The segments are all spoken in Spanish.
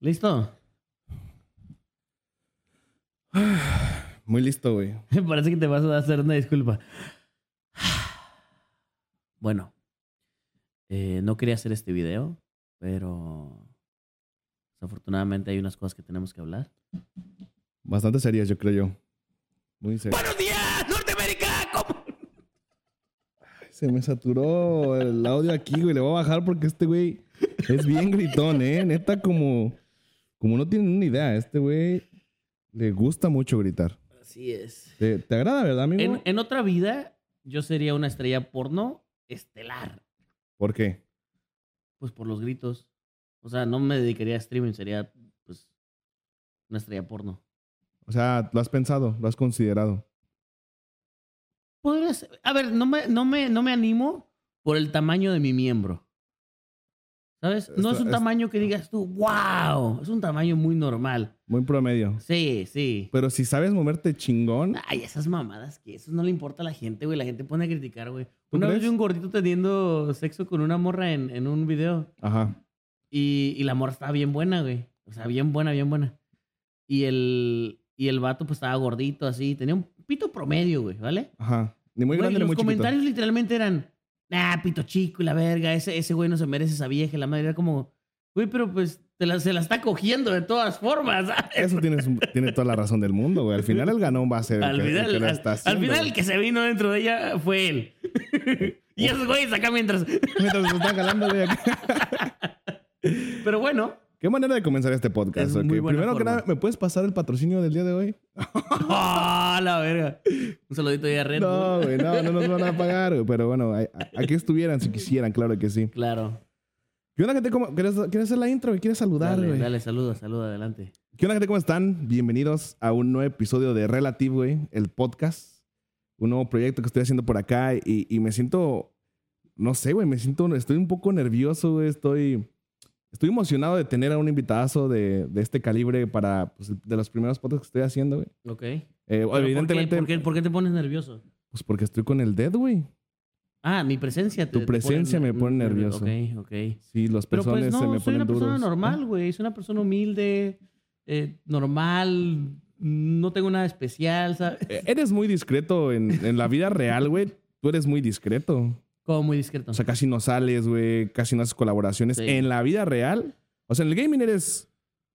¿Listo? Muy listo, güey. Me parece que te vas a hacer una disculpa. Bueno, eh, no quería hacer este video, pero desafortunadamente hay unas cosas que tenemos que hablar. Bastante serias, yo creo yo. Muy serias. ¡Buenos días, Norteamérica! ¿Cómo? Se me saturó el audio aquí, güey. Le voy a bajar porque este güey es bien gritón, ¿eh? Neta, como, como no tienen una idea. Este güey le gusta mucho gritar. Así es. ¿Te, te agrada, verdad, amigo? En, en otra vida, yo sería una estrella porno estelar. ¿Por qué? Pues por los gritos. O sea, no me dedicaría a streaming, sería pues una estrella porno. O sea, ¿lo has pensado? ¿Lo has considerado? Podría ser- A ver, no me, no, me, no me animo por el tamaño de mi miembro. ¿Sabes? No es un tamaño que digas tú, wow. Es un tamaño muy normal. Muy promedio. Sí, sí. Pero si sabes moverte chingón, Ay, esas mamadas que eso no le importa a la gente, güey. La gente pone a criticar, güey. ¿Tú Una vez vi un gordito teniendo sexo con una morra en, en un video. ajá. Y, y la morra estaba bien buena, güey. O sea, bien buena, bien buena. Y el, y el vato, pues, estaba gordito, así. Tenía un pito promedio, güey, ¿vale? Ajá. Ni muy grande ni los muy chiquito. comentarios literalmente eran, ah, pito chico y la verga, ese, ese güey no se merece esa vieja. y La madre era como, güey, pero pues te la- se la está cogiendo de todas formas. ¿sabes? Eso tienes, tiene toda la razón del mundo, güey. Al final el ganón va a ser el Al que, el final, que lo al- está al haciendo. final güey. el que se vino dentro de ella fue él. y esos güeyes acá mientras... Mientras se está jalando, güey. acá. Pero bueno, Qué manera de comenzar este podcast. Es ok. muy buena Primero que nada, ¿me puedes pasar el patrocinio del día de hoy? ¡ah, la verga! Un saludito ahí a Red No, güey, no, no nos van a pagar, güey. Pero bueno, aquí estuvieran si quisieran, claro que sí. Claro. ¿Qué onda, gente? ¿Cómo- ¿Quieres, quieres hacer la intro? ¿Quieres saludar, Dale, güey? dale, saluda, saluda, adelante. ¿Qué onda, gente? ¿Cómo están? Bienvenidos a un nuevo episodio de Relative, güey, el podcast. Un nuevo proyecto que estoy haciendo por acá y, y me siento, no sé, güey, me siento, estoy un poco nervioso, güey. Estoy, estoy emocionado de tener a un invitadazo de, de este calibre para, pues, de los primeros podcasts que estoy haciendo, güey. Ok. Eh, Pero ¿por qué- evidentemente, ¿por qué, por qué te pones nervioso? pues porque estoy con el Dead, güey. Ah, mi presencia. te- Tu te presencia me pone nervioso. Ok, ok. Sí, los personas pues no, se me soy ponen una persona duros. normal, güey. Soy una persona humilde, eh, normal, no tengo nada especial, ¿sabes? Eh, Eres muy discreto en, en la vida real, güey. Tú eres muy discreto. Como muy discreto. O sea, casi no sales, güey. Casi no haces colaboraciones. Sí. En la vida real, o sea, en el gaming eres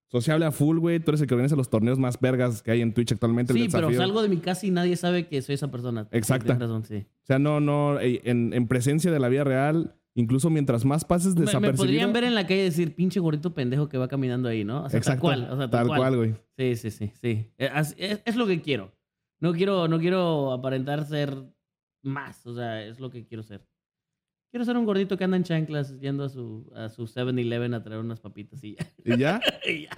sociable a full, güey. Tú eres el que organiza los torneos más vergas que hay en Twitch actualmente. sí, pero salgo de mi casa y nadie sabe que soy esa persona. Exacta. Razón, sí. O sea, no, no. En, en presencia de la vida real, incluso mientras más pases Me, me desapercibido. podrían ver en la calle y decir, pinche gordito pendejo que va caminando ahí, ¿no? O sea, Exacto. tal cual. O sea, tal, tal cual, güey. Sí, sí, sí, sí. Eh, Es, es lo que quiero. No quiero, no quiero aparentar ser más. O sea, es lo que quiero ser. Quiero ser un gordito que anda en chanclas yendo a su, a su 7-Eleven a traer unas papitas y ya. Y ya. Y ya.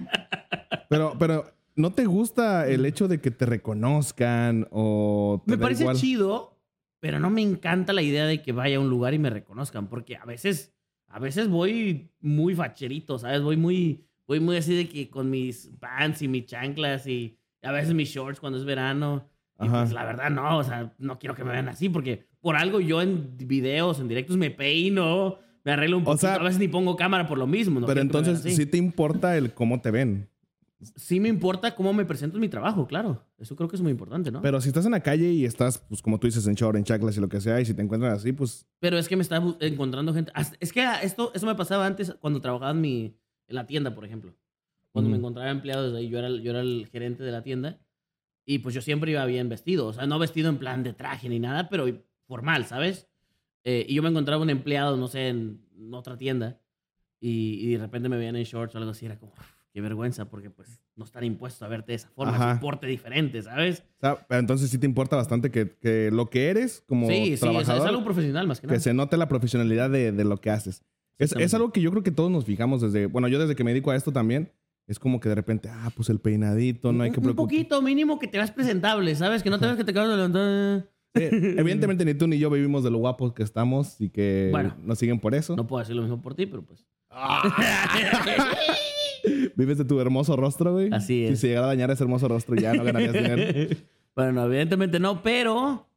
Pero, pero, ¿no te gusta el hecho de que te reconozcan o te Me parece igual? chido, pero no me encanta la idea de que vaya a un lugar y me reconozcan, porque a veces, a veces voy muy facherito, ¿sabes? Voy muy, voy muy así de que con mis pants y mis chanclas y a veces mis shorts cuando es verano. Y Ajá. pues la verdad no, o sea, no quiero que me vean así, porque por algo yo en videos, en directos me peino, me arreglo un O poquito, sea, a veces ni pongo cámara por lo mismo. no Pero me entonces sí te importa el cómo te ven. Sí me importa cómo me presento en mi trabajo, claro. Eso creo que es muy importante, ¿no? Pero si estás en la calle y estás, pues como tú dices, en short, en chaclas y lo que sea, y si te encuentran así, pues Pero es que me está encontrando gente. Es que esto, eso me pasaba antes cuando trabajaba en, mi, en la tienda, por ejemplo. Cuando me Ujú. encontraba empleados ahí, yo era, yo era el gerente de la tienda. Y pues yo siempre iba bien vestido. O sea, no vestido en plan de traje ni nada, pero formal, ¿sabes? Eh, y yo me encontraba un empleado, no sé, en otra tienda. Y, y de repente me veían en shorts o algo así. Era como, "Uf, qué vergüenza, porque pues no están impuestos a verte de esa forma. Ajá. Es un porte diferente, ¿sabes? O sea, pero entonces sí te importa bastante que, que lo que eres como sí, sí, es, trabajador, es algo profesional más que nada. que se note la profesionalidad de, de lo que haces. Es, es algo que yo creo que todos nos fijamos desde, bueno, yo desde que me dedico a esto también, es como que de repente, ah, pues el peinadito, no hay que Un- Un preocuparse. poquito mínimo que te veas presentable, ¿sabes? Que no te veas que te acabas de levantar. evidentemente ni tú ni yo vivimos de lo guapos que estamos y que Bueno. nos siguen por eso. No puedo decir lo mismo por ti, pero pues. Vives de tu hermoso rostro, güey. Así Si es. se llegara a dañar ese hermoso rostro ya no ganarías dinero. bueno, no, evidentemente no, pero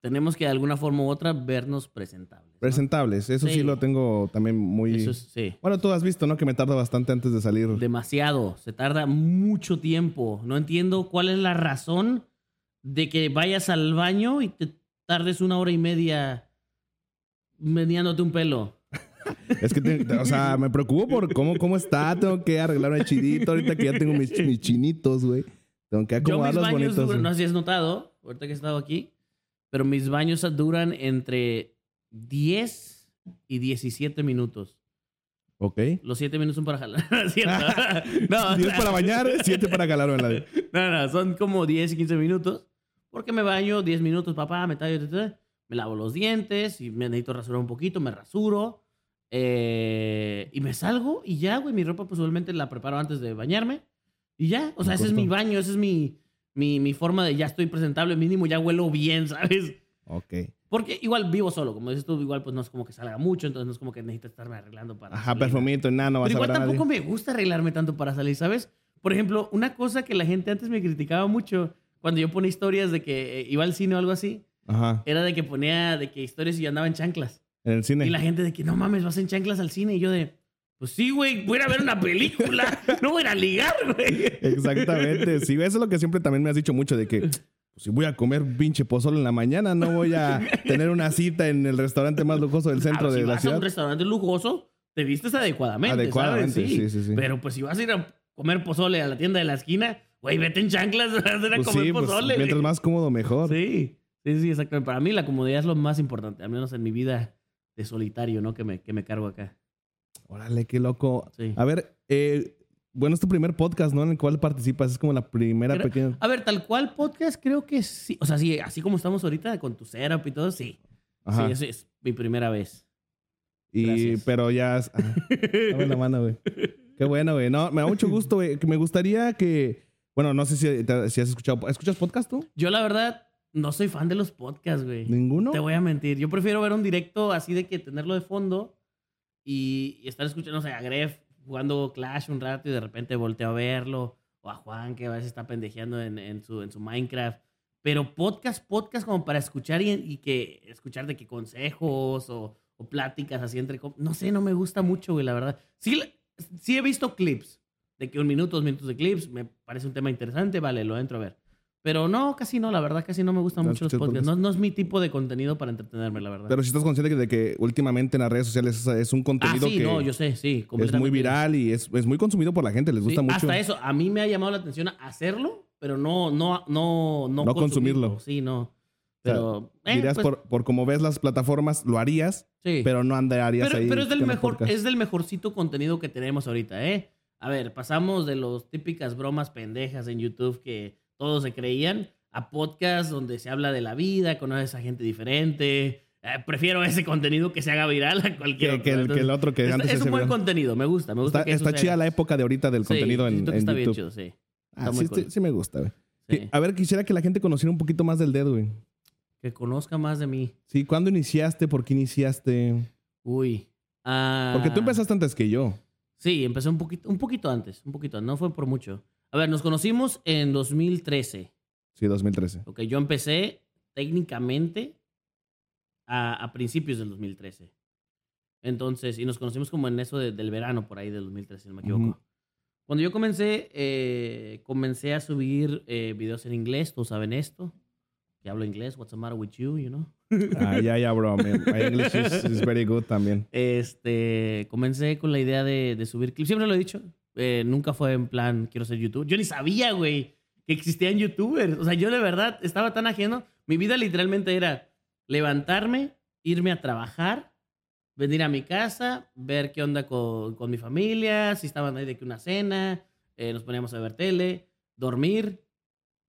tenemos que de alguna forma u otra vernos presentables. ¿no? Presentables, eso sí. Sí. lo tengo también muy... Eso es, sí. Bueno, tú has visto, ¿no? Que me tarda bastante antes de salir. Demasiado. Se tarda mucho tiempo. No entiendo cuál es la razón de que vayas al baño y te tardes una hora y media meneándote un pelo. Es que, te- o sea, me preocupo por cómo, cómo está. Tengo que arreglarme chidito ahorita que ya tengo mis, mis chinitos, güey. Tengo que acomodarlos bonitos. duran, no sé si has notado, ahorita que he estado aquí, pero mis baños duran entre 10 y 17 minutos. Ok. Los 7 minutos son para jalar. ¿Es ¿Cierto? no, 10 para bañar, 7 para calarme la no, no, son como 10 y 15 minutos. Porque me baño 10 minutos, papá, me tallo, ta, ta, me lavo los dientes y me necesito rasurar un poquito, me rasuro. eh, y me salgo y ya, güey, mi ropa pues usualmente la preparo antes de bañarme. Y ya, o sea, ese es mi baño, esa es mi, mi, mi forma de ya estoy presentable, mínimo ya huelo bien, ¿sabes? Ok. Porque igual vivo solo, como dices tú, igual pues no es como que salga mucho, entonces no es como que necesito estarme arreglando para Ajá, salir. perfumito, nada, no vas Pero a igual a nadie. tampoco me gusta arreglarme tanto para salir, ¿sabes? Por ejemplo, una cosa que la gente antes me criticaba mucho cuando yo ponía historias de que eh, iba al cine o algo así, Ajá. era de que ponía de que historias y yo andaba en chanclas. En el cine. Y la gente de que no mames, vas en chanclas al cine. Y yo de, pues sí, güey, voy a ir a ver una película, no voy a ir a ligar, güey. Exactamente. Sí, eso es lo que siempre también me has dicho mucho de que si voy a comer pinche pozole en la mañana, no voy a tener una cita en el restaurante más lujoso del centro Claro, de si la vas a ciudad. un restaurante lujoso, te vistes adecuadamente. Adecuadamente, ¿sabes? sí, sí, sí. Pero pues si vas a ir a comer pozole a la tienda de la esquina, güey, vete en chanclas vas a ir a Pues comer sí, pues, pozole. güey. mientras más cómodo, mejor. Sí, sí, sí, exactamente. Para mí la comodidad es lo más importante, al menos en mi vida de solitario, ¿no? Que me, que me cargo acá. Órale, qué loco. Sí. A ver, eh, bueno, es tu primer podcast, ¿no? En el cual participas. Es como la primera Pero- pequeña. A ver, tal cual podcast, creo que sí. O sea, sí, así como estamos ahorita con tu setup y todo, sí. Ajá. Sí, esa es mi primera vez. y, gracias. pero ya. es- ajá. Dame la mano, güey. Qué bueno, güey. No, me da mucho gusto, güey. Me gustaría que. Bueno, no sé si, te- si has escuchado. ¿Escuchas podcast tú? Yo, la verdad, no soy fan de los podcasts, güey. ¿Ninguno? Te voy a mentir. Yo prefiero ver un directo así de que tenerlo de fondo y, y estar escuchando, no sé, a Gref jugando Clash un rato y de repente volteo a verlo. O a Juan que a veces está pendejeando en, su, en su Minecraft. Pero podcast, podcast como para escuchar y, y que escuchar de qué consejos o, pláticas así entre... No sé, no me gusta mucho, güey, la verdad. Sí, sí he visto clips de que un minuto, dos minutos de clips, me parece un tema interesante, vale, lo entro a ver. Pero no, casi no, la verdad, casi no me gustan mucho los podcasts. No, no es mi tipo de contenido para entretenerme, la verdad. Pero si estás consciente de que últimamente en las redes sociales es, un ah, contenido sí, que no, yo sé, sí. es muy viral y es, es muy consumido por la gente. Les Sí, gusta mucho. Hasta eso, a mí me ha llamado la atención hacerlo, pero no, no, no, no, No consumirlo. Sí, no. O sea, Pero, eh, Dirías, pues, por, por cómo ves las plataformas, lo harías, sí. pero no andarías pero, ahí. pero es del mejor, podcast. es del mejorcito contenido que tenemos ahorita, ¿eh? A ver, pasamos de los típicas bromas pendejas en YouTube que todos se creían a podcast donde se habla de la vida, conoces a gente diferente. Eh, prefiero ese contenido que se haga viral a cualquier que, que el, que el otro que antes es un buen veía. conteniento, me gusta, me gusta Está, que eso está sea- chida la época de ahorita del Sí, contenido en, que en está YouTube. bien chido, sí. Ah, sí, me gusta, güey. Sí. Que- A ver, quisiera que la gente conociera un poquito más del Dead, güey. Que conozca más de mí. Sí, ¿cuándo iniciaste? ¿Por qué iniciaste? Uy. Ah, Porque tú empezaste antes que yo. Sí, empecé un poquito, un poquito antes, un poquito, no fue por mucho. A ver, nos conocimos en 2013. Sí, 2013. Ok, yo empecé técnicamente a, a principios del 2013. Entonces, y nos conocimos como en eso de- del verano, por ahí del 2013, si no me equivoco. Ujú. Cuando yo comencé, eh, comencé a subir eh, videos en inglés, todos saben esto, que hablo inglés, what's the matter with you, you know. Ah, ya, ya, bro. My, my English is, is very good también. Este, comencé con la idea de, de subir clips. Siempre lo he dicho. Eh, nunca fue en plan, quiero ser youtuber. Yo ni sabía, güey, que existían youtubers. O sea, yo de verdad estaba tan ajeno. Mi vida literalmente era levantarme, irme a trabajar, venir a mi casa, ver qué onda con, con mi familia, si estaban ahí de que una cena, eh, nos poníamos a ver tele, dormir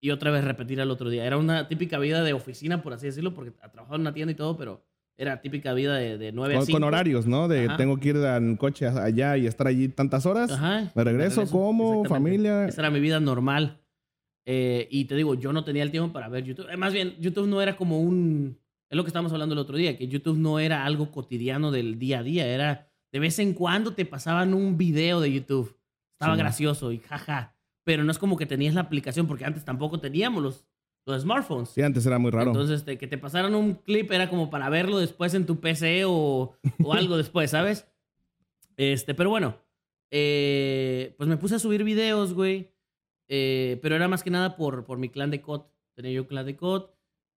y otra vez repetir al otro día. Era una típica vida de oficina, por así decirlo, porque trabajaba en una tienda y todo, pero era típica vida de, de 9 a Con, 5. con horarios, ¿no? De Ajá. tengo que ir en coche allá y estar allí tantas horas. Ajá. Me regreso, como, exactamente. familia. Esa era mi vida normal. Eh, y te digo, yo no tenía el tiempo para ver YouTube. Eh, más bien, YouTube no era como un... Es lo que estábamos hablando el otro día, que YouTube no era algo cotidiano del día a día. Era de vez en cuando te pasaban un video de YouTube. Estaba Sí. gracioso y jaja. Pero no es como que tenías la aplicación, porque antes tampoco teníamos los, los smartphones. Sí, antes era muy raro. Entonces, que te pasaran un clip era como para verlo después en tu PC o, o algo después, ¿sabes? Este, pero bueno, eh, pues me puse a subir videos, güey. Eh, pero era más que nada por, por mi clan de COD. Tenía yo un clan de COD.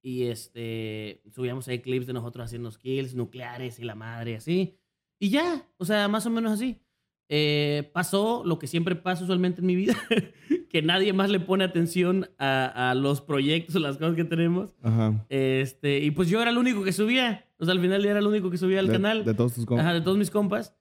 Y este, subíamos ahí clips de nosotros haciendo kills nucleares y la madre, así. Y ya, o sea, más o menos así. Eh, pasó lo que siempre pasa usualmente en mi vida, que nadie más le pone atención a, a los proyectos o las cosas que tenemos. Ajá. Este, y pues yo era el único que subía. O sea, al final era el único que subía al de, canal. De todos tus compas. Ajá, de todos mis compas.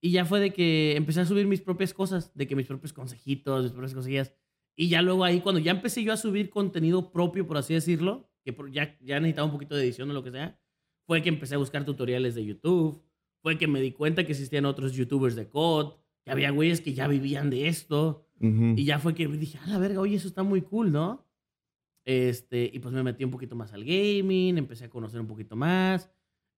Y ya fue de que empecé a subir mis propias cosas, de que mis propios consejitos, mis propias cosillas. Y ya luego ahí, cuando ya empecé yo a subir contenido propio, por así decirlo, que ya, ya necesitaba un poquito de edición o lo que sea, fue que empecé a buscar tutoriales de YouTube, fue que me di cuenta que existían otros youtubers de COD, que había güeyes que ya vivían de esto, Ujú. y ya fue que dije, a la verga, oye, eso está muy cool, ¿no? Este, y pues me metí un poquito más al gaming, empecé a conocer un poquito más.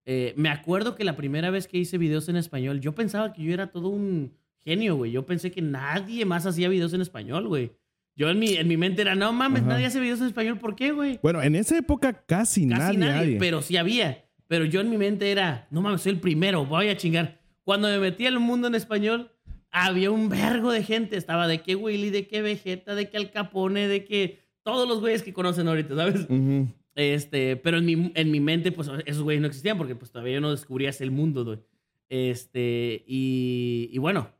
Eh, me acuerdo que la primera vez que hice videos en español, yo pensaba que yo era todo un genio, güey. Yo pensé que nadie más hacía videos en español, güey. Yo en mi, en mi mente era, no mames, Ajá. nadie hace videos en español, ¿por qué, güey? Bueno, en esa época casi, Casi nadie, nadie. pero sí había. Pero yo en mi mente era, no mames, soy el primero, voy a chingar. Cuando me metí al mundo en español, había un vergo de gente. Estaba de que Willy, de que Vegeta, de que Al Capone, de que todos los güeyes que conocen ahorita, ¿sabes? Ujú. Este, pero en mi, en mi mente, pues esos güeyes no existían porque pues todavía yo no descubría ese el mundo, güey. Este, y, y bueno,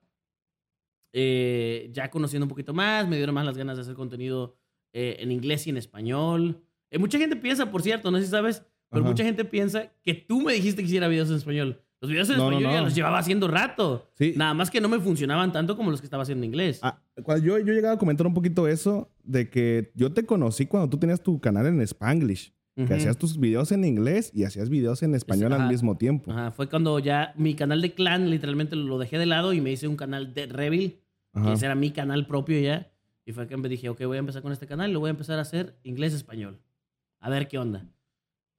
eh, ya conociendo un poquito más, me dieron más las ganas de hacer contenido eh, en inglés y en español. Eh, mucha gente piensa, por cierto, no sé si sabes, pero Ajá. mucha gente piensa que tú me dijiste que hiciera videos en español. Los videos en No, no, español ya no. los llevaba haciendo rato. Sí. Nada más que no me funcionaban tanto como los que estaba haciendo en inglés. Ah, cuando yo, yo llegaba a comentar un poquito eso, de que yo te conocí cuando tú tenías tu canal en Spanglish. Que hacías tus videos en inglés y hacías videos en español al mismo tiempo. Ajá, fue cuando ya mi canal de clan literalmente lo dejé de lado y me hice un canal de que Ajá. ese era mi canal propio ya. Y fue que me dije, ok, voy a empezar con este canal y lo voy a empezar a hacer inglés-español. A ver qué onda.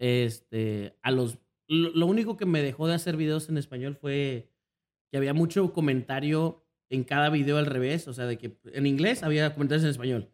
Este, a los, lo, lo único que me dejó de hacer videos en español fue que había mucho comentario en cada video al revés. O sea, de que en inglés había comentarios en español.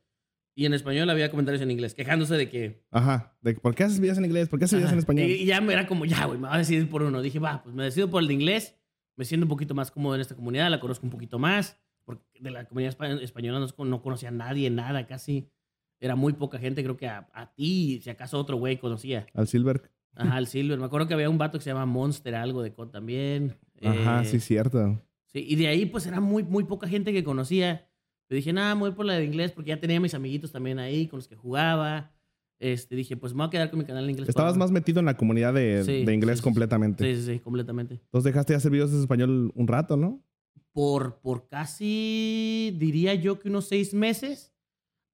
Y en español había comentarios en inglés, quejándose de que Ajá. De, que, ¿Por qué haces videos en inglés? ¿Por qué haces videos en español? Y, ya me era como, ya, güey, me va a decidir por uno. Dije, va, pues me decido por el de inglés. Me siento un poquito más cómodo en esta comunidad, la conozco un poquito más. Porque de la comunidad espa- española no, no conocía a nadie, nada, casi. Era muy poca gente, creo que a, a ti, si acaso otro güey conocía. Al Silver. Ajá, el Silver. Me acuerdo que había un vato que se llama Monster, algo de COD también. Ajá, Eh, sí, cierto. Sí, y de ahí pues era muy, muy poca gente que conocía. Yo dije, nada, me voy por la de inglés porque ya tenía mis amiguitos también ahí con los que jugaba. Este, dije, pues me voy a quedar con mi canal en inglés. Estabas ahora. más metido en la comunidad de, Sí, de inglés sí, completamente. Sí, sí, sí, completamente. Entonces dejaste de hacer videos en español un rato, ¿no? Por, por casi, diría yo que unos seis meses,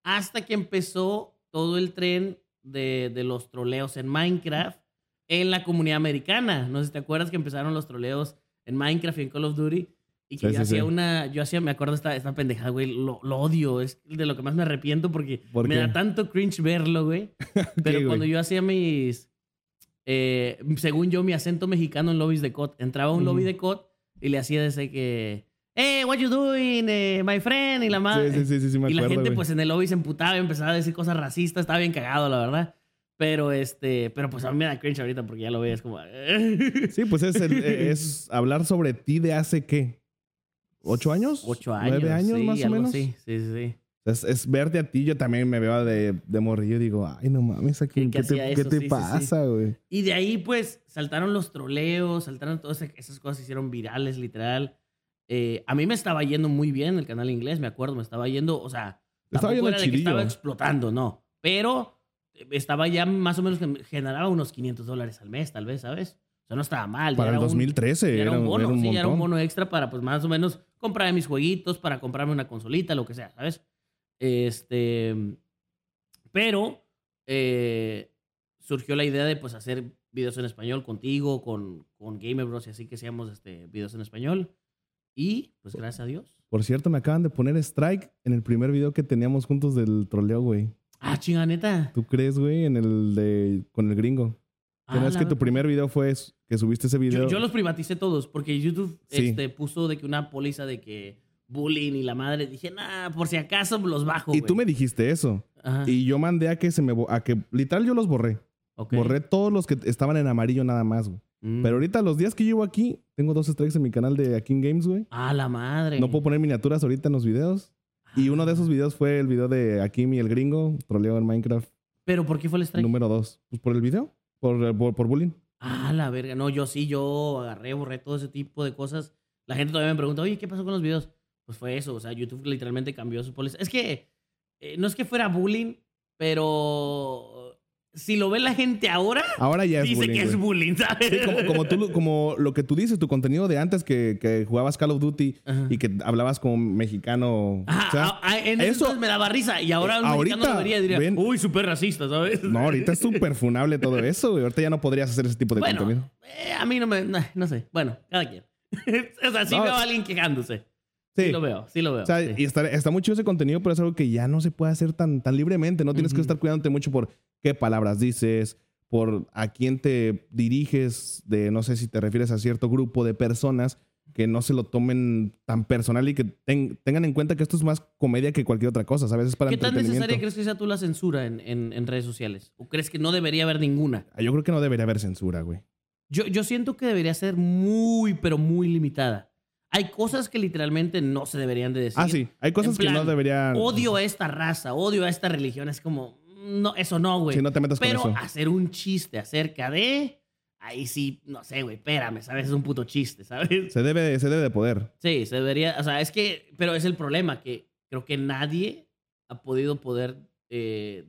hasta que empezó todo el tren de, de los troleos en Minecraft en la comunidad americana. No sé si te acuerdas que empezaron los troleos en Minecraft y en Call of Duty. Y que Sí, yo sí, hacía sí. una, yo hacía, me acuerdo esta, esta pendejada, güey, lo, lo odio, es de lo que más me arrepiento porque ¿Por me da tanto cringe verlo, güey. Pero güey? cuando yo hacía mis, eh, según yo, mi acento mexicano en lobbies de COD, entraba a un lobby de COD y le hacía desde que, hey, what you doing, eh, my friend, y la madre. Sí, sí, sí, sí, sí, me y la acuerdo, gente, güey. pues en el lobby se emputaba y empezaba a decir cosas racistas, estaba bien cagado, la verdad. Pero este, pero pues a mí me da cringe ahorita porque ya lo ves como. Sí, pues es, el- eh, es hablar sobre ti de hace qué? ¿Ocho años? Ocho años. ¿Nueve años sí, más o menos? Sí, sí, sí. Es, es verte a ti, yo también me veo de, de morrillo y digo, ay, no mames, ¿a quién- que ¿qué, te, qué te sí, sí, pasa, güey? Y de ahí, pues, saltaron los troleos, saltaron todas esas cosas, se hicieron virales, literal. Eh, a mí me estaba yendo muy bien el canal inglés, me acuerdo, me estaba yendo, o sea, estaba yendo era de que estaba explotando, no. Pero estaba ya más o menos que generaba unos 500 dólares al mes, tal vez, ¿sabes? O sea, no estaba mal. Para el era un- 2013 ya era, un bono, era un sí, era un bono extra para, pues, más o menos comprar mis jueguitos, para comprarme una consolita, lo que sea, ¿sabes? Este. Pero eh, surgió la idea de, pues, hacer videos en español contigo, con, con Gamer Bros. y así que hacíamos este, videos en español. Y, pues, gracias a Dios. Por cierto, me acaban de poner strike en el primer video que teníamos juntos del troleo, güey. Ah, chinga, neta. ¿Tú crees, güey? En el de... con el gringo. Ah, ¿Tenías la que tu primer video fue es- que subiste ese video? Yo, yo los privaticé todos porque YouTube Sí. este, puso de que una póliza de que bullying y la madre. Dije, nah, por si acaso los bajo. Y tú me dijiste eso. Ajá. Y yo mandé a que se me... A que literal yo los borré. Ok. Borré todos los que estaban en amarillo nada más, güey. Mm. Pero ahorita los días que llevo aquí, tengo dos strikes en mi canal de Akin Games, güey. Ah, la madre. No puedo poner miniaturas ahorita en los videos. Y uno de esos videos fue el video de Akim y el gringo, troleo en Minecraft ¿Pero por qué fue el strike? número dos. Pues por el video, por, por, por bullying. Ah, la verga. No, yo sí, yo agarré, borré todo ese tipo de cosas. La gente todavía me pregunta, oye, ¿qué pasó con los videos? Pues fue eso. O sea, YouTube literalmente cambió su policy. Es que eh, no es que fuera bullying, pero si lo ve la gente ahora, Ahora ya es dice bullying. que es bullying, ¿sabes? Sí, como, como, tú, como lo que tú dices, tu contenido de antes que, que jugabas Call of Duty Ajá. y que hablabas como mexicano. Ajá, o sea, ah, en eso me daba risa. Y ahora un Ahorita, mexicano lo vería y diría, ven- uy, súper racista, ¿sabes? no, ahorita es súper funable todo eso, güey. Ahorita ya no podrías hacer ese tipo de Bueno, contenido. eh, a mí no me. No sé. Bueno, cada quien. o sea, sí No. veo a alguien quejándose. Sí. Sí. lo veo, sí lo veo. O sea, sí. y está, está muy chido ese contenido, pero es algo que ya no se puede hacer tan, tan libremente. No tienes que estar cuidándote mucho por qué palabras dices, por a quién te diriges, de no sé si te refieres a cierto grupo de personas que no se lo tomen tan personal y que ten- tengan en cuenta que esto es más comedia que cualquier otra cosa, ¿sabes? Es para ¿Qué tan necesaria crees que sea tú la censura en, en- en redes sociales? ¿O crees que no debería haber ninguna? Ah, Yo creo que no debería haber censura, güey. Yo, yo siento que debería ser muy, pero muy limitada. Hay cosas que literalmente no se deberían de decir. Ah, sí. Hay cosas En que no deberían... Odio a esta raza, odio a esta religión. Es como, no, eso no, güey. Si no te metas pero con eso. hacer un chiste acerca de... Ahí sí, no sé, güey, espérame, ¿sabes? Es un puto chiste, ¿sabes? Se debe, se debe de poder. Sí, se debería, o sea, es que, pero es el problema, que creo que nadie ha podido poder eh,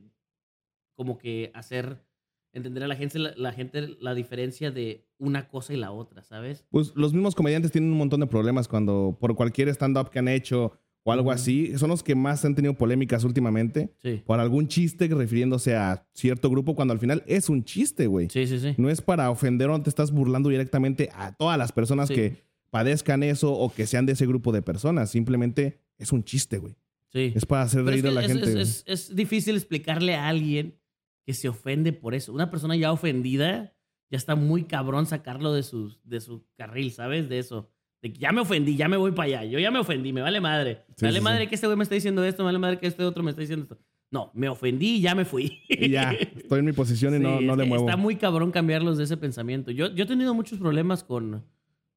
como que hacer, entender a la gente, la, la gente la diferencia de una cosa y la otra, ¿sabes? Pues los mismos comediantes tienen un montón de problemas cuando por cualquier stand-up que han hecho o algo así, son los que más han tenido polémicas últimamente Sí. por algún chiste refiriéndose a cierto grupo cuando al final es un chiste, güey. Sí, sí, sí. No es para ofender o no te estás burlando directamente a todas las personas Sí. que padezcan eso o que sean de ese grupo de personas. Simplemente es un chiste, güey. sí. Es para hacer Pero es, reír a la es- gente. es- es difícil explicarle a alguien que se ofende por eso. Una persona ya ofendida, ya está muy cabrón sacarlo de su, de su carril, ¿sabes? De eso. De que ya me ofendí, ya me voy para allá. Yo ya me ofendí, me vale madre. Sí, me vale sí, madre sí. que este güey me está diciendo esto, me vale madre que este otro me está diciendo esto. No, me ofendí y ya me fui. Y ya, estoy en mi posición y no, Sí, no le muevo. Está muy cabrón cambiarlos de ese pensamiento. Yo, yo he tenido muchos problemas con,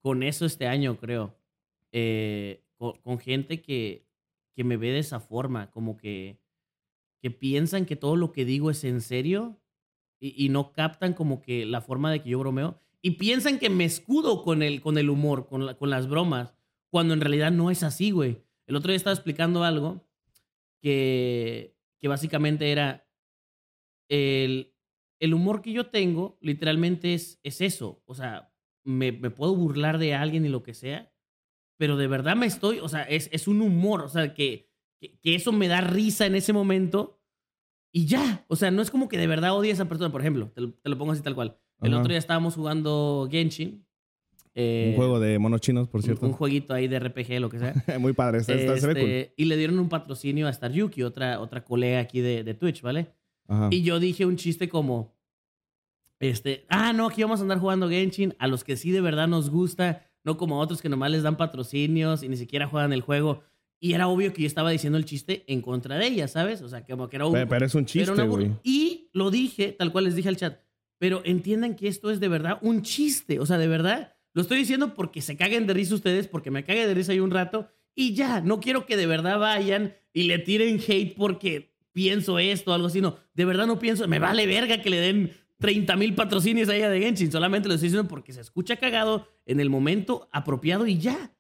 con eso este año, creo. Eh, con, con gente que, que me ve de esa forma, como que, que piensan que todo lo que digo es en serio y, no captan como que la forma de que yo bromeo y piensan que me escudo con el, con el humor, con, la- con las bromas, cuando en realidad no es así, güey. El otro día estaba explicando algo que, que básicamente era el, el humor que yo tengo, literalmente es, es eso. O sea, me, puedo burlar de alguien y lo que sea, pero de verdad me estoy, o sea, es, es un humor, o sea, que, que eso me da risa en ese momento y ya. O sea, no es como que de verdad odie a esa persona, por ejemplo, te lo, te lo pongo así tal cual. El Ajá. otro día estábamos jugando Genshin. eh, un juego de monos chinos, por cierto. un jueguito ahí de RPG, lo que sea. Muy padre, está- está- se ve cool. Este, Y le dieron un patrocinio a Star Yuki, otra, otra colega aquí de, de Twitch, ¿vale? Ajá. Y yo dije un chiste como, este, ah, no, aquí vamos a andar jugando Genshin, a los que sí de verdad nos gusta, no como a otros que nomás les dan patrocinios y ni siquiera juegan el juego. Y era obvio que yo estaba diciendo el chiste en contra de ella, ¿sabes? O sea, como que era un... Pe- Pero es un chiste, güey. Y lo dije, tal cual les dije al chat, pero entiendan que esto es de verdad un chiste, o sea, de verdad, lo estoy diciendo porque se caguen de risa ustedes, porque me cague de risa ahí un rato, y ya, no quiero que de verdad vayan y le tiren hate porque pienso esto o algo así, no, de verdad no pienso, me vale verga que le den 30 mil patrocinios a ella de Genshin, solamente lo estoy diciendo porque se escucha cagado en el momento apropiado y ya.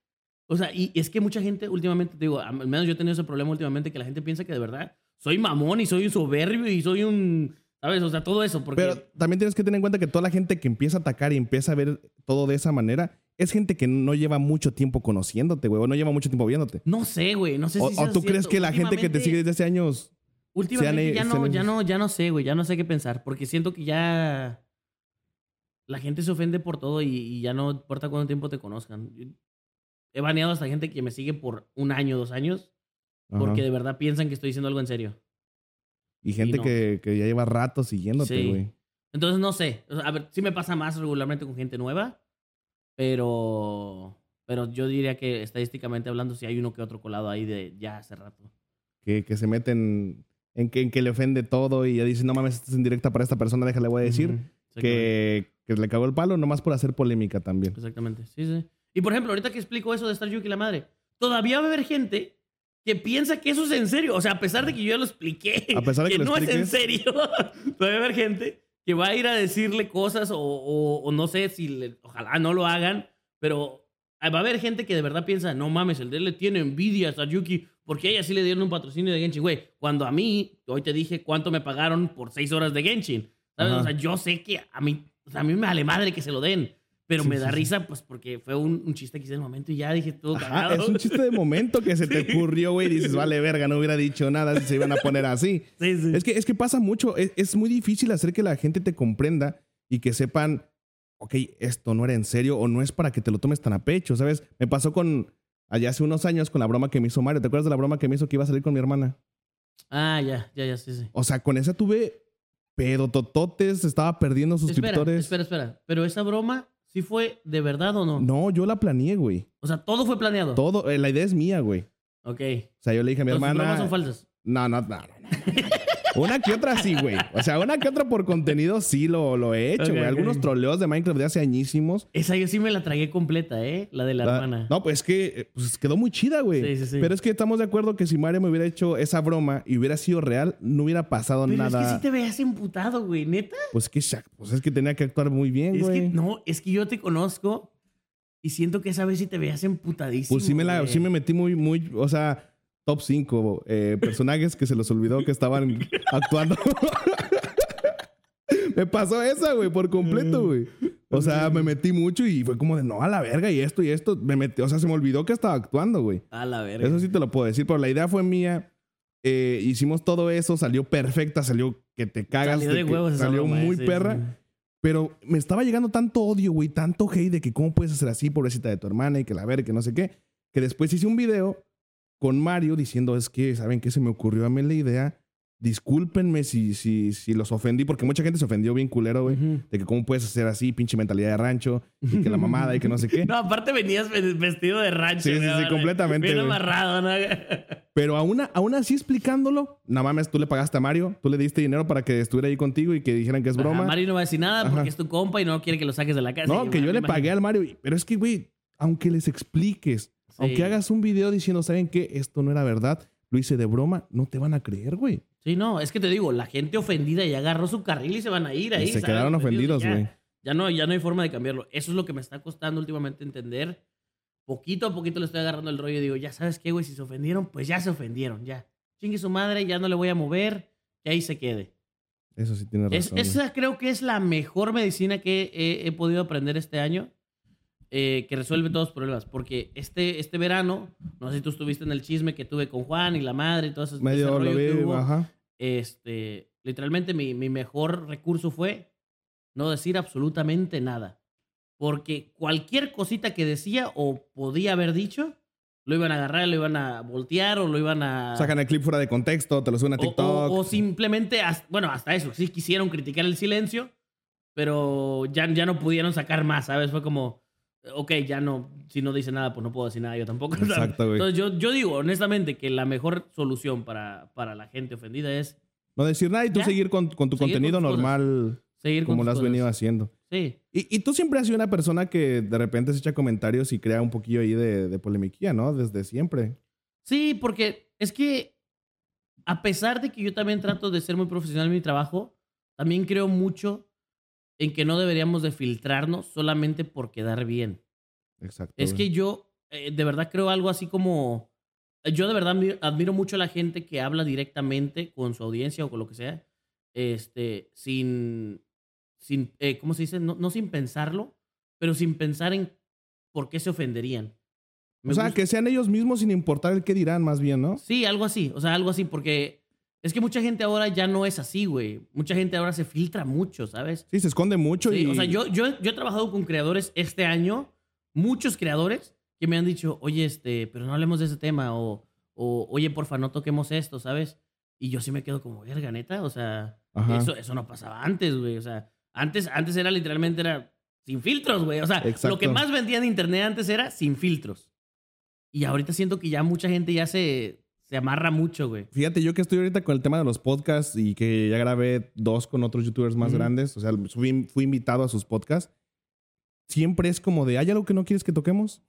O sea, y es que mucha gente últimamente, te digo, al menos yo he tenido ese problema últimamente que la gente piensa que de verdad soy mamón y soy un soberbio y soy un, ¿sabes? O sea, todo eso, porque... Pero también tienes que tener en cuenta que toda la gente que empieza a atacar y empieza a ver todo de esa manera es gente que no lleva mucho tiempo conociéndote, güey, o no lleva mucho tiempo viéndote. no sé, güey, no sé si o tú crees que la gente que te sigue desde hace años... Últimamente sean- ya, no, sean- ya, no, ya no sé, güey, ya no sé qué pensar, porque siento que ya la gente se ofende por todo y, y ya no importa cuánto tiempo te conozcan. He baneado hasta gente que me sigue por un año, dos años, Ajá. porque de verdad piensan que estoy diciendo algo en serio. Y gente no. que, que ya lleva rato siguiéndote, Sí. güey. Entonces no sé, O sea, a ver, sí me pasa más regularmente con gente nueva, pero Pero yo diría que estadísticamente hablando, sí hay uno que otro colado ahí de ya hace rato. Que, que se meten en que, en que le ofende todo y ya dice, no mames, esto es indirecta para esta persona, déjale, voy a decir. Ujú, exactamente. que, que le cagó el palo nomás por hacer polémica también. Exactamente, sí, sí. Y por ejemplo, ahorita que explico eso de estar Yuki la madre, todavía va a haber gente que piensa que eso es en serio. O sea, a pesar de que yo ya lo expliqué, A pesar de que lo no es en serio, todavía va a haber gente que va a ir a decirle cosas o, o- o no sé si le- ojalá no lo hagan, pero va a haber gente que de verdad piensa, no mames, el de él le tiene envidia a Sayuki porque a ella sí le dieron un patrocinio de Genshin, güey. Cuando a mí, hoy te dije cuánto me pagaron por seis horas de Genshin. ¿Sabes? Ajá. O sea, yo sé que a mí, o sea, a mí me vale madre que se lo den. Pero Sí, me da sí. risa, pues, porque fue un, un chiste que hice en el momento y ya dije todo Ajá, cagado. es un chiste de momento que se te ocurrió, güey. Dices, vale, verga, no hubiera dicho nada si se iban a poner así. Sí, sí. Es que, es que pasa mucho. Es, es muy difícil hacer que la gente te comprenda y que sepan, ok, esto no era en serio o no es para que te lo tomes tan a pecho, ¿sabes? Me pasó con, allá hace unos años con la broma que me hizo Mario. ¿Te acuerdas de la broma que me hizo que iba a salir con mi hermana? Ah, ya, ya, ya, sí, sí. O sea, con esa tuve pedotototes, estaba perdiendo Espera, suscriptores. espera, espera. Pero esa broma, ¿sí fue de verdad o no? No, yo la planeé, güey. O sea, todo fue planeado. Todo, eh, la idea es mía, güey. Ok. O sea, yo le dije a mi Entonces, hermana. bromas son falsas. No, no, no, no, no. Una que otra sí, güey. O sea, una que otra por contenido sí lo, lo he hecho, güey. Algunos troleos de Minecraft de hace añísimos. Esa yo sí me la tragué completa, ¿eh? La de la, La- hermana. No, pues es que eh, pues, quedó muy chida, güey. Sí, sí, sí. Pero es que estamos de acuerdo que si Mario me hubiera hecho esa broma y hubiera sido real, no hubiera pasado Pero nada. es que sí te veías emputado, güey, neta. Pues que pues es que tenía que actuar muy bien, Es que, güey. no, es que yo te conozco y siento que esa vez sí te veías emputadísimo. Pues sí me, la, güey. sí me metí muy, muy, o sea, top 5 personajes que se los olvidó que estaban actuando. me pasó esa, güey, por completo, güey. O sea, me metí mucho y fue como de, no, a la verga, y esto y esto. Me metí, o sea, se me olvidó que estaba actuando, güey. A la verga. Eso sí te lo puedo decir, pero la idea fue mía. Eh, hicimos todo eso, salió perfecta, salió que te cagas. Salió de que- huevos salió broma, muy eh, sí, perra. sí. Pero me estaba llegando tanto odio, güey, tanto hate de que cómo puedes hacer así, pobrecita de tu hermana y que la ver, que no sé qué, que después hice un video con Mario diciendo, es que, ¿saben qué? Se me ocurrió a mí la idea. Discúlpenme si, si, si los ofendí, porque mucha gente se ofendió bien culero, güey. De que cómo puedes hacer así, pinche mentalidad de rancho, y que la mamada y que no sé qué. No, aparte venías ve- vestido de rancho. Sí, sí, sí, completamente, Bien amarrado, ¿no? Pero aún, aún así explicándolo, no mames, tú le pagaste a Mario, tú le diste dinero para que estuviera ahí contigo y que dijeran que es broma. Ajá, Mario no va a decir nada porque es tu compa y no quiere que lo saques de la casa. no, que yo le pagué al Mario. Pero es que, güey, aunque les expliques. Aunque hagas un video diciendo, ¿saben qué? Esto no era verdad, lo hice de broma, no te van a creer, güey. Sí, no, es que te digo, la gente ofendida ya agarró su carril y se van a ir ahí. Y se ¿sabes? quedaron ofendidos, güey. Ya no, ya no hay forma de cambiarlo. Eso es lo que me está costando últimamente entender. Poquito a poquito le estoy agarrando el rollo y digo, ya sabes qué, güey, si se ofendieron, pues ya se ofendieron, ya. Chingue su madre, ya no le voy a mover, que ahí se quede. Eso sí tienes Es- razón. esa creo que es la mejor medicina que he, he podido aprender este año, eh, que resuelve todos los problemas. Porque este, este verano, no sé si tú estuviste en el chisme que tuve con Juan y la madre y todo eso. Medio lo que vi, hubo. ajá. Este, literalmente mi, mi mejor recurso fue no decir absolutamente nada. Porque cualquier cosita que decía o podía haber dicho, lo iban a agarrar, lo iban a voltear o lo iban a... Sacan el clip fuera de contexto, te lo suben a O- TikTok. O, o simplemente, hasta- bueno, hasta eso, sí quisieron criticar el silencio, pero ya, ya no pudieron sacar más, ¿sabes? Fue como, ok, ya no, si no dice nada, pues no puedo decir nada yo tampoco. Exacto, güey. Entonces yo, yo digo honestamente que la mejor solución para, para la gente ofendida es No decir nada y tú Ya. seguir con, con tu Seguir con contenido cosas. normal seguir con como lo has cosas. venido haciendo. Sí, Y, y tú siempre has sido una persona que de repente se echa comentarios y crea un poquillo ahí de, de polemiquía, ¿no? Desde siempre. sí, porque es que a pesar de que yo también trato de ser muy profesional en mi trabajo, también creo mucho en que no deberíamos de filtrarnos solamente por quedar bien. Exacto. Es que yo eh, de verdad creo algo así como... eh, Yo de verdad admiro, admiro mucho a la gente que habla directamente con su audiencia o con lo que sea, este, sin, sin eh, ¿cómo se dice? No, no sin pensarlo, pero sin pensar en por qué se ofenderían. Me O sea, gusta- que sean ellos mismos sin importar el qué dirán, más bien, ¿no? Sí, algo así, o sea, algo así, porque es que mucha gente ahora ya no es así, güey. Mucha gente ahora se filtra mucho, ¿sabes? Sí, se esconde mucho Sí, y... O sea, yo, yo, yo he trabajado con creadores este año, muchos creadores que me han dicho, oye, este, pero no hablemos de ese tema, o, o oye, porfa, no toquemos esto, ¿sabes? Y yo sí me quedo como, verga, neta, o sea, Ajá. eso, eso no pasaba antes, güey. O sea, antes, antes era literalmente, era, sin filtros, güey. O sea, Exacto. lo que más vendía en internet antes era sin filtros. Y ahorita siento que ya mucha gente ya se, se amarra mucho, güey. Fíjate, yo que estoy ahorita con el tema de los podcasts y que ya grabé dos con otros youtubers más Ujú. grandes, o sea, fui, fui invitado a sus podcasts, siempre es como de, ¿hay algo que no quieres que toquemos?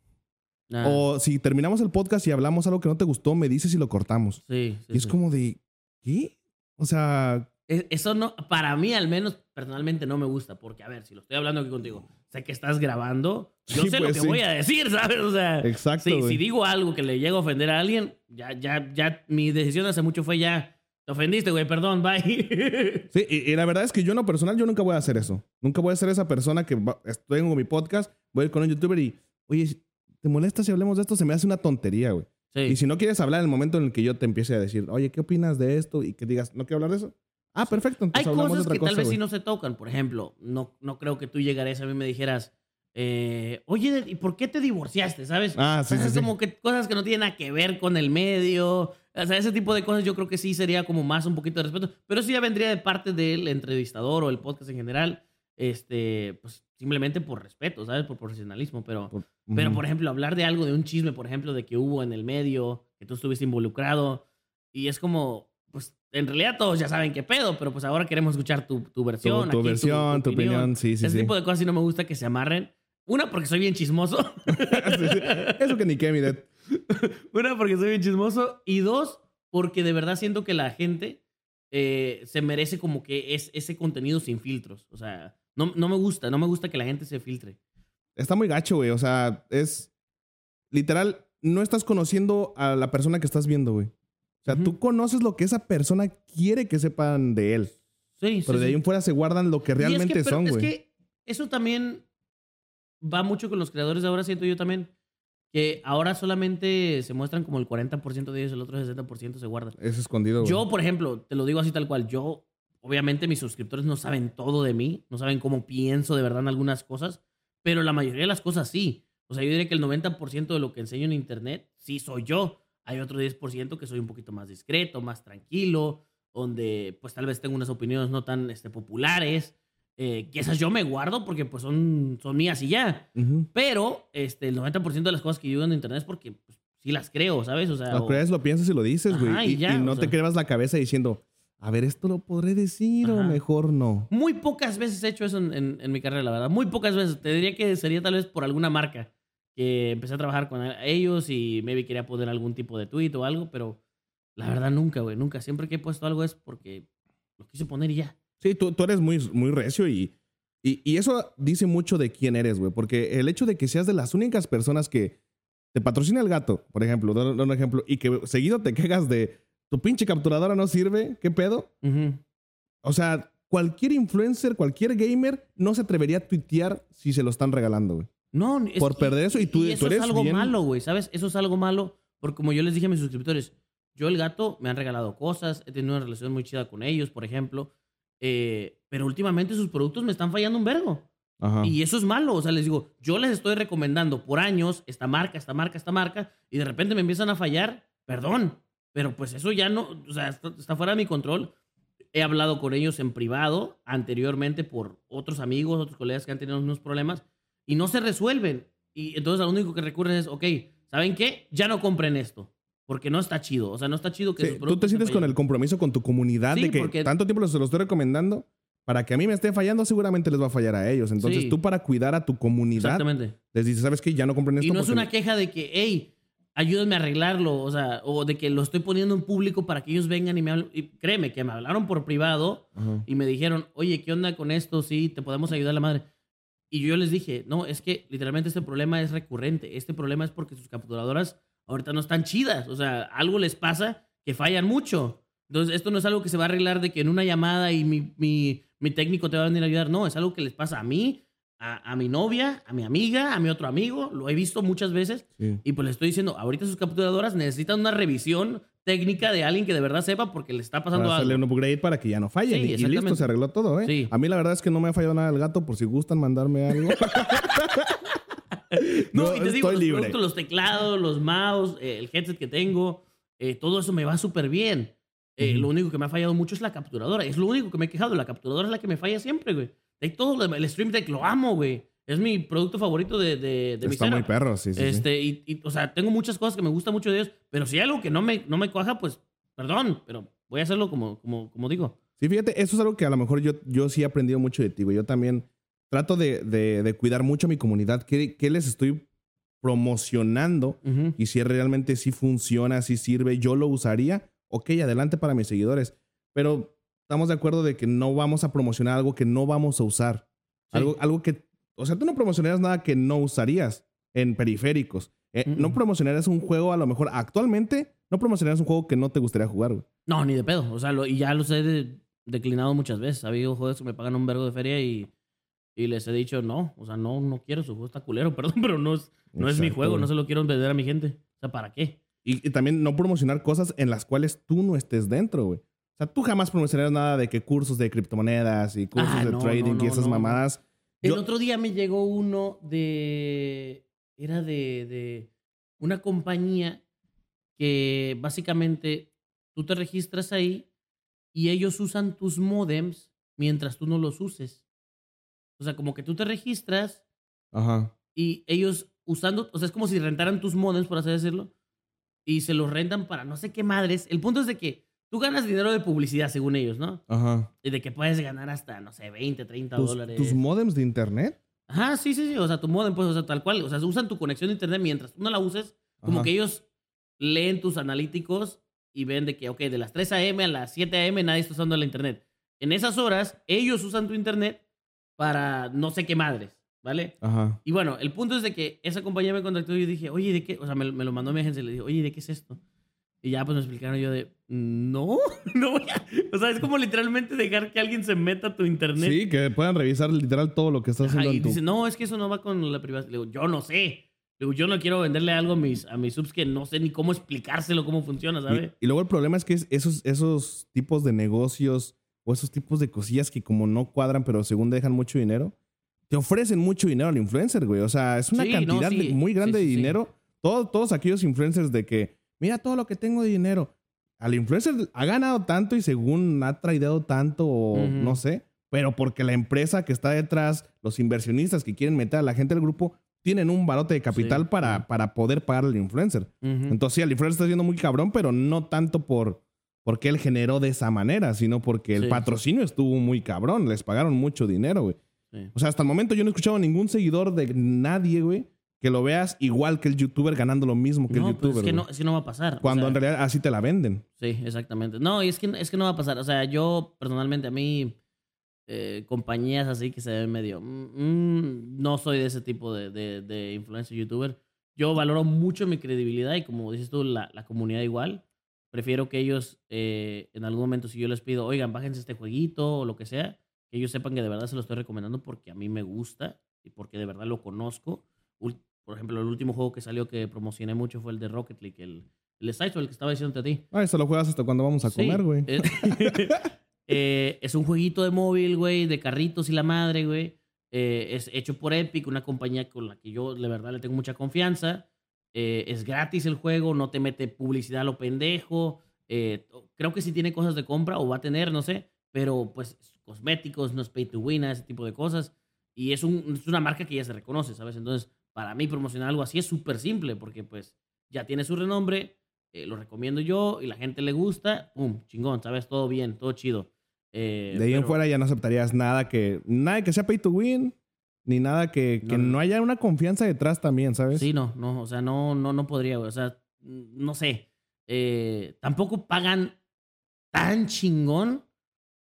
Ah, O si terminamos el podcast y hablamos algo que no te gustó, me dices y lo cortamos. sí, sí, y es sí. como de, ¿qué? O sea, Eso no, para mí al menos personalmente no me gusta, porque a ver, si lo estoy hablando aquí contigo, sé que estás grabando, yo Sí, sé lo pues, que sí. voy a decir, ¿sabes? O sea, exacto. sí, si digo algo que le llega a ofender a alguien, ya, ya, ya, mi decisión hace mucho fue ya, te ofendiste, güey, perdón, bye. Sí, y, y la verdad es que yo en lo personal, yo nunca voy a hacer eso. Nunca voy a ser esa persona que va- en mi podcast, voy a ir con un youtuber y, oye, ¿te molesta si hablemos de esto? Se me hace una tontería, güey. Sí. Y si no quieres hablar en el momento en el que yo te empiece a decir, oye, ¿qué opinas de esto? Y que digas, ¿no quiero hablar de eso? Ah, perfecto. Hay Entonces de cosas que cosa, tal vez sí no se tocan. Por ejemplo, no, no creo que tú llegarías a mí y me dijeras, eh, oye, ¿y por qué te divorciaste? ¿Sabes? Ah, sí, O sea, sí, es sí. como que cosas que no tienen nada que ver con el medio. O sea, ese tipo de cosas yo creo que sí sería como más un poquito de respeto. Pero sí ya vendría de parte del entrevistador o el podcast en general. Este, pues simplemente por respeto, ¿sabes? Por profesionalismo. Pero, Por- pero por ejemplo, hablar de algo, de un chisme, por ejemplo, de que hubo en el medio, que tú estuviste involucrado. Y es como, pues en realidad todos ya saben qué pedo, pero pues ahora queremos escuchar tu, tu versión. tu aquí, versión, tu opinión, sí, sí, Ese sí. tipo de cosas sí no me gusta que se amarren. Una, porque soy bien chismoso. Sí, sí. Eso que ni qué, mi Dad. Una, porque soy bien chismoso. Y dos, porque de verdad siento que la gente eh, se merece como que es ese contenido sin filtros. O sea, no, no me gusta, no me gusta que la gente se filtre. Está muy gacho, güey. O sea, es literal, no estás conociendo a la persona que estás viendo, güey. O sea, tú conoces lo que esa persona quiere que sepan de él. Sí, Pero sí, de ahí sí. en fuera se guardan lo que es realmente son, Es güey. que eso también va mucho con los creadores de ahora, siento yo también. Que ahora solamente se muestran como el 40% de ellos, el otro 60% se guardan. Es escondido. Yo, por ejemplo, te lo digo así tal cual, yo, obviamente mis suscriptores no saben todo de mí, no saben cómo pienso de verdad en algunas cosas, pero la mayoría de las cosas sí. O sea, yo diría que el 90% de lo que enseño en internet sí soy yo. Hay otro 10% que soy un poquito más discreto, más tranquilo, donde pues tal vez tengo unas opiniones no tan este, populares, eh, que esas yo me guardo porque pues son, son mías y ya. Ujú. Pero este, el 90% de las cosas que yo digo en internet es porque pues, sí las creo, ¿sabes? O sea, Lo o- crees, lo piensas y lo dices, güey. Y, y y no o te sea. crevas la cabeza diciendo, a ver, esto lo podré decir o Ajá. mejor no. Muy pocas veces he hecho eso en, en- en mi carrera, la verdad. Muy pocas veces. Te diría que sería tal vez por alguna marca que empecé a trabajar con ellos y maybe quería poner algún tipo de tweet o algo, pero la verdad nunca, güey. Nunca. Siempre que he puesto algo es porque lo quise poner y ya. Sí, tú, tú eres muy, muy recio y, y, y eso dice mucho de quién eres, güey. Porque el hecho de que seas de las únicas personas que te patrocina el gato, por ejemplo, da da un ejemplo, y que seguido te quejas de tu pinche capturadora no sirve, ¿qué pedo? Ujú. O sea, cualquier influencer, cualquier gamer no se atrevería a tuitear si se lo están regalando, güey. No, es- Por perder eso y tú- eso tú eres es algo bien- malo, güey, ¿sabes? Eso es algo malo porque como yo les dije a mis suscriptores, yo el gato me han regalado cosas, he tenido una relación muy chida con ellos, por ejemplo, eh, pero últimamente sus productos me están fallando un vergo. Ajá. Y eso es malo. O sea, les digo, yo les estoy recomendando por años esta marca, esta marca, esta marca, y de repente me empiezan a fallar. Perdón. Pero pues eso ya no, o sea, está, está fuera de mi control. He hablado con ellos en privado anteriormente por otros amigos, otros colegas que han tenido unos problemas y no se resuelven. Y entonces lo único que recurren es, ok, ¿saben qué? Ya no compren esto. Porque no está chido. O sea, no está chido que Sí, sus tú te sientes con el compromiso con tu comunidad Sí, de que porque- tanto tiempo se lo estoy recomendando. Para que a mí me esté fallando, seguramente les va a fallar a ellos. Entonces, Sí. tú para cuidar a tu comunidad, Exactamente. les dices, ¿sabes qué? Ya no compren esto. Y no es una queja de que, hey, ayúdenme a arreglarlo, o sea, o de que lo estoy poniendo en público para que ellos vengan y me hablen. Y créeme, que me hablaron por privado Ajá. y me dijeron, oye, ¿qué onda con esto? Sí, te podemos ayudar a la madre. Y yo les dije, no, es que literalmente este problema es recurrente. Este problema es porque sus capturadoras ahorita no están chidas. O sea, algo les pasa que fallan mucho. Entonces, esto no es algo que se va a arreglar de que en una llamada y mi, mi, mi técnico te va a venir a ayudar. No, es algo que les pasa a mí, a, a mi novia, a mi amiga, a mi otro amigo. Lo he visto muchas veces. Sí. Y pues le estoy diciendo, ahorita sus capturadoras necesitan una revisión técnica de alguien que de verdad sepa porque le está pasando Para hacerle algo. un upgrade para que ya no fallen. Sí, y- y, listo, se arregló todo, ¿eh? Sí. A mí la verdad es que no me ha fallado nada el gato, por si gustan mandarme algo. No, Yo y te digo, estoy los libre. productos, los teclados, los mouse, eh, el headset que tengo, eh, todo eso me va súper bien. Eh. Lo único que me ha fallado mucho es la capturadora. Es lo único que me he quejado. La capturadora es la que me falla siempre, güey. De todo el Stream Deck lo amo, güey. Es mi producto favorito de, de, de Está muy perro, sí, sí. sí. Este, y, y, o sea, tengo muchas cosas que me gustan mucho de ellos, pero si hay algo que no me, no me cuaja, pues, perdón, pero voy a hacerlo como, como, como digo. Sí, fíjate, eso es algo que a lo mejor yo, yo sí he aprendido mucho de ti, güey. Yo también trato de, de- de cuidar mucho a mi comunidad. ¿Qué, qué les estoy promocionando? Y si realmente sí funciona, sí sirve, yo lo usaría. Ok, adelante para mis seguidores. Pero estamos de acuerdo de que no vamos a promocionar algo que no vamos a usar. Sí. Algo, algo que, o sea, tú no promocionarías nada que no usarías en periféricos. Eh, Mm, No mm. promocionarías un juego, a lo mejor actualmente, no promocionarías un juego que no te gustaría jugar, güey. No, ni de pedo. O sea, lo- y ya los he de- declinado muchas veces. Ha habido juegos que me pagan un vergo de feria y, y les he dicho, no, o sea, no, no quiero, su juego está culero, perdón, pero no es, no es mi juego, no se lo quiero vender a mi gente. O sea, ¿para qué? Y, y también no promocionar cosas en las cuales tú no estés dentro, güey. O sea, tú jamás promocionarías nada de que cursos de criptomonedas y cursos Ah, de no, trading no, y no, esas no. mamadas. El Yo- otro día me llegó uno de. Era de, de una compañía que básicamente tú te registras ahí y ellos usan tus modems mientras tú no los uses. O sea, como que tú te registras Ajá. y ellos usando, o sea, es como si rentaran tus modems, por así decirlo, y se los rentan para no sé qué madres. El punto es de que tú ganas dinero de publicidad, según ellos, ¿no? Ajá. Y de que puedes ganar hasta, no sé, 20, 30 ¿Tus, dólares. tus modems de internet? Ajá, sí, sí, sí. O sea, tu modem, pues, o sea, tal cual. O sea, usan tu conexión de internet mientras tú no la uses. Como Ajá. que ellos leen tus analíticos y ven de que, ok, de las 3 a.m. a las 7 a.m. nadie está usando la internet. En esas horas, ellos usan tu internet para no sé qué madres, ¿vale? Ajá. Y bueno, el punto es de que esa compañía me contactó y yo dije, oye, ¿de qué? O sea, me, me lo mandó a mi agencia y le dije, oye, ¿de qué es esto? Y ya pues me explicaron yo de, no, no voy a... O sea, es como literalmente dejar que alguien se meta a tu internet. Sí, que puedan revisar literal todo lo que estás Ajá, haciendo y tu... dice, no, es que eso no va con la privacidad. Le digo, yo no sé. Le digo, yo no quiero venderle algo a mis, a mis subs que no sé ni cómo explicárselo, cómo funciona, ¿sabes? Y, y luego el problema es que es- esos, esos tipos de negocios o esos tipos de cosillas que como no cuadran, pero según dejan mucho dinero, te ofrecen mucho dinero al influencer, güey. O sea, es una Sí, no, cantidad sí. de- muy grande Sí, de dinero. Todos, todos aquellos influencers de que, mira todo lo que tengo de dinero. Al influencer ha ganado tanto y según ha traído tanto o no sé, pero porque la empresa que está detrás, los inversionistas que quieren meter a la gente del grupo, tienen un barote de capital Sí, para, para poder pagar al influencer. Entonces, sí, el influencer está siendo muy cabrón, pero no tanto por porque él generó de esa manera, sino porque el sí. patrocinio estuvo muy cabrón. Les pagaron mucho dinero, güey. Sí. O sea, hasta el momento yo no he escuchado a ningún seguidor de nadie, güey, que lo veas igual que el youtuber ganando lo mismo que No, el pues youtuber. es que, no, es que no va a pasar. o Cuando sea, en realidad así te la venden. Sí, exactamente. No, y es que, es que no va a pasar. O sea, yo personalmente, a mí, eh, compañías así que se ven medio. mm, mm, no soy de ese tipo de, de, de influencer youtuber. Yo valoro mucho mi credibilidad y, como dices tú, la, la comunidad igual. Prefiero que ellos, eh, en algún momento, si yo les pido, oigan, bájense este jueguito o lo que sea, que ellos sepan que de verdad se lo estoy recomendando porque a mí me gusta y porque de verdad lo conozco. Por ejemplo, el último juego que salió que promocioné mucho fue el de Rocket League, el, el de Sideshow, el que estaba diciéndote a ti. Ay, eso lo juegas hasta cuando vamos a Sí, comer, güey. Es, eh, es un jueguito de móvil, güey, de carritos y la madre, güey. Eh, es hecho por Epic, una compañía con la que yo, de verdad, le tengo mucha confianza. Eh, es gratis el juego, no te mete publicidad a lo pendejo. Eh, creo que sí tiene cosas de compra o va a tener, no sé. Pero, pues, cosméticos, no es pay to win, ese tipo de cosas. Y es, un, es una marca que ya se reconoce, ¿sabes? Entonces, para mí promocionar algo así es súper simple porque, pues, ya tiene su renombre, eh, lo recomiendo yo y la gente le gusta, pum, chingón, ¿sabes? Todo bien, todo chido. Eh, De ahí en fuera ya no aceptarías nada que nada que sea pay to win, ni nada que, que No, haya una confianza detrás también, ¿sabes? Sí, no, no, o sea, no, no, no podría, güey. O sea, no sé. Eh, tampoco pagan tan chingón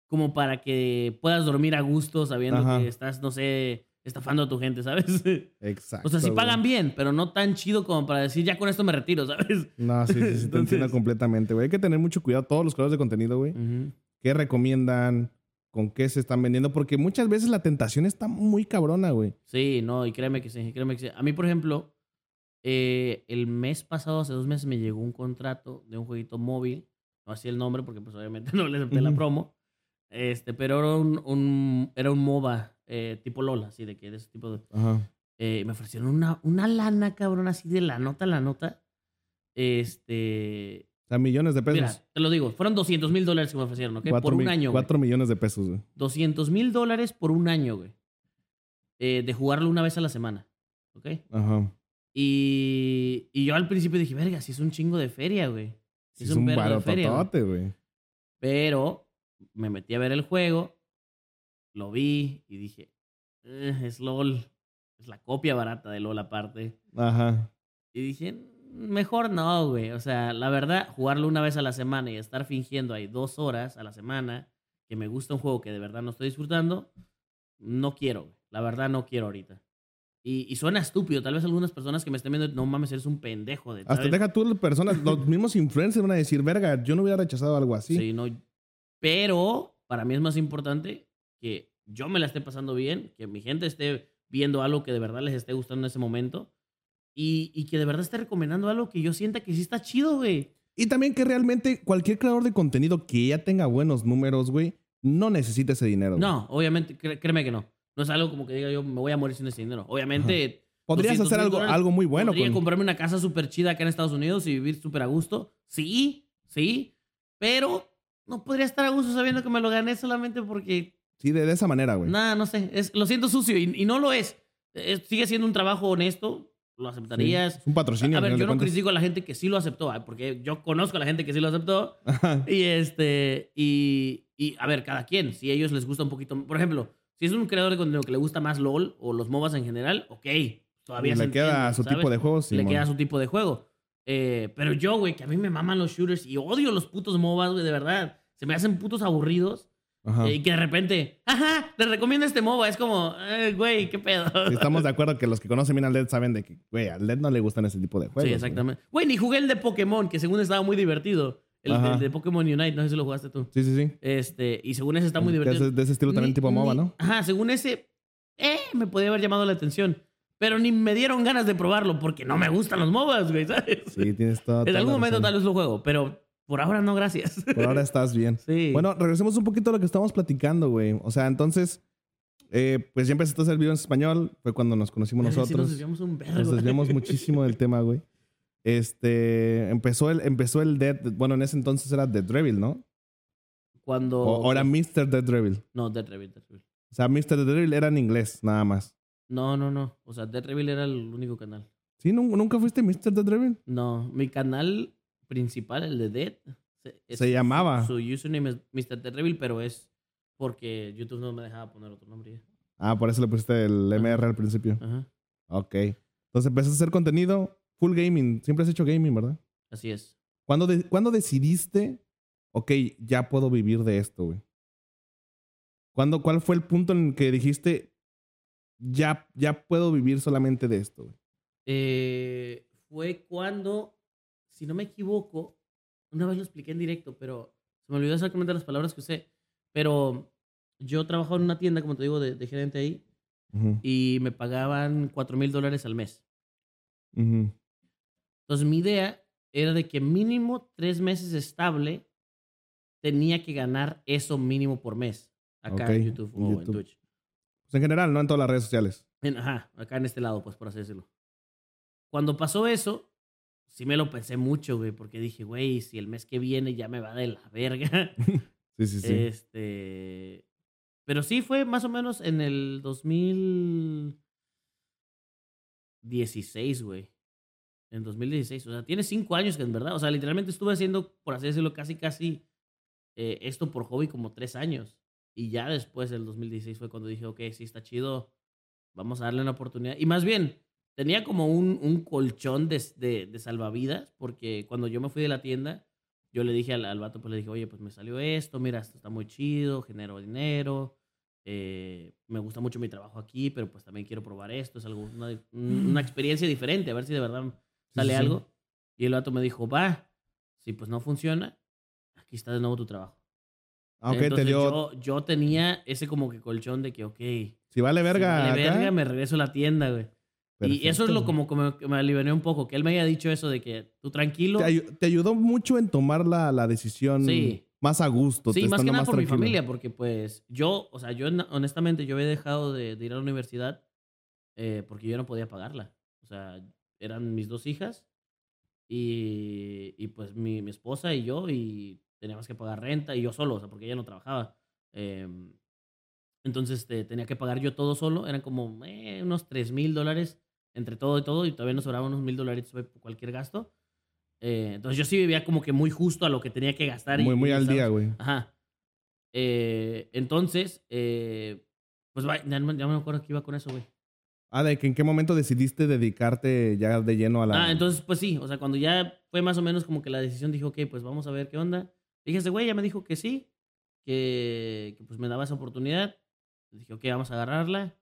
como para que puedas dormir a gusto sabiendo Ajá. que estás, no sé, estafando a tu gente, ¿sabes? Exacto. O sea, sí güey. pagan bien, pero no tan chido como para decir, ya con esto me retiro, ¿sabes? No, sí, sí, sí, te entiendo completamente, güey. Hay que tener mucho cuidado todos los creadores de contenido, güey. ¿Qué recomiendan? ¿Con qué se están vendiendo? Porque muchas veces la tentación está muy cabrona, güey. Sí, no, y créeme que sí, créeme que sí. A mí, por ejemplo, eh, el mes pasado, hace dos meses, me llegó un contrato de un jueguito móvil. No así el nombre, porque pues obviamente no le acepté la promo. Este, pero era un, un- era un MOBA eh, tipo LOL, así de que de ese tipo de... Ajá. eh, me ofrecieron una, una lana, cabrón, así de la nota a la nota. Este... O sea, millones de pesos. Mira, te lo digo, fueron 200 mil dólares que me ofrecieron, ¿ok? Cuatro Por un año, güey. Cuatro millones de pesos, güey. 200 mil dólares por un año, güey. eh, de jugarlo una vez a la semana. ¿Ok? Ajá. Y, y yo al principio dije, verga, si es un chingo de feria, güey. Sí, es un vergo de feria, güey". barototote, güey. Pero me metí a ver el juego, lo vi y dije, "Eh, es LOL. Es la copia barata de LOL aparte. Ajá. Y dije, mejor no, güey. O sea, la verdad, jugarlo una vez a la semana y estar fingiendo ahí dos horas a la semana que me gusta un juego que de verdad no estoy disfrutando, no quiero, güey. La verdad, no quiero ahorita. Y, y suena estúpido. Tal vez algunas personas que me estén viendo, no mames, eres un pendejo. De, Hasta deja tú las personas, los mismos influencers van a decir, verga, yo no hubiera rechazado algo así. Sí, no. Pero para mí es más importante que yo me la esté pasando bien, que mi gente esté viendo algo que de verdad les esté gustando en ese momento y, y que de verdad esté recomendando algo que yo sienta que sí está chido, güey. Y también que realmente cualquier creador de contenido que ya tenga buenos números, güey, no necesita ese dinero. güey. No, obviamente, créeme que no. No es algo como que diga yo me voy a morir sin ese dinero. Obviamente. Podrías 200 hacer algo, dólares, algo muy bueno. Podría con- comprarme una casa súper chida acá en Estados Unidos y vivir súper a gusto. Sí, sí. Pero no podría estar a gusto sabiendo que me lo gané solamente porque Sí, de, de esa manera, güey. Nada, no sé. Es, lo siento sucio y, y no lo es. Es- Sigue siendo un trabajo honesto. Lo Sí, aceptarías. Es un patrocinio. a ver, yo no cuentas. critico a la gente que sí lo aceptó, ah, porque yo conozco a la gente que sí lo aceptó. Ajá. Y este, y, y a ver, cada quien, si a ellos les gusta un poquito, por ejemplo, si es un creador de contenido que le gusta más LOL o los MOBAs en general, ok, todavía se le queda entiende, su ¿sabes? tipo de juegos. le Simón. queda su tipo de juego. Eh, pero yo, güey, que a mí me maman los shooters y odio los putos MOBAs, güey, de verdad. Se me hacen putos aburridos. Ajá. Y que de repente, ajá, te recomiendo este MOBA. Es como, eh, güey, qué pedo. Sí, Estamos de acuerdo que los que conocen bien al LED saben de que, güey, al LED no le gustan ese tipo de juegos. Sí, exactamente. Güey, ni jugué el de Pokémon, que según estaba muy divertido. El, el de Pokémon Unite, no sé si lo jugaste tú. Sí, sí, sí. Este, y según ese está muy Que divertido. es de ese estilo también Ni- tipo MOBA, ni- ¿no? Ajá, según ese, eh, me podía haber llamado la atención. Pero ni me dieron ganas de probarlo porque no me gustan los MOBAs, güey, ¿sabes? Sí, tienes todo. en algún momento tal vez lo juego, pero por ahora no, gracias. Por ahora estás bien. sí. Bueno, regresemos un poquito a lo que estábamos platicando, güey. O sea, entonces, eh, pues ya empezaste a hacer videos en español. Fue cuando nos conocimos Verga, sí nosotros. nos desviamos un vergo. Nos desviamos muchísimo del tema, güey. Este, empezó el, empezó el Dead, bueno, en ese entonces era Dead Devil, ¿no? Cuando... O, era Mr. Dead Devil. No, Dead Revil, Dead Revil. O sea, Mr. Dead Devil era en inglés, nada más. No, no, no. O sea, Dead Revil era el único canal. ¿Sí? ¿Nu- ¿Nunca fuiste Mr. Dead Devil? No, mi canal principal, el de Dead, se, es- Se llamaba. Su, su username es Mr. Revil, pero es porque YouTube no me dejaba poner otro nombre. Ah, por eso le pusiste el Ajá. MR al principio. Ajá, Ok. Entonces empezaste a hacer contenido full gaming. Siempre has hecho gaming, ¿verdad? así es. ¿Cuándo, de- ¿cuándo decidiste, ok, ya puedo vivir de esto, güey? ¿Cuándo, ¿Cuál fue el punto en el que dijiste, ya, ya puedo vivir solamente de esto, güey? Eh, fue cuando, si no me equivoco, una vez lo expliqué en directo, pero se me olvidó exactamente las palabras que usé. Pero yo trabajaba en una tienda, como te digo, de, de gerente ahí, Ujú, y me pagaban 4 mil dólares al mes. ujú. Entonces mi idea era de que mínimo tres meses estable tenía que ganar eso mínimo por mes. Acá Ok, en YouTube o YouTube. en Twitch. Pues en general, no en todas las redes sociales. En- ajá, acá en este lado, pues por así decirlo. Cuando pasó eso, sí me lo pensé mucho, güey, porque dije, güey, si el mes que viene ya me va de la verga. Sí, sí, sí. Este. Pero sí fue más o menos en el 2016, güey. En 2016. O sea, tiene cinco años que en verdad. O sea, literalmente estuve haciendo, por así decirlo, casi, casi eh, esto por hobby como tres años. Y ya después del 2016 fue cuando dije, ok, sí está chido. Vamos a darle una oportunidad. Y más bien, tenía como un, un colchón de, de, de salvavidas, porque cuando yo me fui de la tienda, yo le dije al, al vato, pues le dije, oye, pues me salió esto, mira, esto está muy chido, genero dinero, eh, me gusta mucho mi trabajo aquí, pero pues también quiero probar esto, es algo, una, una experiencia diferente, a ver si de verdad sale sí, sí. algo. Y el vato me dijo, va, si pues no funciona, aquí está de nuevo tu trabajo. Ah, ok, te dio. yo, yo tenía ese como que colchón de que, ok, Si vale verga. si vale acá, verga, me regreso a la tienda, güey. Y eso es lo perfecto. como que me, aliviané un poco, que él me haya dicho eso de que tú tranquilo. Te, ayu- te ayudó mucho en tomar la, la decisión Sí. más a gusto. Sí, más que nada por mi tranquilo. familia, porque pues yo, o sea, yo en- honestamente yo había dejado de, de ir a la universidad eh, porque yo no podía pagarla. O sea, eran mis dos hijas y, y pues mi, mi esposa y yo y teníamos que pagar renta y yo solo, o sea, porque ella no trabajaba. Em, Entonces este, tenía que pagar yo todo solo. Eran como eh, unos 3 mil dólares entre todo y todo. Y todavía nos sobraban unos mil dólares por cualquier gasto. Eh, entonces yo sí vivía como que muy justo a lo que tenía que gastar. y- Muy, muy y al estaba- día, güey. Ajá. Eh, entonces, eh, pues ya, no me- ya me acuerdo que iba con eso, güey. Ah, de que en qué momento decidiste dedicarte ya de lleno a la. Ah, entonces, pues sí, o sea, cuando ya fue más o menos como que la decisión dijo, ok, pues vamos a ver qué onda. Fíjese, güey, ya me dijo que sí, que, que pues me daba esa oportunidad. Dije, ok, vamos a agarrarla.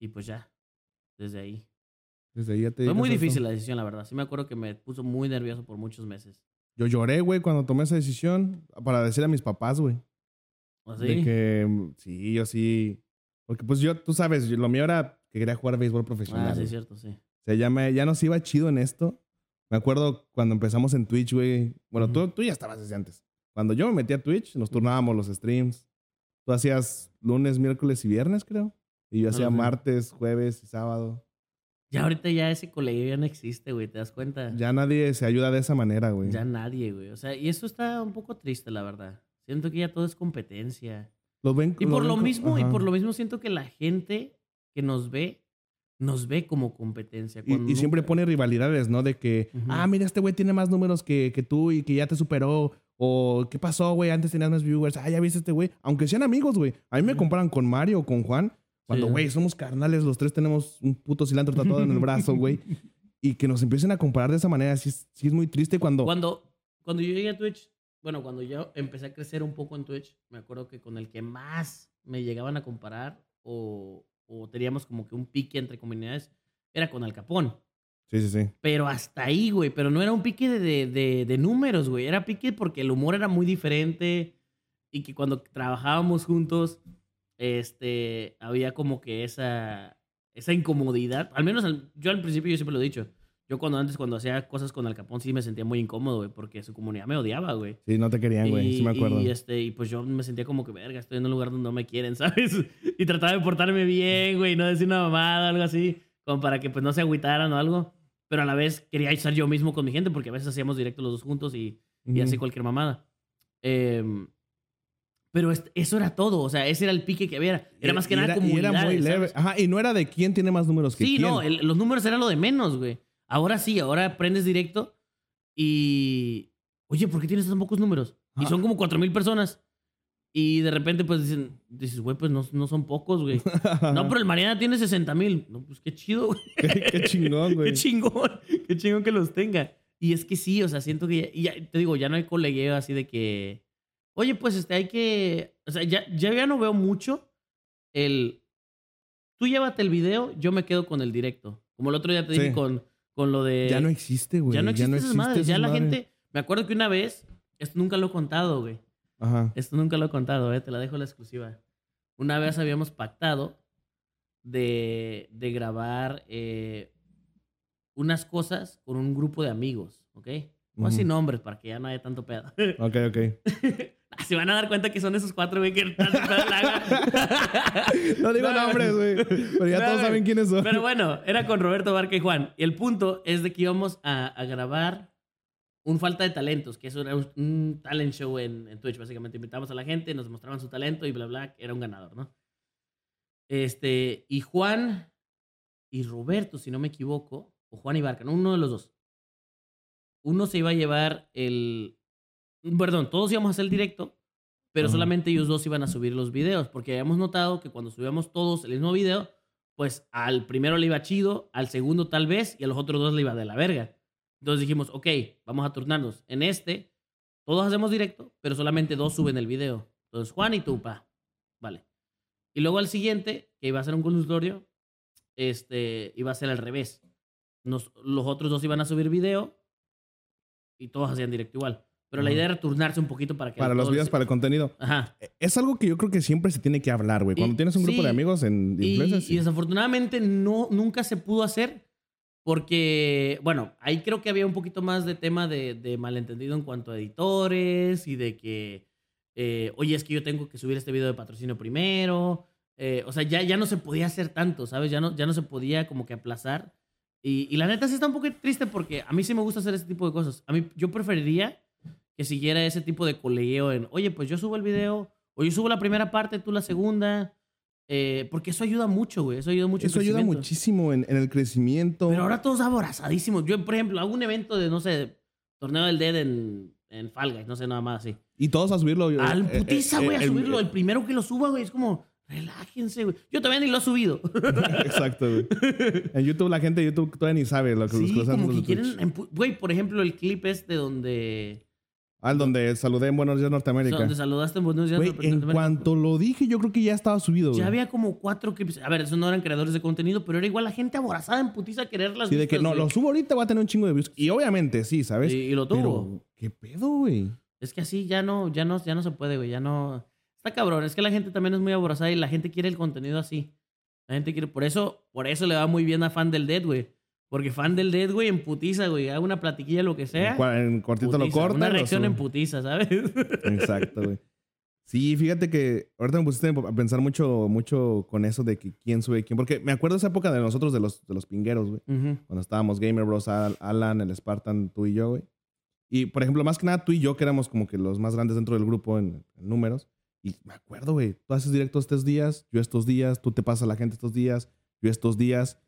Y pues ya, desde ahí. Desde ahí ya te Fue muy difícil la decisión, la verdad. Sí me acuerdo que me puso muy nervioso por muchos meses. Yo lloré, güey, cuando tomé esa decisión para decirle a mis papás, güey. ¿Así? De que mm, sí, yo sí. Porque pues yo, tú sabes, lo mío era que quería jugar béisbol profesional. Ah, sí, güey. cierto, sí. O sea, ya, me, ya nos iba chido en esto. Me acuerdo cuando empezamos en Twitch, güey. Bueno, tú, tú ya estabas desde antes. Cuando yo me metí a Twitch, nos turnábamos los streams. Tú hacías lunes, miércoles y viernes, creo. Y yo No hacía martes, jueves y sábado. Ya ahorita ya ese colegio ya no existe, güey, ¿te das cuenta? Ya nadie se ayuda de esa manera, güey. Ya nadie, güey. O sea, y eso está un poco triste, la verdad. Siento que ya todo es competencia. Lo ven, Y por ven lo mismo, y por lo mismo siento que la gente que nos ve, nos ve como competencia. Y, siempre pone rivalidades, ¿no? De que, ah, mira, este güey tiene más números que, que tú y que ya te superó. O, ¿qué pasó, güey? Antes tenías más viewers. Ah, ya viste este güey. Aunque sean amigos, güey. A mí me comparan con Mario o con Juan. Cuando, güey, somos carnales, los tres tenemos un puto cilantro tatuado en el brazo, güey. Y que nos empiecen a comparar de esa manera, sí es, sí es muy triste cuando... Cuando, cuando yo llegué a Twitch, bueno, cuando yo empecé a crecer un poco en Twitch, me acuerdo que con el que más me llegaban a comparar o, o teníamos como que un pique entre comunidades era con Al Capón. Sí, sí, sí. Pero hasta ahí, güey. Pero no era un pique de, de, de- de números, güey. Era pique porque el humor era muy diferente y que cuando trabajábamos juntos, este, había como que esa, esa incomodidad. Al menos al- yo al principio yo siempre lo he dicho. Yo cuando antes, cuando hacía cosas con Al Capón, sí me sentía muy incómodo, güey, porque su comunidad me odiaba, güey. Sí, no te querían, güey. Sí me acuerdo. Y, este, y pues yo me sentía como que, verga, estoy en un lugar donde no me quieren, ¿sabes? Y trataba de portarme bien, güey, no decir una mamada, algo así, como para que pues no se agüitaran o algo. Pero a la vez quería estar yo mismo con mi gente, porque a veces hacíamos directo los dos juntos y, y así cualquier mamada. Em, pero eso era todo, o sea, ese era el pique que había. Era más que Y nada y era muy leve. ¿sabes? Ajá, y no era de quién tiene más números que Sí, quién. no, el- los números eran lo de menos, güey. Ahora sí, ahora prendes directo y. Oye, ¿por qué tienes tan pocos números? Y Ah. son como cuatro mil personas. Y de repente, pues dicen, dices, güey, pues no, no son pocos, güey. No, pero el Mariana tiene 60 mil. No, pues qué chido, güey. qué, qué chingón, güey. Qué chingón. Qué chingón que los tenga. Y es que sí, o sea, siento que ya, y ya- te digo, ya no hay colegueo así de que, oye, pues este, hay que, o sea, ya, ya, ya no veo mucho el, tú llévate el video, yo me quedo con el directo. Como el otro día te dije Sí. con, con lo de... ya no existe, güey. ya no existe esas madres. Ya la madre. gente, me acuerdo que una vez, esto nunca lo he contado, güey. Ajá. Esto nunca lo he contado, eh, te la dejo la exclusiva. Una vez habíamos pactado de, de grabar eh, unas cosas con un grupo de amigos, ¿ok? No Ujú. sin nombres para que ya no haya tanto pedo. Ok, ok. Se van a dar cuenta que son esos cuatro, güey, que hagan. No digo No, nombres, güey. Pero ya No, todos saben quiénes son. Pero bueno, era con Roberto Barca y Juan. Y el punto es de que íbamos a, a grabar un falta de talentos, que eso era un, un talent show en, en Twitch, básicamente. Invitamos a la gente, nos mostraban su talento y bla, bla, era un ganador, ¿no? Este, y Juan y Roberto, si no me equivoco, o Juan y Barca, ¿no? uno de los dos. Uno se iba a llevar el... Perdón, todos íbamos a hacer el directo, pero solamente ellos dos iban a subir los videos, porque habíamos notado que cuando subíamos todos el mismo video, pues al primero le iba chido, al segundo tal vez, y a los otros dos le iba de la verga. Entonces dijimos, ok, vamos a turnarnos. En este, todos hacemos directo, pero solamente dos suben el video. Entonces Juan y tú, pa. Vale. Y luego al siguiente, que iba a ser un consultorio, este, iba a ser al revés. Nos- los otros dos iban a subir video y todos hacían directo igual. Pero la idea era turnarse un poquito para que... Para los videos, para el contenido. Ajá. Es algo que yo creo que siempre se tiene que hablar, güey. Cuando Y- tienes un grupo sí. de amigos en Y, influencers, y desafortunadamente no, nunca se pudo hacer porque, bueno, ahí creo que había un poquito más de tema de, de malentendido en cuanto a editores y de que, eh, oye, es que yo tengo que subir este video de patrocinio primero. Eh, o sea, ya, ya no se podía hacer tanto, ¿sabes? Ya no, ya no se podía como que aplazar. Y, y la neta sí está un poco triste porque a mí sí me gusta hacer ese tipo de cosas. A mí yo preferiría que siguiera ese tipo de colegueo en, oye, pues yo subo el video, o yo subo la primera parte, tú la segunda, eh, porque eso ayuda mucho, güey. Eso ayuda mucho. Eso ayuda muchísimo en, en el crecimiento. Pero ahora todos aborazadísimos. Yo, por ejemplo, hago un evento de, no sé, torneo del Dead en, en Fall Guys, no sé, nada más así. Y todos a subirlo. eh, Al eh, putiza, eh, güey, a el- subirlo. El primero que lo suba, güey, es como, relájense, güey. Yo todavía ni lo he subido. Exacto, güey. En YouTube, la gente de YouTube todavía ni sabe lo que los sí, cosas como que quieren... Güey, por ejemplo, el clip este donde... Ah, donde saludé en Buenos Días Norteamérica. Donde saludaste en Buenos Días. Güey, Norte- en Norteamérica. cuanto lo dije, yo creo que ya estaba subido, güey. Ya había como cuatro clips. A ver, esos no eran creadores de contenido, pero era igual la gente aborazada en putiza a querer las Sí, de que no, güey. lo subo ahorita, va a tener un chingo de views. Y obviamente, sí, ¿sabes? Y, y lo tuvo. Pero, ¿qué pedo, güey? Es que así ya no, ya no, ya no se puede, güey. Ya no. Está cabrón. Es que la gente también es muy aborazada y la gente quiere el contenido así. La gente quiere. Por eso, por eso le va muy bien a fan del Dead, güey. Porque fan del Dead, güey, en putiza, güey. Haga una platiquilla, lo que sea. En, cortito lo corta. Una reacción en putiza, ¿sabes? Exacto, güey. Sí, fíjate que ahorita me pusiste a pensar mucho, mucho con eso de que quién sube quién. Porque me acuerdo esa época de nosotros, de los, de los pingueros, güey. Ujú. Cuando estábamos Gamer Bros, Al- Alan, el Spartan, tú y yo, güey. Y, por ejemplo, más que nada tú y yo, que éramos como que los más grandes dentro del grupo en, en números. Y me acuerdo, güey, tú haces directos estos días, yo estos días, tú te pasas a la gente estos días, yo estos días.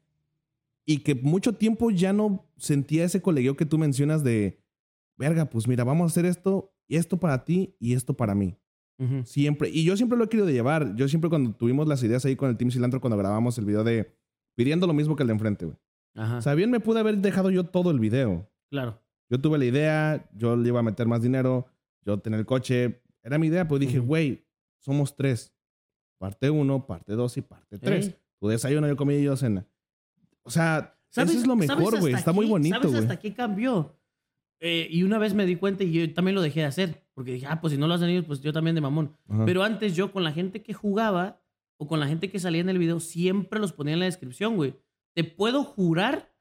Y que mucho tiempo ya no sentía ese colegueo que tú mencionas de, verga, pues mira, vamos a hacer esto, y esto para ti y esto para mí. Siempre. Y yo siempre lo he querido llevar. Yo siempre cuando tuvimos las ideas ahí con el Team Cilantro, cuando grabamos el video de pidiendo lo mismo que el de enfrente, güey. Ajá. O sea, bien me pude haber dejado yo todo el video. claro. Yo tuve la idea, yo le iba a meter más dinero, yo tenía el coche. Era mi idea, pues dije, güey, somos tres. Parte uno, parte dos y parte tres. Ey. Tu desayuno, yo comí y yo cena. O sea, eso es lo mejor, güey. Está muy bonito, ¿Sabes güey. hasta qué cambió? Eh, y una vez me di cuenta y yo también lo dejé de hacer. Porque dije, ah, pues si no lo hacen ellos, pues yo también de mamón. Ajá. Pero antes yo con la gente que jugaba o con la gente que salía en el video, siempre los ponía en la descripción, güey. Te puedo jurar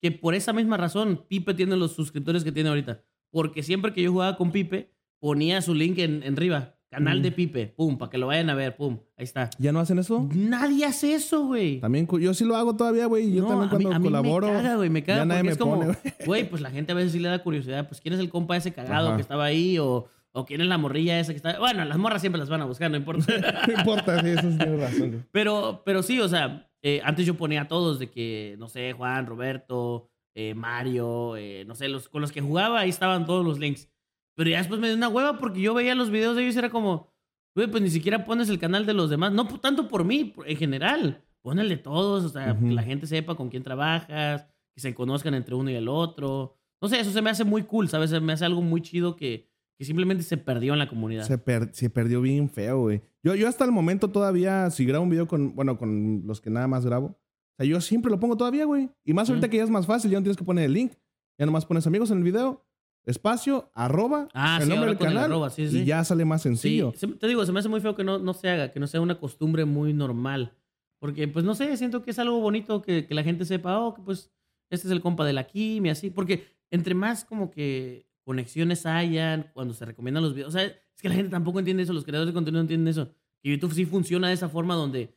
que por esa misma razón Pipe tiene los suscriptores que tiene ahorita. Porque siempre que yo jugaba con Pipe, ponía su link en, en arriba. Canal de Pipe, pum, para que lo vayan a ver, pum, ahí está. ¿Ya no hacen eso? Nadie hace eso, güey. También, cu- yo sí lo hago todavía, güey. Yo No, también a mí- cuando a mí colaboro. Me caga, güey, me caga ya nadie porque me es como, pone, güey. güey, pues la gente a veces sí le da curiosidad, pues quién es el compa ese cagado Ajá. que estaba ahí o, o quién es la morrilla esa que está. Bueno, las morras siempre las van a buscar, no importa. no importa, sí, eso sí tienes razón. güey. pero, pero sí, o sea, eh, antes yo ponía a todos de que, no sé, Juan, Roberto, eh, Mario, eh, no sé, los, con los que jugaba, ahí estaban todos los links. Pero ya después me dio una hueva porque yo veía los videos de ellos y era como, güey, pues ni siquiera pones el canal de los demás. No p- tanto por mí, en general. Pon el de todos, o sea, que la gente sepa con quién trabajas, que se conozcan entre uno y el otro. No sé, eso se me hace muy cool, ¿sabes? Se me hace algo muy chido que, que simplemente se perdió en la comunidad. Se, per- se perdió bien feo, güey. Yo, yo hasta el momento todavía, si grabo un video con, bueno, con los que nada más grabo, o sea, yo siempre lo pongo todavía, güey. Y más ahorita que ya es más fácil, ya no tienes que poner el link. Ya nomás pones amigos en el video, espacio, arroba, Ah, el sí, nombre del canal. arroba, sí, y sí. ya sale más sencillo. se- te digo, se me hace muy feo que no, no se haga, que no sea una costumbre muy normal. Porque, pues, no sé, siento que es algo bonito que, que la gente sepa, oh, que pues, este es el compa de la y así. Porque entre más como que conexiones hayan, cuando se recomiendan los videos, o sea, es que la gente tampoco entiende eso, los creadores de contenido no entienden eso. Que YouTube sí funciona de esa forma donde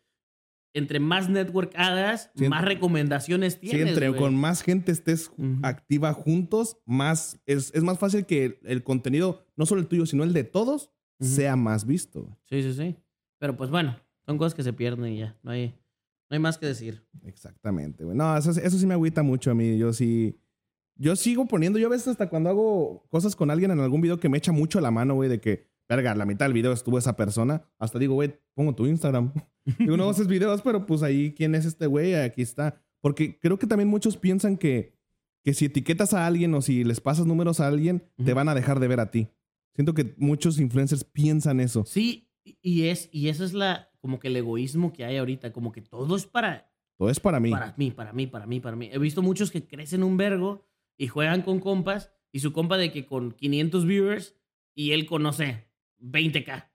entre más network hagas, Sí, más recomendaciones Sí, tienes. entre güey. con más gente estés activa juntos, más es, es más fácil que el, el contenido, no solo el tuyo, sino el de todos, sea más visto. Sí, sí, sí. Pero pues bueno, son cosas que se pierden y ya, no hay, no hay más que decir. Exactamente, güey. No, eso, eso sí me agüita mucho a mí. Yo sí. Yo sigo poniendo, yo a veces hasta cuando hago cosas con alguien en algún video que me echa mucho la mano, güey, de que, verga, la mitad del video estuvo esa persona, hasta digo, güey, pongo tu Instagram. Digo, no haces videos, pero pues ahí, ¿quién es este güey? Aquí está. Porque creo que también muchos piensan que, que si etiquetas a alguien o si les pasas números a alguien, te Ujú. van a dejar de ver a ti. Siento que muchos influencers piensan eso. Sí, y es, y eso es la, como que el egoísmo que hay ahorita, como que todo es para, Todo es para mí. para mí, para mí, para mí, para mí. He visto muchos que crecen un vergo y juegan con compas y su compa de que con 500 viewers y él con, no sé, 20k.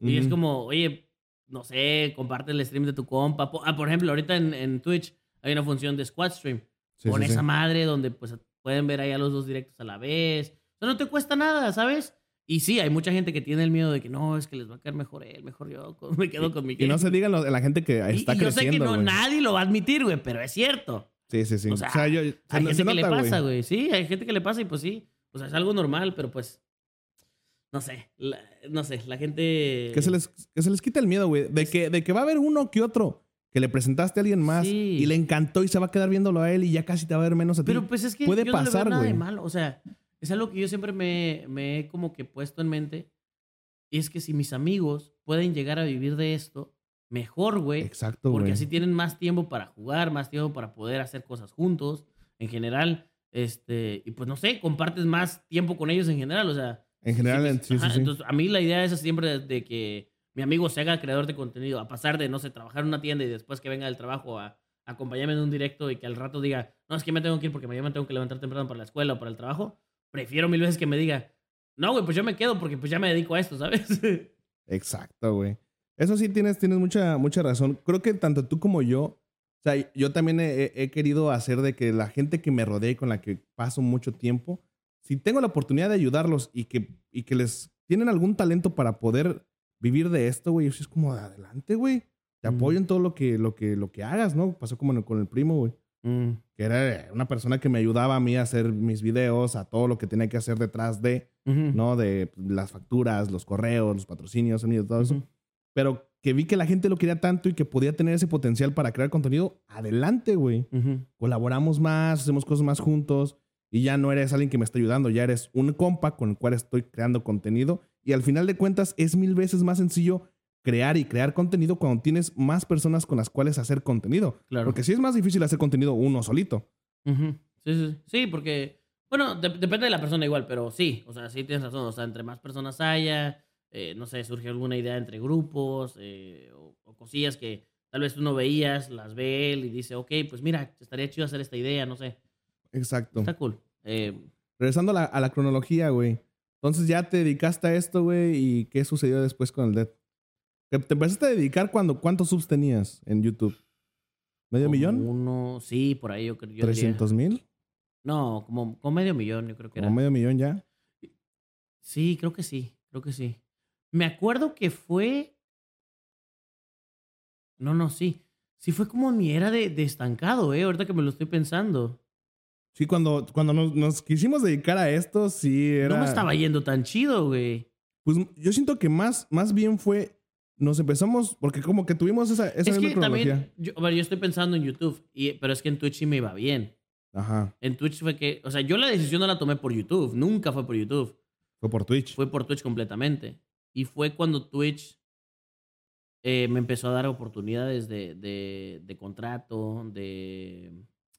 Y es Ujú. como, oye, no sé, comparte el stream de tu compa. Ah, por ejemplo, ahorita en, en Twitch hay una función de squad stream. Sí, con sí, sí. esa madre donde pues pueden ver ahí a los dos directos a la vez. O sea, no te cuesta nada, ¿sabes? Y sí, hay mucha gente que tiene el miedo de que no, es que les va a caer mejor él, mejor yo, me quedo con mi Y no game". se digan lo- la gente que Y- está y yo sé que creciendo, no, nadie lo va a admitir, güey, pero es cierto. Sí, sí, sí. O O sea, yo, se, Hay se gente que le pasa, güey. Sí, hay gente que le pasa y pues sí. O sea, es algo normal, pero pues no sé, la- no sé, la gente... Que se les, que se les quita el miedo, güey. De que, de que va a haber uno que otro que le presentaste a alguien más Sí. y le encantó y se va a quedar viéndolo a él y ya casi te va a ver menos a ti. Pero pues es que Puede yo no le pasar, veo nada de güey. malo. O sea, es algo que yo siempre me, me he como que puesto en mente. Y es que si mis amigos pueden llegar a vivir de esto, mejor, güey. Exacto, Porque güey. así tienen más tiempo para jugar, más tiempo para poder hacer cosas juntos, en general. Este, y pues no sé, compartes más tiempo con ellos en general. O sea, En general, Sí, ajá. Entonces, a mí la idea es siempre de, de que mi amigo se haga creador de contenido, a pasar de, no sé, trabajar en una tienda y después que venga del trabajo a, a acompañarme en un directo y que al rato diga, no, es que me tengo que ir porque mañana me tengo que levantar temprano para la escuela o para el trabajo. Prefiero mil veces que me diga, no, güey, pues yo me quedo porque pues ya me dedico a esto, ¿sabes? Exacto, güey. Eso sí tienes, tienes mucha, mucha razón. Creo que tanto tú como yo, o sea, yo también he, he querido hacer de que la gente que me rodea y con la que paso mucho tiempo, si tengo la oportunidad de ayudarlos y que, y que les tienen algún talento para poder vivir de esto, güey, sí es como, adelante, güey. Te Mm. apoyo en todo lo que, lo que, lo que hagas, ¿no? Pasó como con el primo, güey. Mm, Que era una persona que me ayudaba a mí a hacer mis videos, a todo lo que tenía que hacer detrás de, ujú, ¿no? De las facturas, los correos, los patrocinios, sonido, todo eso ujú. pero que vi que la gente lo quería tanto y que podía tener ese potencial para crear contenido, adelante, güey. Ujú. Colaboramos más, hacemos cosas más juntos y ya no eres alguien que me está ayudando, ya eres un compa con el cual estoy creando contenido y al final de cuentas es mil veces más sencillo crear y crear contenido cuando tienes más personas con las cuales hacer contenido. Claro. Porque sí es más difícil hacer contenido uno solito. Sí, sí, sí. Sí, porque, bueno, de- depende de la persona igual, pero sí, o sea, sí tienes razón. O sea, entre más personas haya, eh, no sé, surge alguna idea entre grupos eh, o, o cosillas que tal vez tú no veías, las ve él y dice, ok, pues mira, estaría chido hacer esta idea, no sé. Exacto. Está cool. Eh, Regresando a la, a la cronología, güey. Entonces ya te dedicaste a esto, güey, y ¿qué sucedió después con el Dead? ¿Te empezaste a dedicar cuando cuántos subs tenías en YouTube? ¿Medio como millón? Uno, sí, por ahí yo creo. yo diría. ¿300 mil? No, como, como medio millón, yo creo que ¿Como era. medio millón ya? Sí, creo que sí, creo que sí. Me acuerdo que fue. No, no, sí. Sí fue como mi era de, de estancado, ¿eh? Ahorita que me lo estoy pensando. Sí, cuando, cuando nos, nos quisimos dedicar a esto, sí era... No me estaba yendo tan chido, güey. Pues yo siento que más, más bien fue... Nos empezamos... Porque como que tuvimos esa, esa Es misma que cronología. también, yo, a ver, yo estoy pensando en YouTube, y, pero es que en Twitch sí me iba bien. Ajá. En Twitch fue que, o sea, yo la decisión no la tomé por YouTube, nunca fue por YouTube, Fue por Twitch. fue por Twitch completamente. Y fue cuando Twitch eh, me empezó a dar oportunidades de, de, de contrato, de,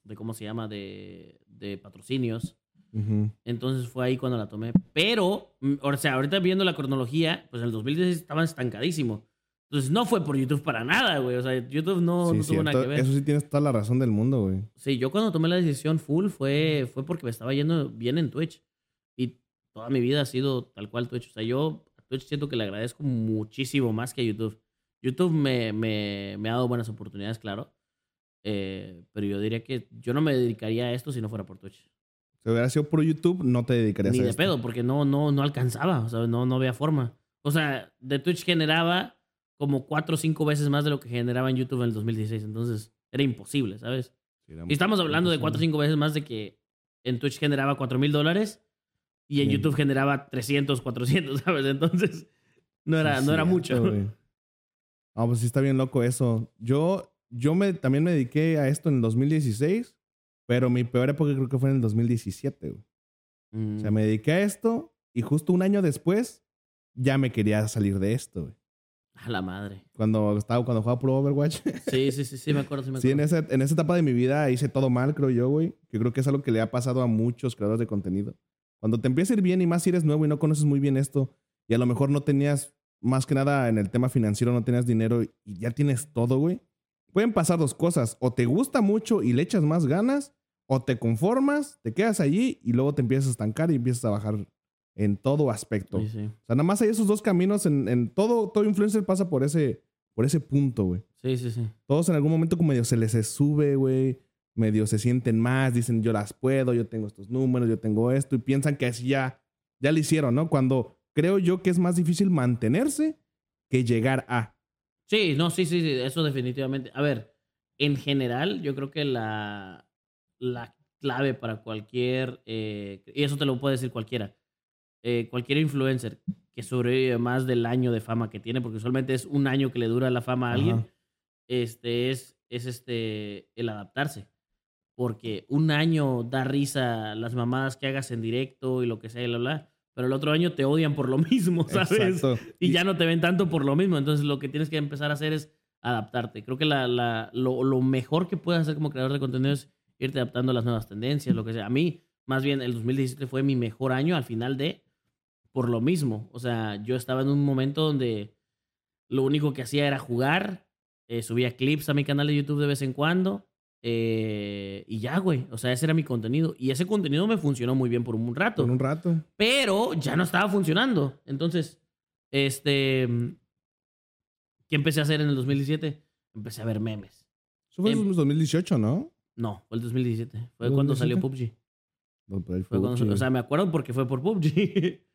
de, ¿cómo se llama? De, de patrocinios. Ujú. Entonces fue ahí cuando la tomé. Pero, mm, o sea, ahorita viendo la cronología, pues en el 2016 estaba estancadísimo. Entonces no fue por YouTube para nada, güey. O sea, YouTube no, Sí, no tuvo nada que ver. Eso sí tienes toda la razón del mundo, güey. Sí, yo cuando tomé la decisión full fue, fue porque me estaba yendo bien en Twitch. Y toda mi vida ha sido tal cual Twitch. O sea, yo a Twitch siento que le agradezco muchísimo más que a YouTube. YouTube me, me, me ha dado buenas oportunidades, claro. Eh, pero yo diría que yo no me dedicaría a esto si no fuera por Twitch. Si hubiera sido por YouTube, no te dedicarías Ni a de esto. pedo, porque no, no, no alcanzaba. O sea, no, no había forma. O sea, de Twitch generaba como cuatro o cinco veces más de lo que generaba en YouTube en el 2016. Entonces, era imposible, ¿sabes? Sí, Y estamos hablando de cuatro o cinco veces más de que en Twitch generaba cuatro mil dólares y en. YouTube generaba 300, 400, ¿sabes? Entonces, no era, Sí, no era cierto, mucho. güey. No, pues sí está bien loco eso. Yo, yo me, también me dediqué a esto en el 2016, pero mi peor época creo que fue en el 2017, güey. O sea, Mm, me dediqué a esto y justo un año después ya me quería salir de esto, güey. A la madre. Cuando estaba, cuando jugaba Pro Overwatch. Sí, sí, sí, sí, me acuerdo, sí me Sí, en acuerdo. esa, en esa etapa de mi vida hice todo mal, creo yo, güey. Que creo que es algo que le ha pasado a muchos creadores de contenido. Cuando te empieza a ir bien y más si eres nuevo y no conoces muy bien esto, y a lo mejor no tenías, más que nada en el tema financiero, no tenías dinero y ya tienes todo, güey. Pueden pasar dos cosas. O te gusta mucho y le echas más ganas, o te conformas, te quedas allí y luego te empiezas a estancar y empiezas a bajar en todo aspecto. Sí, sí. O sea, nada más hay esos dos caminos en, en todo, todo influencer pasa por ese, por ese punto, güey. Sí, sí, sí. Todos en algún momento como medio se les sube, güey. Medio se sienten más, dicen yo las puedo, yo tengo estos números, yo tengo esto, y piensan que así ya, ya lo hicieron, ¿no? Cuando creo yo que es más difícil mantenerse que llegar a. Sí, no, sí, sí, sí, eso definitivamente. A ver, en general, yo creo que la, la clave para cualquier, eh, y eso te lo puede decir cualquiera, eh, cualquier influencer que sobrevive más del año de fama que tiene, porque usualmente es un año que le dura la fama a alguien, Ajá. este, es, es este, el adaptarse. Porque un año da risa las mamadas que hagas en directo y lo que sea, y bla, bla, pero el otro año te odian por lo mismo, ¿sabes? Exacto. Y ya no te ven tanto por lo mismo. Entonces lo que tienes que empezar a hacer es adaptarte. Creo que la, la- lo, lo mejor que puedes hacer como creador de contenido es irte adaptando a las nuevas tendencias, lo que sea. A mí, más bien, el 2017 fue mi mejor año al final de, por lo mismo. O sea, yo estaba en un momento donde lo único que hacía era jugar, eh, subía clips a mi canal de YouTube de vez en cuando. Eh, y ya, güey. O sea, ese era mi contenido. Y ese contenido me funcionó muy bien por un rato Por un rato. pero ya no estaba funcionando. Entonces, este, ¿qué empecé a hacer en el 2017? Empecé a ver memes. Eso fue en 2018, ¿no? No, fue el 2017. Fue cuando salió 2017? PUBG. No, Fue cuando- o sea, me acuerdo porque fue por PUBG.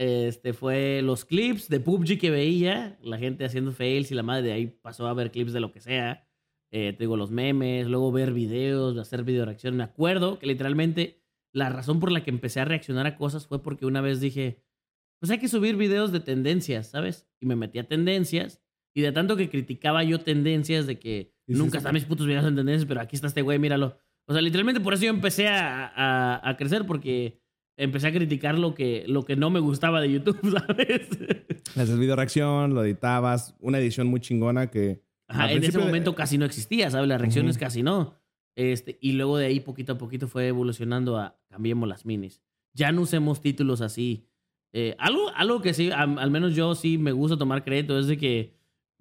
Este fue los clips de PUBG que veía, la gente haciendo fails y la madre de ahí pasó a ver clips de lo que sea. Eh, te digo, los memes, luego ver videos, hacer video reacción. Me acuerdo que literalmente la razón por la que empecé a reaccionar a cosas fue porque una vez dije, pues hay que subir videos de tendencias, ¿sabes? Y me metí a tendencias. Y de tanto que criticaba yo tendencias de que Sí, sí, nunca sí. están mis putos videos en tendencias, pero aquí está este güey, míralo. O sea, literalmente por eso yo empecé a, a- a crecer, porque empecé a criticar lo que, lo que no me gustaba de YouTube, ¿sabes? Haces video reacción, lo editabas, una edición muy chingona que... Ajá, en ese de- momento casi no existía, ¿sabes? Las reacciones casi no. Este, y luego de ahí, poquito a poquito, fue evolucionando a cambiemos las minis. Ya no usemos títulos así. Eh, algo, algo que sí, al menos yo sí me gusta tomar crédito es de que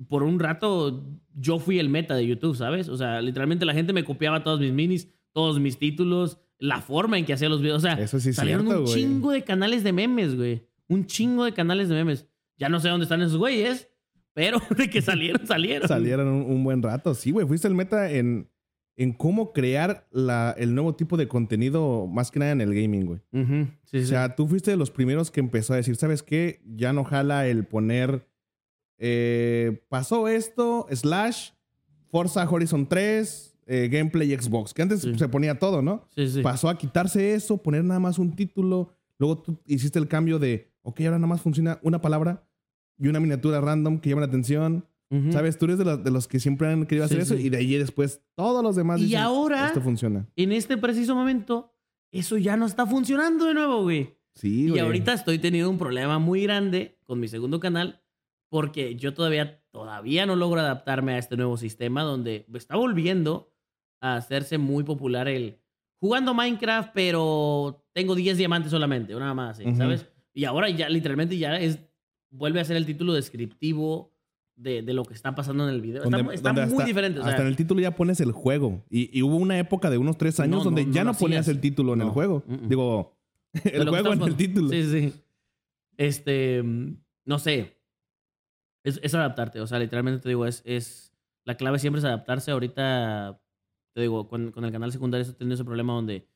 por un rato yo fui el meta de YouTube, ¿sabes? O sea, literalmente la gente me copiaba todos mis minis, todos mis títulos, la forma en que hacía los videos. O sea, Eso sí salieron cierto, un güey. chingo de canales de memes, güey. Un chingo de canales de memes. Ya no sé dónde están esos güeyes, pero de que salieron, salieron. Salieron un, un buen rato. Sí, güey. Fuiste el meta en, en cómo crear la, el nuevo tipo de contenido, más que nada en el gaming, güey. Sí. O sea, tú fuiste de los primeros que empezó a decir, ¿sabes qué? Ya no jala el poner... eh, pasó esto, slash, Forza Horizon 3, eh, gameplay Xbox. Que antes Sí. se ponía todo, ¿no? sí, sí. Pasó a quitarse eso, poner nada más un título. Luego tú hiciste el cambio de, ok, ahora nada más funciona una palabra y una miniatura random que llama la atención. Ujú. ¿Sabes? Tú eres de, los- de los que siempre han querido hacer Sí, eso sí. y de ahí después todos los demás Y dicen, ahora- esto funciona. En este preciso momento, eso ya no está funcionando de nuevo, güey. Sí, Y güey. ahorita estoy teniendo un problema muy grande con mi segundo canal porque yo todavía, todavía no logro adaptarme a este nuevo sistema donde está volviendo a hacerse muy popular el jugando Minecraft, pero tengo 10 diamantes solamente, nada más, así, Ujú. ¿sabes? Y ahora ya literalmente ya es vuelve a ser el título descriptivo de, de lo que está pasando en el video. Está, Donde- está donde muy hasta- diferente. o sea, hasta en el título ya pones el juego. Y, y hubo una época de unos tres años No, donde no, ya no no, ponías el título en el juego. Mm, mm. Digo, el juego en el título. Sí, sí. Este, no sé. Es, es adaptarte. O sea, literalmente te digo, es, es. La clave siempre es adaptarse. Ahorita, te digo, con, con el canal secundario estoy teniendo ese problema donde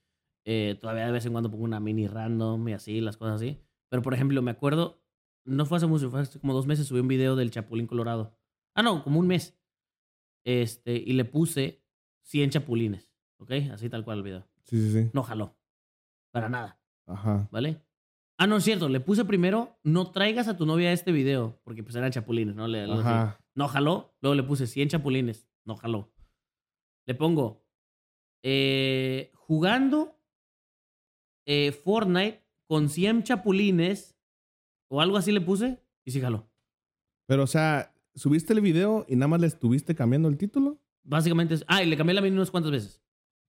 eh, todavía de vez en cuando pongo una mini random y así, las cosas así. Pero, por ejemplo, me acuerdo, no fue hace mucho, fue hace como dos meses, subí un video del Chapulín Colorado. Ah, no, como un mes. Este, y le puse 100 chapulines. ¿Ok? Así tal cual el video. Sí, sí, sí. No jaló. Para nada. Ajá. ¿vale? Ah, no es cierto. Le puse primero, no traigas a tu novia a este video, porque pues eran chapulines, ¿no? Le, Ajá. no jaló. Luego le puse 100 chapulines, no jaló. Le pongo, eh, jugando eh, Fortnite con 100 chapulines, o algo así le puse, y sí jaló. Pero, o sea, subiste el video y nada más le estuviste cambiando el título. Básicamente es... Ah, y le cambié la mini unas cuantas veces.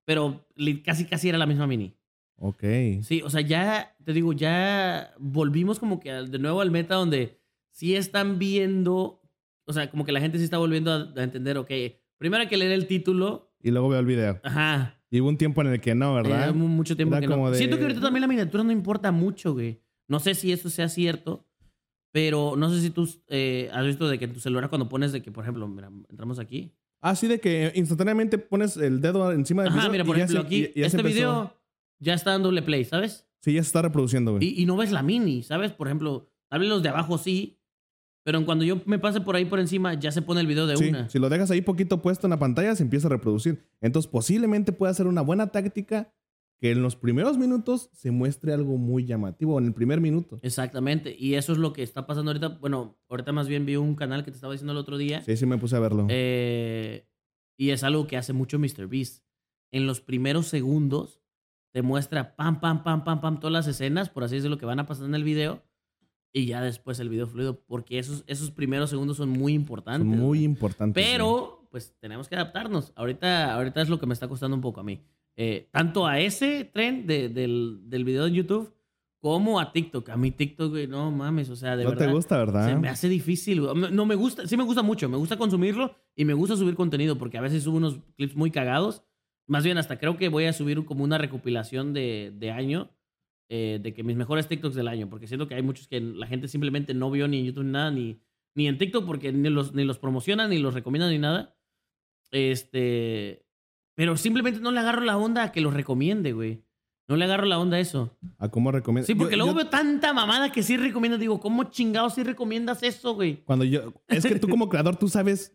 Pero li- casi, casi era la misma mini. Ok. Sí, o sea, ya, te digo, ya volvimos como que al- de nuevo al meta donde sí están viendo, o sea, como que la gente sí está volviendo a, a entender, ok, primero hay que leer el título, Y luego veo el video. ajá, Y hubo un tiempo en el que no, ¿verdad? eh, mu- mucho tiempo Era que no. como de- Siento que ahorita también la miniatura no importa mucho, güey. No sé si eso sea cierto, pero no sé si tú eh, has visto de que en tu celular cuando pones de que, por ejemplo, mira, entramos aquí. Así de que instantáneamente pones el dedo encima del Ajá, video. mira, por y ya ejemplo, se- aquí, y- ya este video ya está en doble play, ¿sabes? Sí, ya se está reproduciendo, güey. Y, y no ves la mini, ¿sabes? Por ejemplo, tal vez los de abajo sí, pero en cuando yo me pase por ahí por encima, ya se pone el video de Sí, una. si lo dejas ahí poquito puesto en la pantalla, se empieza a reproducir. Entonces, posiblemente pueda ser una buena táctica que en los primeros minutos se muestre algo muy llamativo, en el primer minuto. Exactamente. Y eso es lo que está pasando ahorita. Bueno, ahorita más bien vi un canal que te estaba diciendo el otro día. Sí, sí me puse a verlo. Eh, y es algo que hace mucho MrBeast. En los primeros segundos te muestra pam, pam, pam, pam, pam, todas las escenas, por así decirlo, que van a pasar en el video. Y ya después el video fluido, porque esos, esos primeros segundos son muy importantes. Son muy güey. importantes. Pero, pues tenemos que adaptarnos. Ahorita, ahorita es lo que me está costando un poco a mí. Eh, tanto a ese tren de- del, del video en YouTube como a TikTok. A mí TikTok, güey, no mames, o sea, de no verdad. te gusta, ¿verdad? Se me hace difícil. güey. No me gusta, sí me gusta mucho, me gusta consumirlo y me gusta subir contenido porque a veces subo unos clips muy cagados. Más bien, hasta creo que voy a subir como una recopilación de, de año, eh, de que mis mejores TikToks del año, porque siento que hay muchos que la gente simplemente no vio ni en YouTube ni nada, ni, ni en TikTok porque ni los, ni los promocionan, ni los recomiendan, ni nada. Este. Pero simplemente no le agarro la onda a que los recomiende, güey. No le agarro la onda a eso. ¿A cómo recomiendas? Sí, porque Yo- luego yo- veo tanta mamada que sí recomiendas. Digo, ¿cómo chingados sí recomiendas eso, güey? Cuando yo... Es que tú como creador, tú sabes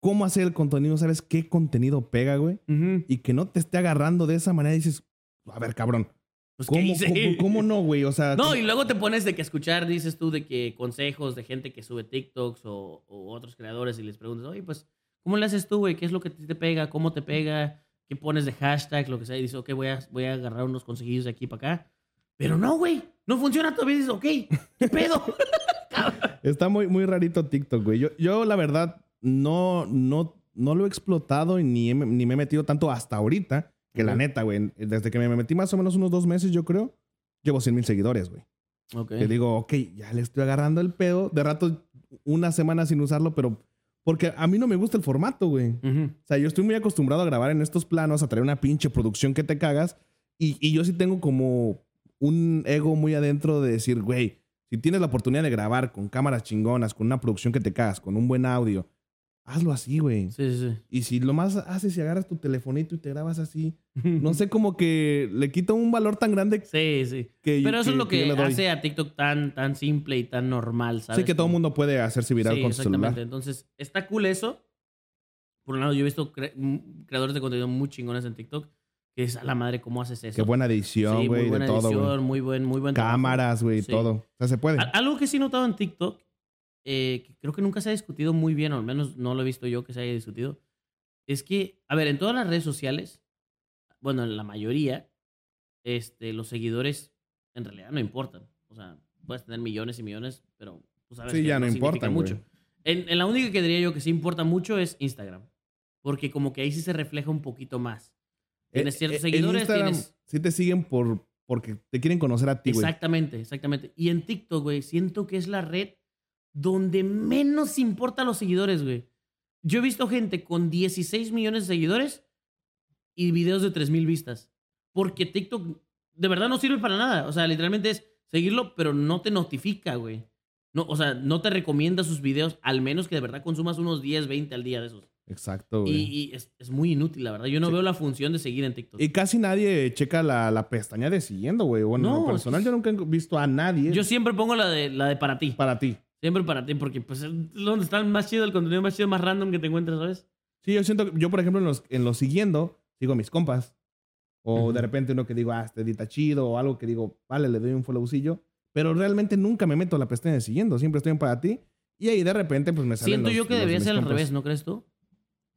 cómo hacer el contenido, sabes qué contenido pega, güey. Y que no te esté agarrando de esa manera y dices, a ver, cabrón. Pues, ¿qué ¿Cómo, hice? cómo, cómo no, güey? O sea... No, ¿cómo- y luego te pones de que escuchar, dices tú, de que consejos de gente que sube TikToks o, o otros creadores y les preguntas, oye, pues, ¿cómo le haces tú, güey? ¿Qué es lo que te pega? ¿Cómo te pega? ¿Qué pones de hashtag? Lo que sea. Y dices, ok, voy a, voy a agarrar unos consejillos de aquí para acá. Pero no, güey. No funciona todavía. Dices, ok, ¿qué pedo? Está muy, muy rarito TikTok, güey. Yo, yo la verdad, no, no, no lo he explotado y ni, he- ni me he metido tanto hasta ahorita. Que la neta, güey, desde que me metí más o menos unos dos meses, yo creo, llevo 100 mil seguidores, güey. ok. Que digo, ok, ya le estoy agarrando el pedo. De rato, una semana sin usarlo, pero... Porque a mí no me gusta el formato, güey. Ujú. O sea, yo estoy muy acostumbrado a grabar en estos planos, a traer una pinche producción que te cagas. Y, y yo sí tengo como un ego muy adentro de decir, güey, si tienes la oportunidad de grabar con cámaras chingonas, con una producción que te cagas, con un buen audio, hazlo así, güey. Sí, sí, Y si lo más haces y agarras tu telefonito y te grabas así, sí. No sé, como que le quita un valor tan grande Sí, sí. que Pero eso es lo que, doy. hace a TikTok tan, tan simple y tan normal, ¿sabes? Sí, que todo el mundo puede hacerse viral Sí, con su exactamente. celular. Entonces, está cool eso. Por un lado, yo he visto cre- m- creadores de contenido muy chingones en TikTok. Que es a la madre, ¿cómo haces eso? Qué buena edición, Sí, güey, muy de buena todo, edición, muy buen, muy buen. Cámaras, güey, Sí. todo. O sea, se puede. Algo que sí he notado en TikTok, eh, que creo que nunca se ha discutido muy bien, o al menos no lo he visto yo que se haya discutido, es que, a ver, en todas las redes sociales, bueno, en la mayoría, este, los seguidores en realidad no importan. O sea, puedes tener millones y millones, pero tú sabes Sí, que ya no güey. mucho. En, en la única que diría yo que sí importa mucho es Instagram. Porque como que ahí sí se refleja un poquito más. Tienes Eh, ciertos eh, seguidores, tienes... Sí te siguen por, porque te quieren conocer a ti, güey. Exactamente, exactamente. Y en TikTok, güey, siento que es la red donde menos importa a los seguidores, güey. Yo he visto gente con 16 millones de seguidores y videos de 3 mil vistas. Porque TikTok de verdad no sirve para nada. O sea, literalmente es seguirlo, pero no te notifica, güey. No, o sea, no te recomienda sus videos, al menos que de verdad consumas unos 10, 20 al día de esos. Exacto, Y, güey. y es, es muy inútil, la verdad. Yo no Sí. veo la función de seguir en TikTok. Y casi nadie checa la, la pestaña de siguiendo, güey. Bueno, No, en lo personal es- yo nunca he visto a nadie Yo siempre pongo la de, la de para ti. para ti. Siempre para ti, porque pues es donde está el más chido, el contenido más chido, más random que te encuentras, ¿sabes? Sí, yo siento, yo por ejemplo en los, en los siguiendo, sigo a mis compas. O de repente uno que digo, ah, este edita chido, o algo que digo, vale, le doy un followcillo. Pero realmente nunca me meto a la pestaña de siguiendo, siempre estoy en para ti. Y ahí de repente pues me salen Siento los- yo que los debería ser al revés, ¿no crees tú?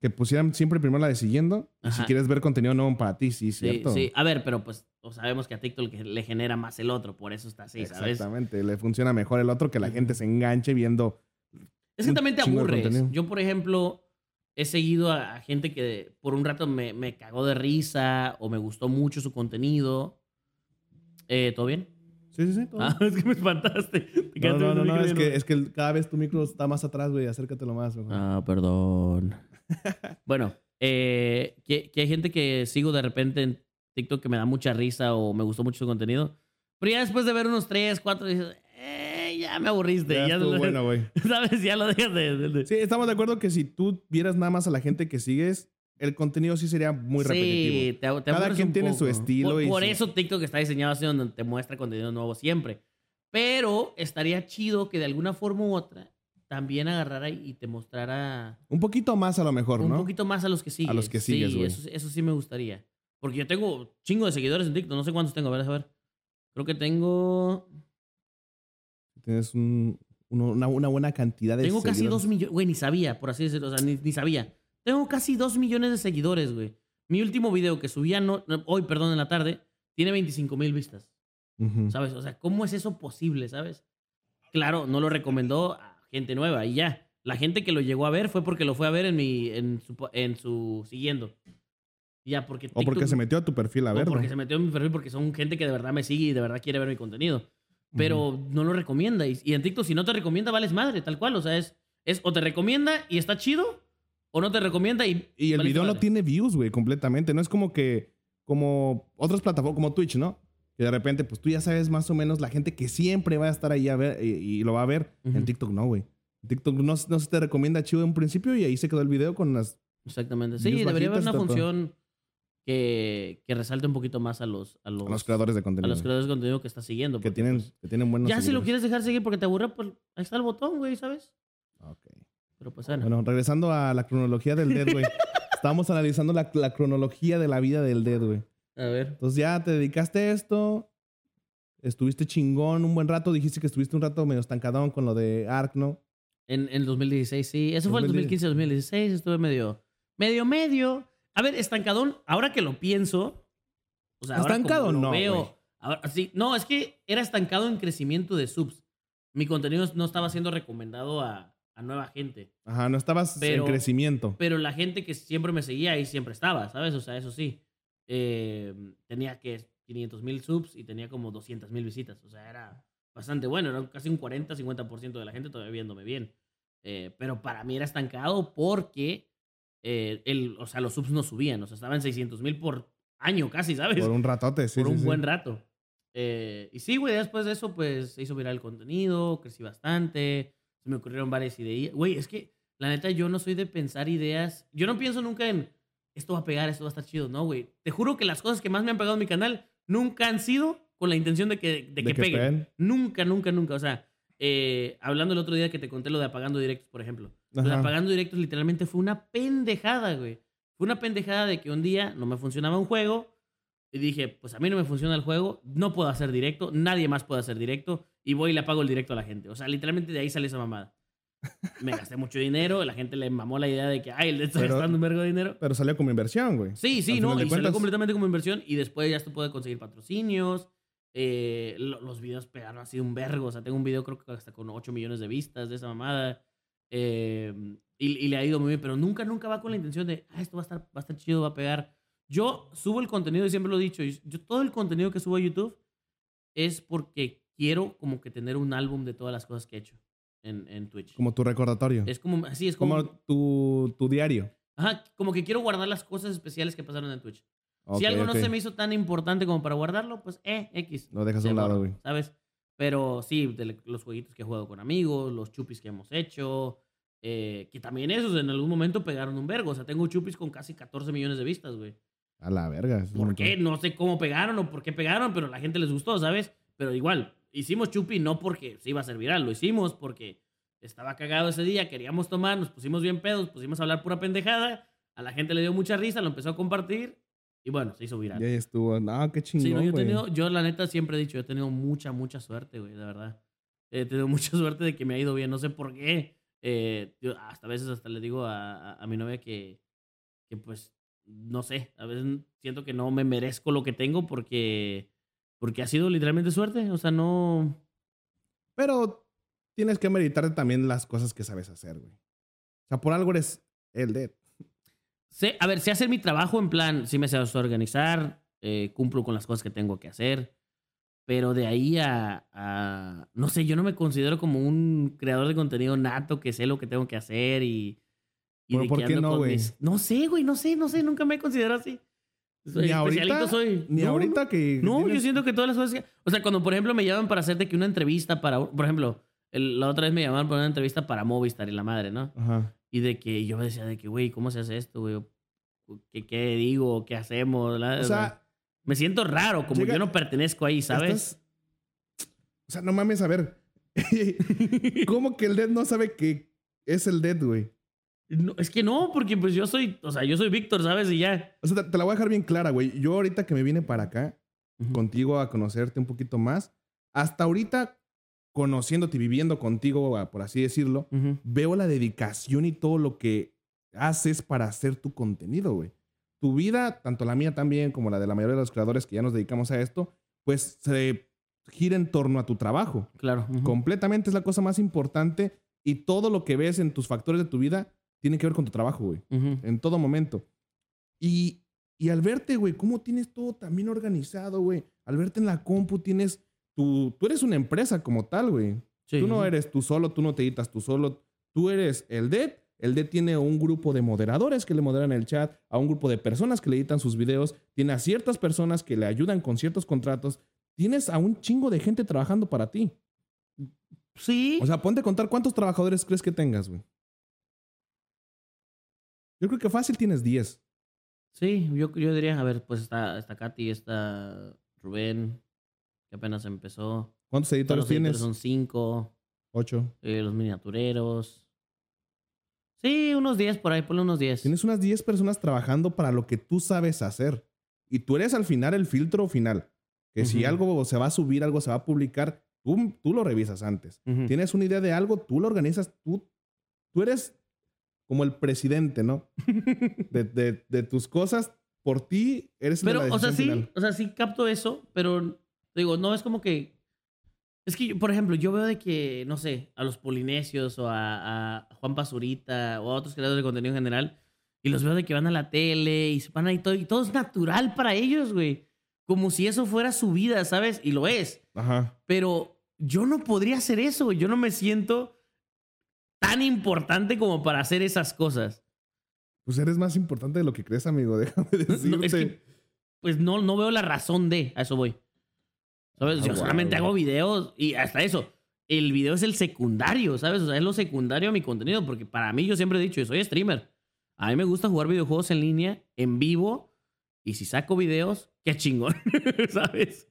Que pusieran siempre primero la de siguiendo. Y si quieres ver contenido nuevo para ti, sí, Sí, cierto. sí. A ver, pero pues sabemos que a TikTok le- le genera más el otro, por eso está así, ¿sabes? Exactamente, le funciona mejor el otro que la gente se enganche viendo. Es que también te aburres. Yo, por ejemplo, he seguido a, a gente que por un rato me, me cagó de risa o me gustó mucho su contenido. Eh, ¿Todo bien? Sí, sí, sí. todo. Ah, es que me espantaste. Te no, no, no, no, es que, es que cada vez tu micro está más atrás, güey. Acércatelo más. mejor. Ah, perdón. bueno, eh, que, que hay gente que sigo de repente en TikTok que me da mucha risa o me gustó mucho su contenido. Pero ya después de ver unos 3, 4, dices, eh, ya me aburriste. ya Ya, estuvo bueno, güey. ¿Sabes? Ya lo dejas de... de- de- Sí, estamos de acuerdo que si tú vieras nada más a la gente que sigues, el contenido sí sería muy repetitivo. Sí, te, te Cada quien un tiene su poco. estilo Por, y por su- eso TikTok está diseñado así donde te muestra contenido nuevo siempre. Pero estaría chido que de alguna forma u otra también agarrara y te mostrara Un poquito más a lo mejor, un ¿no? poquito más a los que sigues. los que sigues, Sí, eso, eso sí me gustaría. Porque yo tengo chingo de seguidores en TikTok. No sé cuántos tengo. A ver, a ver. Creo que tengo. Tienes un- uno- una, una buena cantidad de Tengo casi dos millones. Güey, ni sabía, por así decirlo. O sea, ni, ni sabía. Tengo casi dos millones de seguidores, güey. Mi último video que subía no- hoy, perdón, en la tarde, tiene 25 mil vistas. Ujú. ¿Sabes? O sea, ¿cómo es eso posible, sabes? Claro, no lo recomendó a gente nueva y ya. La gente que lo llegó a ver fue porque lo fue a ver en mi en su, en su siguiendo. Ya, porque O porque TikTok- se metió a tu perfil a o verlo. porque se metió en mi perfil porque son gente que de verdad me sigue y de verdad quiere ver mi contenido. Pero no lo recomienda. Y, y en TikTok, si no te recomienda, vales madre, tal cual. O sea, es, es o te recomienda y está chido, o no te recomienda y. Y el video no tiene views, güey, completamente. No es como que, como otras plataformas, como Twitch, ¿no? Que de repente, pues tú ya sabes más o menos la gente que siempre va a estar ahí a ver y, y lo va a ver. En. TikTok no, güey. En TikTok no, no se te recomienda chido en principio y ahí se quedó el video con las... Exactamente. Sí, debería haber una función que, que resalte un poquito más a los, a los, a los creadores de a contenido. los creadores de contenido que estás siguiendo. que tienen, pues, que tienen buenos ya si lo quieres dejar seguir porque te aburre, pues ahí está el botón, güey, ¿sabes? Ok. Pero pues bueno. Bueno, regresando a la cronología del Dead, güey. Estábamos analizando la, la cronología de la vida del Dead, güey. A ver. Entonces ya te dedicaste a esto. Estuviste chingón un buen rato. Dijiste que estuviste un rato medio estancadón con lo de Ark, ¿no? En, en 2016, sí. Eso fue el 2010. 2015-2016. Estuve medio, medio, medio. A ver, estancadón, ahora que lo pienso. O sea, ahora Estancado como no, veo. ahora- sí, no, es que era estancado en crecimiento de subs. Mi contenido no estaba siendo recomendado a, a nueva gente. Ajá, no estabas Pero- en crecimiento. Pero la gente que siempre me seguía ahí siempre estaba, ¿sabes? O sea, eso sí. Eh, tenía que 500 mil subs y tenía como 200 mil visitas. O sea, era bastante bueno. Era casi un 40-50% de la gente todavía viéndome bien. Eh, pero para mí era estancado porque eh, el, o sea, los subs no subían. O sea, estaban 600 mil por año casi, ¿sabes? Por un ratote, sí. por sí, un sí. buen rato. Eh, y sí, güey, después de eso, pues se hizo viral el contenido, crecí bastante, se me ocurrieron varias ideas. Güey, es que la neta yo no soy de pensar ideas. Yo no pienso nunca en esto va a pegar, esto va a estar chido, no, güey. Te juro que las cosas que más me han pegado en mi canal nunca han sido con la intención de que, de De que, que peguen. peguen. Nunca, nunca, nunca. O sea, eh, hablando el otro día que te conté lo de apagando directos, por ejemplo. Apagando directos literalmente fue una pendejada, güey. Fue una pendejada de que un día no me funcionaba un juego y dije, pues a mí no me funciona el juego, no puedo hacer directo, nadie más puede hacer directo y voy y le apago el directo a la gente. O sea, literalmente de ahí sale esa mamada. Me gasté mucho dinero, la gente le mamó la idea de que, ay, le está gastando un vergo de dinero. Pero salió como inversión, güey. Sí, sí, no, y salió cuentas. completamente como inversión y después ya se puede conseguir patrocinios. eh, lo- los videos pegaron así un vergo. O sea, tengo un video creo que hasta con 8 millones de vistas de esa mamada. Eh, y, y le ha ido muy bien, pero nunca, nunca va con la intención de, ah, esto va a estar, va a estar chido, va a pegar. Yo subo el contenido y siempre lo he dicho. Yo todo el contenido que subo a YouTube es porque quiero como que tener un álbum de todas las cosas que he hecho en, en Twitch. Como tu recordatorio. es como, así es como, como tu, tu diario. ajá, como que quiero guardar las cosas especiales que pasaron en Twitch. Ok, si algo no ok. se me hizo tan importante como para guardarlo, pues eh, X. Lo dejas a un lado, güey. ¿Sabes? Pero sí, de los jueguitos que he jugado con amigos, los chupis que hemos hecho, eh, que también esos en algún momento pegaron un vergo. O sea, tengo chupis con casi 14 millones de vistas, güey. A la verga. ¿Por qué? No sé cómo pegaron o por qué pegaron, pero a la gente les gustó, ¿sabes? Pero igual, hicimos chupi no porque se iba a ser viral, lo hicimos porque estaba cagado ese día, queríamos tomar, nos pusimos bien pedos, pusimos a hablar pura pendejada, a la gente le dio mucha risa, lo empezó a compartir y bueno, se hizo viral. Y ahí estuvo. No, qué chingón, Sí, no, yo he tenido, yo la neta siempre he dicho, he tenido mucha, mucha suerte, güey, de verdad. He tenido mucha suerte de que me ha ido bien, no sé por qué. Eh, yo hasta a veces hasta le digo a, a- a mi novia que, que pues, no sé, a veces siento que no me merezco lo que tengo porque, porque ha sido literalmente suerte, o sea, no... Pero tienes que meditar también las cosas que sabes hacer, güey. O sea, por algo eres el dead. Sé, a ver, sé hacer mi trabajo en plan, sí me sé organizar, eh, cumplo con las cosas que tengo que hacer, pero de ahí a, a- no sé, yo no me considero como un creador de contenido nato que sé lo que tengo que hacer y... y ¿Pero de por qué no, güey? mis- No sé, güey, no sé, no sé, nunca me he considerado así. Soy Ni ahorita, soy. ni No, ahorita que. No, yo tienes- siento que todas las cosas que... O sea, cuando por ejemplo me llaman para hacerte que una entrevista para... Por ejemplo, el- la otra vez me llamaron para una entrevista para Movistar y la madre, ¿no? Ajá. Y de que yo me decía de que, güey, ¿cómo se hace esto, güey? ¿Qué, ¿Qué digo? ¿Qué hacemos? La- O sea, me siento raro, como llega- yo no pertenezco ahí, ¿sabes? estás- O sea, no mames, a ver. ¿Cómo que el dead no sabe que es el dead, güey? No, es que no, porque pues yo soy, o sea, yo soy Víctor, ¿sabes? Y ya. O sea, te, te la voy a dejar bien clara, güey. Yo ahorita que me vine para acá, contigo a conocerte un poquito más, hasta ahorita, conociéndote y viviendo contigo, a- por así decirlo, veo la dedicación y todo lo que haces para hacer tu contenido, güey. Tu vida, tanto la mía también como la de la mayoría de los creadores que ya nos dedicamos a esto, pues se gira en torno a tu trabajo. Claro. Completamente es la cosa más importante y todo lo que ves en tus factores de tu vida tiene que ver con tu trabajo, güey. En todo momento. Y, y al verte, güey, cómo tienes todo también organizado, güey. Al verte en la compu tienes tu... Tú eres una empresa como tal, güey. Sí, tú no eres tú solo, tú no te editas tú solo. Tú eres el DED. El DED tiene un grupo de moderadores que le moderan el chat, a un grupo de personas que le editan sus videos, tiene a ciertas personas que le ayudan con ciertos contratos. Tienes a un chingo de gente trabajando para ti. Sí. O sea, ponte a contar cuántos trabajadores crees que tengas, güey. Yo creo que fácil tienes 10. Sí, yo, yo diría, a ver, pues está, está Katy, está Rubén, que apenas empezó. ¿Cuántos editores los editores tienes? Son cinco. Ocho. eh, los miniatureros. Sí, unos 10 por ahí, ponle unos 10. Tienes unas 10 personas trabajando para lo que tú sabes hacer. Y tú eres al final el filtro final. Que si algo se va a subir, algo se va a publicar, tú, tú lo revisas antes. Tienes una idea de algo, tú lo organizas, tú, tú eres como el presidente, ¿no? De, de- de tus cosas, por ti eres el de Pero, la o sea, sí, final. o sea, sí capto eso, pero digo, no es como que. Es que, yo, por ejemplo, yo veo de que, no sé, a los polinesios o a, a Juan Pazurita o a otros creadores de contenido en general, y los veo de que van a la tele y se van ahí todo, y todo es natural para ellos, güey. Como si eso fuera su vida, ¿sabes? Y lo es. Ajá. Pero yo no podría hacer eso, güey. Yo no me siento tan importante como para hacer esas cosas. Pues eres más importante de lo que crees, amigo. Déjame decirte. No, es que, pues no, no veo la razón de, a eso voy. ¿Sabes? Ah, Yo solamente güey. hago videos y hasta eso. El video es el secundario, ¿sabes? O sea, es lo secundario a mi contenido, porque para mí yo siempre he dicho, yo soy streamer. A mí me gusta jugar videojuegos en línea, en vivo, y si saco videos, qué chingón, ¿sabes?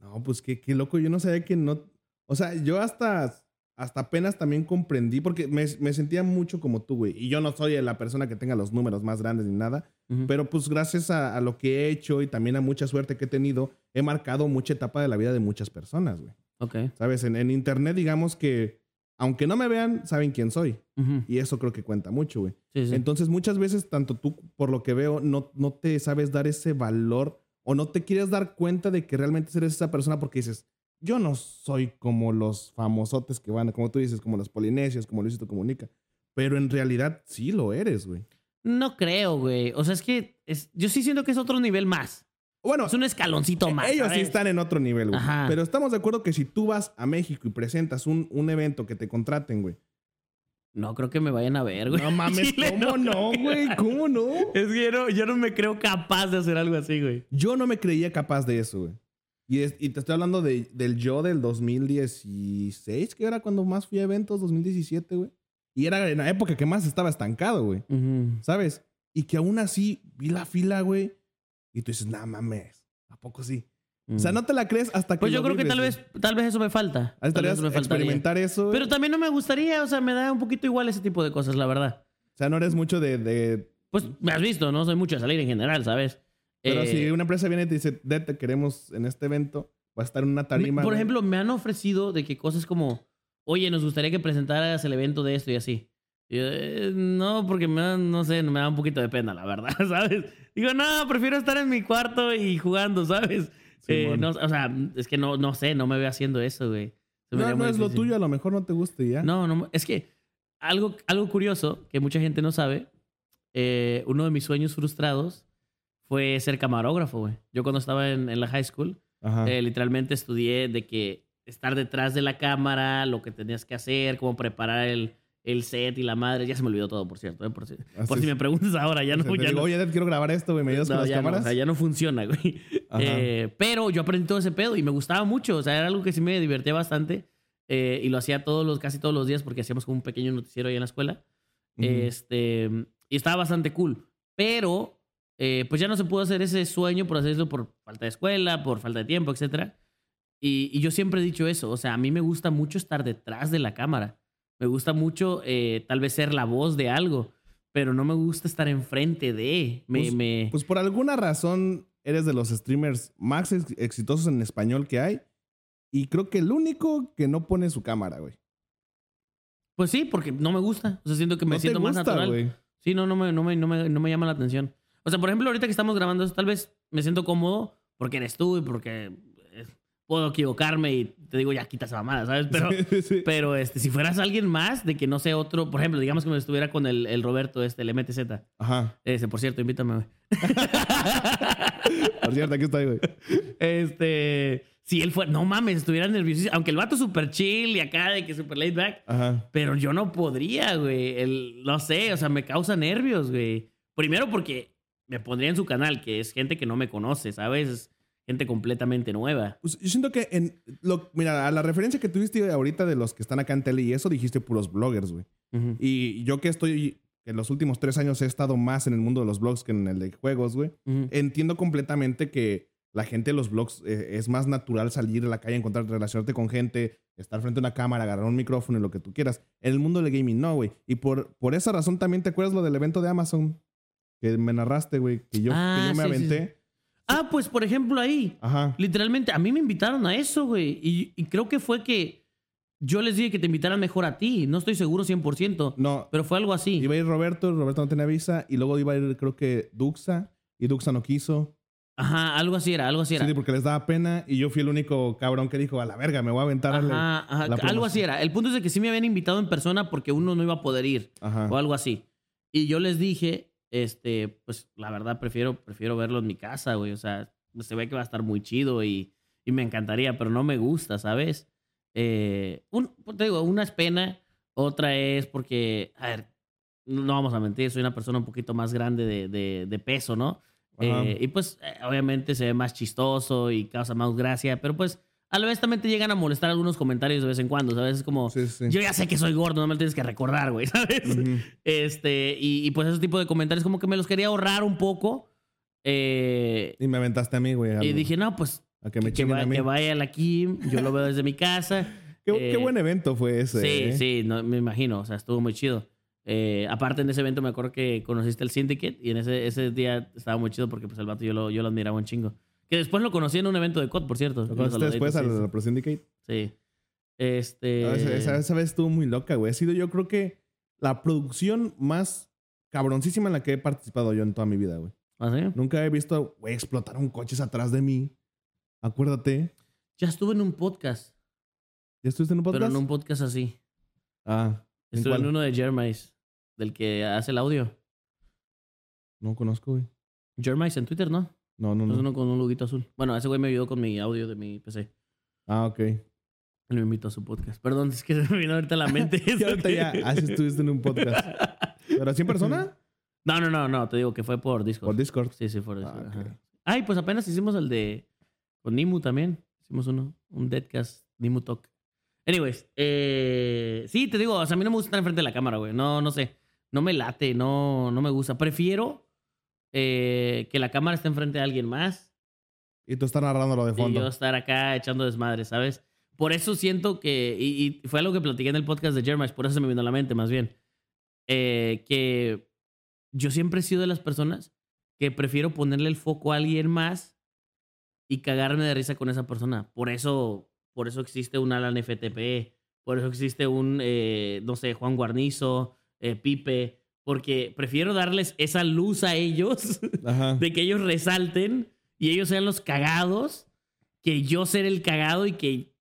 No, pues qué, qué loco. Yo no sabía que no. O sea, yo hasta, hasta apenas también comprendí, porque me, me sentía mucho como tú, güey. Y yo no soy la persona que tenga los números más grandes ni nada. Pero pues gracias a, a lo que he hecho y también a mucha suerte que he tenido, he marcado mucha etapa de la vida de muchas personas, güey. Ok. ¿Sabes? En, en internet, digamos que, aunque no me vean, saben quién soy. Y eso creo que cuenta mucho, güey. Sí, sí. Entonces, muchas veces, tanto tú, por lo que veo, no, no te sabes dar ese valor o no te quieres dar cuenta de que realmente eres esa persona porque dices, yo no soy como los famosotes que van, como tú dices, como los polinesios, como Luisito Comunica. Pero en realidad sí lo eres, güey. No creo, güey. O sea, es que es- yo sí siento que es otro nivel más. Bueno, Es un escaloncito más. ellos sí están en otro nivel, güey. Ajá. Pero estamos de acuerdo que si tú vas a México y presentas un, un evento que te contraten, güey. No creo que me vayan a ver, güey. No mames, Chile, ¿cómo no, güey? ¿Cómo no? Es que yo no, yo no me creo capaz de hacer algo así, güey. Yo no me creía capaz de eso, güey. Y, es- y te estoy hablando de- del yo del 2016, que era cuando más fui a eventos, 2017, güey. Y era en la época que más estaba estancado, güey. ¿Sabes? Y que aún así vi la fila, güey. Y tú dices, nah, mames. ¿A poco sí? O sea, no te la crees hasta que. Pues yo lo creo que vives, tal güey. vez, tal vez eso me falta. Ahí Tal vez estarías eso me faltaría. experimentar eso. güey. Pero también no me gustaría, o sea, me da un poquito igual ese tipo de cosas, la verdad. O sea, no eres mucho de. de- Pues me has visto, no soy mucho de salir en general, ¿sabes? Pero Eh, si una empresa viene y te dice, "De, te queremos en este evento, va a estar en una tarima. por güey". ejemplo, me han ofrecido de que cosas como, oye, nos gustaría que presentaras el evento de esto y así. Y yo, "Eh, no, porque me da, no sé, me da un poquito de pena, la verdad, ¿sabes? Digo, no, prefiero estar en mi cuarto y jugando, ¿sabes? Eh, no, o sea, es que no, no sé, no me veo haciendo eso, güey. Se No, no es lo difícil. tuyo, a lo mejor no te guste y ya. No, no, es que algo, algo curioso que mucha gente no sabe, eh, uno de mis sueños frustrados fue ser camarógrafo, güey. Yo cuando estaba en, en la high school, eh, literalmente estudié de que estar detrás de la cámara, lo que tenías que hacer, cómo preparar el, el set y la madre. Ya se me olvidó todo, por cierto. eh, por si, Así por si me preguntas ahora, ya no. te ya digo, no- oye, quiero grabar esto, güey, ¿me ayudas no, con las ya no, cámaras? o sea, ya no funciona, güey. Eh, pero yo aprendí todo ese pedo y me gustaba mucho. O sea, era algo que sí me divertía bastante. eh, y lo hacía todos los, casi todos los días porque hacíamos como un pequeño noticiero ahí en la escuela. Ujú. Este, y estaba bastante cool. Pero, eh, pues ya no se pudo hacer ese sueño, por hacerlo por falta de escuela, por falta de tiempo, etc. Y, y yo siempre he dicho eso. O sea, a mí me gusta mucho estar detrás de la cámara. Me gusta mucho, eh, tal vez, ser la voz de algo. pero no me gusta estar enfrente de. Me, Pues- me... Pues por alguna razón eres de los streamers más ex- exitosos en español que hay. Y creo que el único que no pone su cámara, güey. Pues sí, porque no me gusta. O sea, siento que me no te siento más natural. güey. Sí, no, no me, no, me, no, me, no me llama la atención. O sea, por ejemplo, ahorita que estamos grabando esto, tal vez me siento cómodo porque eres tú y porque eh, puedo equivocarme y te digo, ya quita esa mamada, ¿sabes? Pero, Sí, sí. pero este, si fueras alguien más, de que no sé otro, por ejemplo, digamos que me estuviera con el, el Roberto, este, el MTZ. Ajá. Ese, por cierto, invítame, güey. Por cierto, aquí estoy, güey. Este, si él fuera, no mames, estuviera nervioso. Aunque el vato es súper chill y acá de que súper laid back, Ajá. pero yo no podría, güey. El, no sé, o sea, me causa nervios, güey. Primero porque me pondría en su canal, que es gente que no me conoce, ¿sabes? Es gente completamente nueva. Pues yo siento que en. Lo, mira, a la referencia que tuviste ahorita de los que están acá en tele y eso dijiste puros bloggers, güey. Y yo que estoy. En los últimos tres años he estado más en el mundo de los blogs que en el de juegos, güey. Entiendo completamente que la gente de los blogs eh, es más natural salir a la calle, encontrar, relacionarte con gente, estar frente a una cámara, agarrar un micrófono y lo que tú quieras. En el mundo del gaming no, güey. Y por, por esa razón también te acuerdas lo del evento de Amazon que me narraste, güey, que yo, Ah, que yo me sí, sí, aventé. Ah, pues por ejemplo ahí. Ajá. Literalmente, a mí me invitaron a eso, güey. Y, y creo que fue que yo les dije que te invitaran mejor a ti. No estoy seguro 100%, No, pero fue algo así. iba a ir Roberto, Roberto no tenía visa, y luego iba a ir, creo que Duxa, y Duxa no quiso. Ajá, algo así era, algo así era. Sí, porque les daba pena, y yo fui el único cabrón que dijo, a la verga, me voy a aventar a la... Ajá, ajá, la algo así era. El punto es de que sí me habían invitado en persona porque uno no iba a poder ir Ajá. o algo así. Y yo les dije, este, pues la verdad prefiero, prefiero verlo en mi casa, güey. O sea, se ve que va a estar muy chido y, y me encantaría, pero no me gusta, ¿sabes? Eh, un, pues, te digo, una es pena, otra es porque, a ver, no vamos a mentir, soy una persona un poquito más grande de, de, de peso, ¿no? Eh, y pues eh, obviamente se ve más chistoso y causa más gracia, pero pues a la vez también te llegan a molestar algunos comentarios de vez en cuando, ¿sabes? Es como, Sí, sí. yo ya sé que soy gordo, no me lo tienes que recordar, güey, ¿sabes? Este, y, y pues ese tipo de comentarios como que me los quería ahorrar un poco. eh, Y me aventaste a mí, güey. y dije, no, pues a que me que, va- a mí. que vaya a la Kim, yo lo veo desde mi casa. Qué, Eh, qué buen evento fue ese. Sí, eh. sí, no, me imagino, o sea, estuvo muy chido. Aparte en ese evento me acuerdo que conociste el Syndicate y en ese, ese día estaba muy chido porque pues el vato yo lo, yo lo admiraba un chingo. Que después lo conocí en un evento de COD, por cierto. ¿Lo conociste después al saluditos, Pro Syndicate? Sí. Este... No, esa, esa- esa vez estuvo muy loca, güey. Ha sido yo creo que la producción más cabroncísima en la que he participado yo en toda mi vida, güey. ¿Ah, sí? Nunca he visto, güey, explotaron coches atrás de mí. Acuérdate. Ya estuve en un podcast, ¿Ya estuviste en un podcast? pero en un podcast así. Ah, ¿en Estuve en uno de Jermais, del que hace el audio. No conozco, güey. Jermais en Twitter, ¿no? No, no, Es no. uno con un loguito azul. Bueno, ese güey me ayudó con mi audio de mi PC. Ah, ok. Él me invitó a su podcast. Perdón, es que se me vino ahorita a la mente. Y ahorita ya, así estuviste en un podcast. ¿Pero así en persona? No, no, no, no, te digo que fue por Discord. Por Discord. Sí, sí, por Discord. Ah, ok. ajá. Ay, pues apenas hicimos el de. Con Nimu también. Hicimos uno. Un Deadcast Nimu Talk. Anyways, eh, sí, te digo, o sea, a mí no me gusta estar enfrente de la cámara, güey. No, no sé. No me late, no, no me gusta. Prefiero eh, que la cámara esté enfrente de alguien más Y tú estás narrándolo de y fondo. yo estar acá echando desmadre, ¿sabes? Por eso siento que, y, y fue algo que platiqué en el podcast de Jeremiah, por eso se me vino a la mente más bien, eh, que yo siempre he sido de las personas que prefiero ponerle el foco a alguien más y cagarme de risa con esa persona. Por eso, por eso existe un Alan FTP, por eso existe un, eh, no sé, Juan Guarnizo, eh, Pipe, porque prefiero darles esa luz a ellos Ajá. de que ellos resalten y ellos sean los cagados, que yo ser el cagado y que.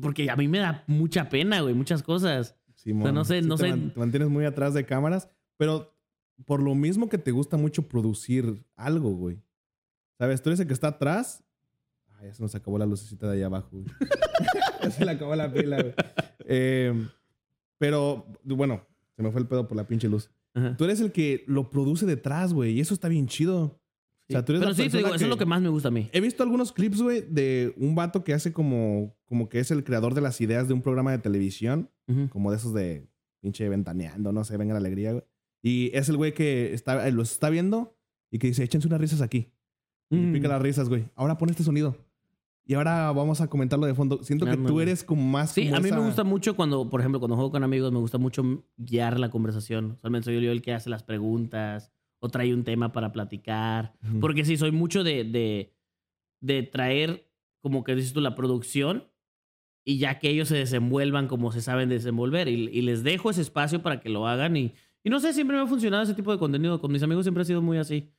Porque a mí me da mucha pena, güey, muchas cosas. Simón. O sea, no sé, Sí no te sé. man- te mantienes muy atrás de cámaras, pero por lo mismo que te gusta mucho producir algo, güey. ¿Sabes? Tú eres el que está atrás. Ay, ya se nos acabó la lucecita de allá abajo, güey. ya se le acabó la pila, güey. Eh, pero, bueno, se me fue el pedo por la pinche luz. Ajá. Tú eres el que lo produce detrás, güey, y eso está bien chido. O sea, tú eres Pero la sí, te digo, eso es lo que más me gusta a mí. He visto algunos clips, güey, de un vato que hace como, como que es el creador de las ideas de un programa de televisión como de esos de pinche ventaneando, no sé, venga la alegría, güey. Y es el güey que está, eh, los está viendo y que dice, échense unas risas aquí. Y Mm. pica las risas, güey. Ahora pon este sonido. Y ahora vamos a comentarlo de fondo. Siento que tú eres como más. Sí, como a mí me gusta mucho cuando, por ejemplo, cuando juego con amigos, me gusta mucho guiar la conversación. Usualmente soy yo el que hace las preguntas o trae un tema para platicar. Porque sí, soy mucho de, de, de traer, como que dices tú, la producción y ya que ellos se desenvuelvan como se saben desenvolver. Y, y les dejo ese espacio para que lo hagan. Y, y no sé, siempre me ha funcionado ese tipo de contenido. Con mis amigos siempre ha sido muy así.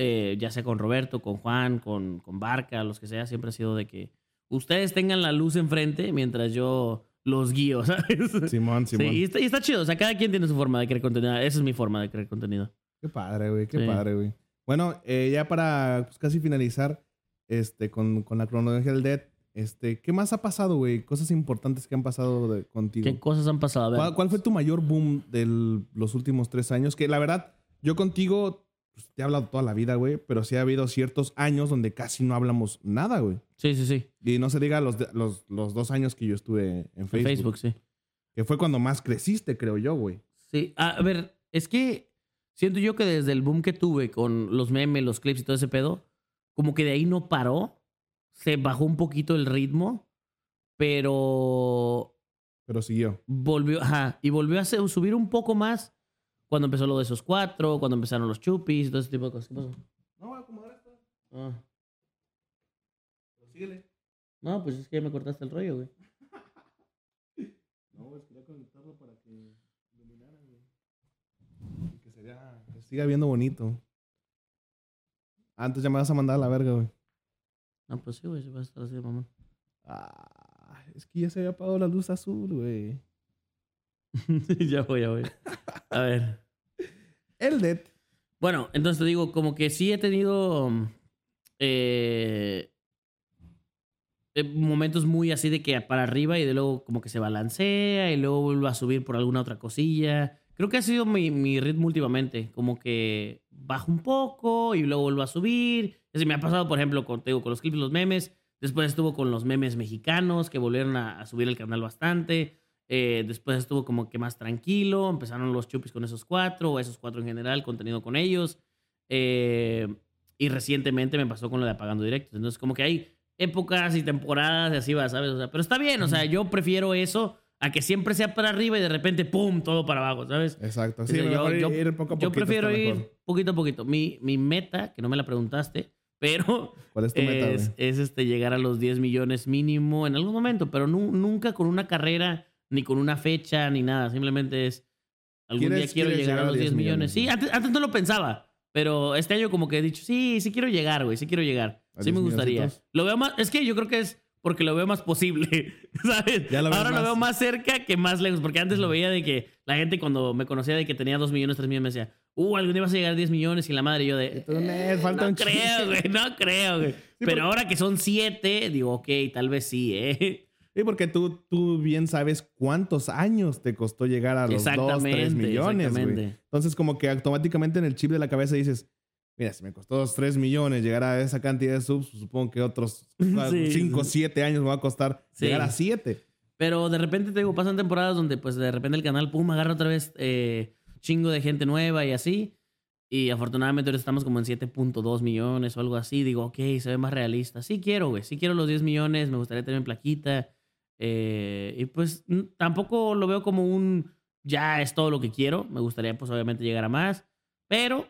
Eh, ya sea con Roberto, con Juan, con, con Barca, los que sea, siempre ha sido de que ustedes tengan la luz enfrente mientras yo los guío, ¿sabes? Simón, Sí, Simón. y está, y está chido. O sea, cada quien tiene su forma de crear contenido. Esa es mi forma de crear contenido. Qué padre, güey. Qué Sí. padre, güey. Bueno, eh, ya para pues, casi finalizar este, con, con la cronología del Dead, este, ¿qué más ha pasado, güey? Cosas importantes que han pasado de- contigo. ¿Qué cosas han pasado? A ver. ¿Cuál, cuál fue tu mayor boom de los últimos tres años? Que la verdad, yo contigo pues, te he hablado toda la vida, güey, pero sí ha habido ciertos años donde casi no hablamos nada, güey. Sí, sí, sí. Y no se diga los, los, los dos años que yo estuve en En Facebook, Facebook, sí. Que fue cuando más creciste, creo yo, güey. Sí, a ver, es que siento yo que desde el boom que tuve con los memes, los clips y todo ese pedo, como que de ahí no paró, se bajó un poquito el ritmo, pero Pero siguió. volvió, ajá, y volvió a subir un poco más cuando empezó lo de esos cuatro, cuando empezaron los chupis todo ese tipo de cosas. ¿Qué pasó? No, voy a acomodar esto. Ah. Síguele. No, pues es que ya me cortaste el rollo, güey. No, es quería conectarlo para que iluminara, güey. Y que sería, que siga viendo bonito. Antes ya me vas a mandar a la verga, güey. No, pues sí, güey, se va a estar así, mamón. Ah, es que ya se había apagado la luz azul, güey. ya voy, ya voy. A ver. El Dead. Bueno, entonces te digo, como que sí he tenido mm, eh, eh, momentos muy así de que para arriba y de luego como que se balancea y luego vuelve a subir por alguna otra cosilla. Creo que ha sido mi, mi ritmo últimamente, como que bajo un poco y luego vuelvo a subir. Así me ha pasado, por ejemplo, con, te digo, con los clips, los memes. Después estuvo con los memes mexicanos que volvieron a, a subir el canal bastante. Eh, después estuvo como que más tranquilo. Empezaron los chupis con esos cuatro, o esos cuatro en general, contenido con ellos. Eh, y recientemente me pasó con lo de apagando directos. Entonces, como que hay épocas y temporadas y así va, ¿sabes? O sea, pero está bien, o sea, yo prefiero eso a que siempre sea para arriba y de repente, ¡pum!, todo para abajo, ¿sabes? Exacto. Sí, mejor yo, yo- ir poco a yo prefiero ir mejor. poquito a poquito. Mi, mi meta, que no me la preguntaste, pero ¿Cuál es tu meta, es, güey? es, este, llegar a los 10 millones mínimo en algún momento, pero nu- nunca con una carrera, ni con una fecha, ni nada. Simplemente es, algún día ¿Quieres- quiero llegar a los 10 millones. Sí, antes, antes no lo pensaba, pero este año como que he dicho, sí, sí quiero llegar, güey, sí quiero llegar. ¿A Sí me 10 gustaría. Lo veo más, es que yo creo que es porque lo veo más posible, ¿sabes? Ya lo Ahora lo más- veo más cerca que más lejos, porque antes lo veía de que la gente cuando me conocía de que tenía 2 millones, 3 millones, me decía, uh, algún día vas a llegar a 10 millones y la madre yo de... tú, "Nel, falta no un creo, chingo". güey, no creo, güey. Pero porque- ahora que son 7, digo, ok, tal vez sí, ¿eh? Sí, porque tú, tú bien sabes cuántos años te costó llegar a los 2, 3 Exactamente, millones, güey. Entonces, como que automáticamente en el chip de la cabeza dices, mira, si me costó 2, 3 millones llegar a esa cantidad de subs, pues supongo que otros Sí, 5, sí. 7 años me va a costar Sí. llegar a 7. Pero de repente, te digo, pasan temporadas donde pues de repente el canal, pum, agarra otra vez eh, chingo de gente nueva y así. Y afortunadamente ahora estamos como en 7.2 millones o algo así. Digo, ok, se ve más realista. Sí quiero, güey. Sí quiero los 10 millones. Me gustaría tener plaquita. Eh, y pues tampoco lo veo como un ya es todo lo que quiero. Me gustaría pues obviamente llegar a más. Pero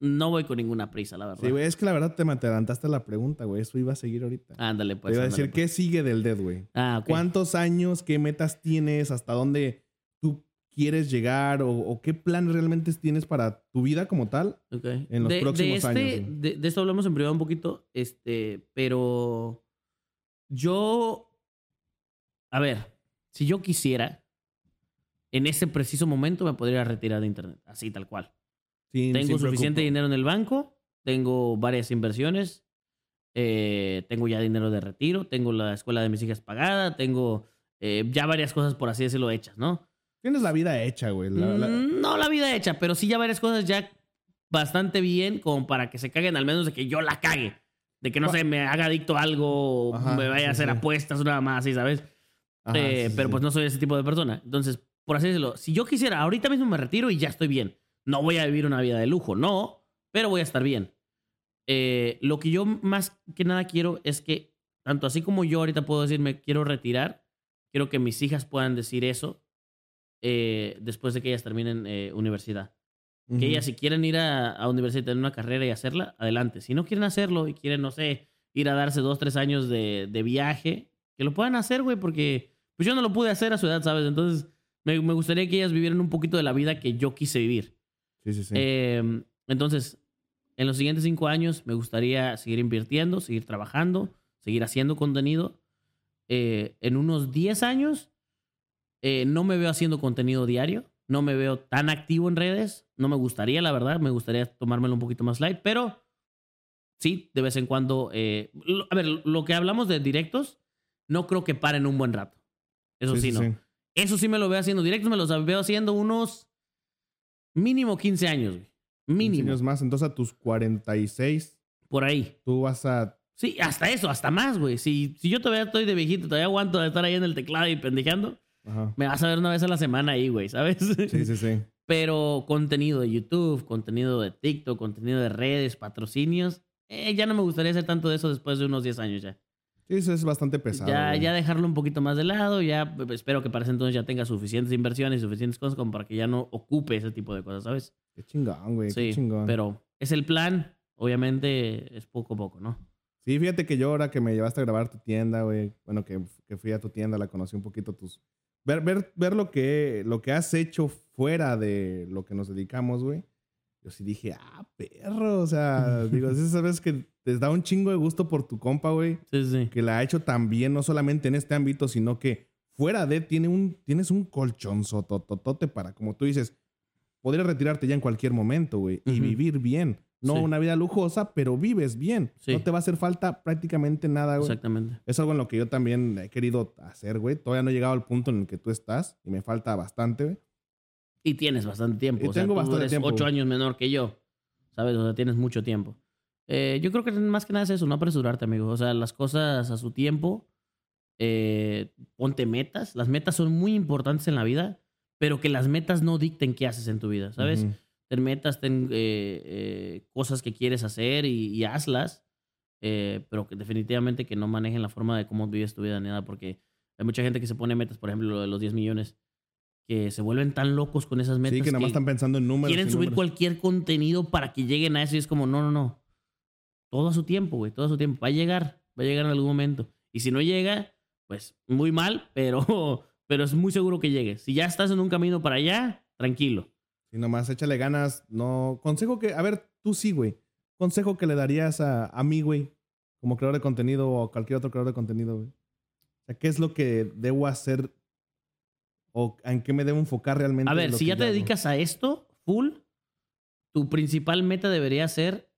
no voy con ninguna prisa, la verdad. Sí, güey, es que la verdad te, me adelantaste la pregunta, güey. Eso iba a seguir ahorita. Ándale, pues. te iba a decir, pues. ¿qué sigue del Dead, güey? Ah, ok. ¿Cuántos años, qué metas tienes, hasta dónde tú quieres llegar o, o qué planes realmente tienes para tu vida como tal? Ok. en los próximos este- años. De, de esto hablamos en privado un poquito, este, pero yo, a ver, si yo quisiera, en ese preciso momento me podría retirar de internet, así tal cual. Sin- tengo sin suficiente preocupa- dinero en el banco, tengo varias inversiones, eh, tengo ya dinero de retiro, tengo la escuela de mis hijas pagada, tengo eh, ya varias cosas, por así decirlo, hechas, ¿no? Tienes la vida hecha, güey. La- la- Mm, No la vida hecha, pero sí ya varias cosas ya bastante bien como para que se caguen, al menos de que yo la cague. De que no sé, me haga adicto a algo, Ajá, me vaya a hacer sí. apuestas, nada más así, ¿sabes? Ajá, Eh, sí, pero sí. pues no soy ese tipo de persona. Entonces, por así decirlo, si yo quisiera, ahorita mismo me retiro y ya estoy bien. No voy a vivir una vida de lujo, no, pero voy a estar bien. Eh, lo que yo más que nada quiero es que tanto así como yo ahorita puedo decir me quiero retirar, quiero que mis hijas puedan decir eso eh, después de que ellas terminen universidad. Que ellas si quieren ir a, a universidad y tener una carrera y hacerla, adelante. Si no quieren hacerlo y quieren, no sé, ir a darse dos, tres años de, de viaje, que lo puedan hacer, güey, porque pues yo no lo pude hacer a su edad, ¿sabes? Entonces me, me gustaría que ellas vivieran un poquito de la vida que yo quise vivir. Sí, sí, sí. Eh, entonces, en los siguientes cinco años me gustaría seguir invirtiendo, seguir trabajando, seguir haciendo contenido. Eh, en unos 10 años eh, no me veo haciendo contenido diario, no me veo tan activo en redes, no me gustaría, la verdad, me gustaría tomármelo un poquito más light, pero sí, de vez en cuando... eh, lo- a ver, lo que hablamos de directos, no creo que paren un buen rato. Eso sí, no. Eso sí me lo veo haciendo directos, me los veo haciendo unos mínimo 15 años, güey. Mínimo. años más. Entonces a tus 46, Por ahí. tú vas a. Sí, hasta eso, hasta más, güey. Si, si yo todavía estoy de viejito, todavía aguanto de estar ahí en el teclado y pendejeando, Ajá. me vas a ver una vez a la semana ahí, güey, ¿sabes? Sí, sí, sí. Pero contenido de YouTube, contenido de TikTok, contenido de redes, patrocinios, eh, ya no me gustaría hacer tanto de eso después de unos 10 años ya. Sí, eso es bastante pesado. ya, güey. ya dejarlo un poquito más de lado, ya eh, espero que para ese entonces ya tenga suficientes inversiones y suficientes cosas como para que ya no ocupe ese tipo de cosas, ¿sabes? Qué chingón, güey. Sí, qué chingón. pero es el plan, obviamente es poco a poco, ¿no? Sí, fíjate que yo ahora que me llevaste a grabar tu tienda, güey. Bueno, que, que fui a tu tienda, la conocí un poquito tus. Ver, ver, ver lo, que, lo que has hecho fuera de lo que nos dedicamos, güey. Yo sí dije, ah, perro. O sea, digo, esas veces que te da un chingo de gusto por tu compa, güey. Sí, sí. Que la ha hecho tan bien, no solamente en este ámbito, sino que fuera de, tiene un, tienes un colchonzotototote para, como tú dices, podrías retirarte ya en cualquier momento, güey. Y vivir bien. No Sí. una vida lujosa, pero vives bien. Sí. No te va a hacer falta prácticamente nada, güey. Exactamente. Es algo en lo que yo también he querido hacer, güey. Todavía no he llegado al punto en el que tú estás y me falta bastante, güey. Y tienes bastante tiempo. Y o sea, tengo tú bastante eres tiempo. ocho años menor que yo. ¿Sabes? O sea, tienes mucho tiempo. Eh, yo creo que más que nada es eso, no apresurarte, amigo. O sea, las cosas a su tiempo. eh, ponte metas. Las metas son muy importantes en la vida, pero que las metas no dicten qué haces en tu vida, ¿sabes? Ujú. Ten metas, ten eh, eh, cosas que quieres hacer y, y hazlas, eh, pero que definitivamente que no manejen la forma de cómo vives tu vida ni nada, porque hay mucha gente que se pone metas, por ejemplo, lo de los 10 millones, que se vuelven tan locos con esas metas Sí, que nada más están pensando en números. quieren subir números. cualquier contenido para que lleguen a eso y es como, no, no, no. Todo a su tiempo, güey, todo a su tiempo. Va a llegar, va a llegar en algún momento. Y si no llega, pues muy mal, pero, pero es muy seguro que llegue. Si ya estás en un camino para allá, tranquilo. Sí, nomás échale ganas. No. Consejo que. A ver, tú sí, güey. Consejo que le darías a, a mí, güey. Como creador de contenido o a cualquier otro creador de contenido, güey. O sea, ¿qué es lo que debo hacer? ¿O en qué me debo enfocar realmente? A ver, si ya te hago? dedicas a esto, full, tu principal meta debería ser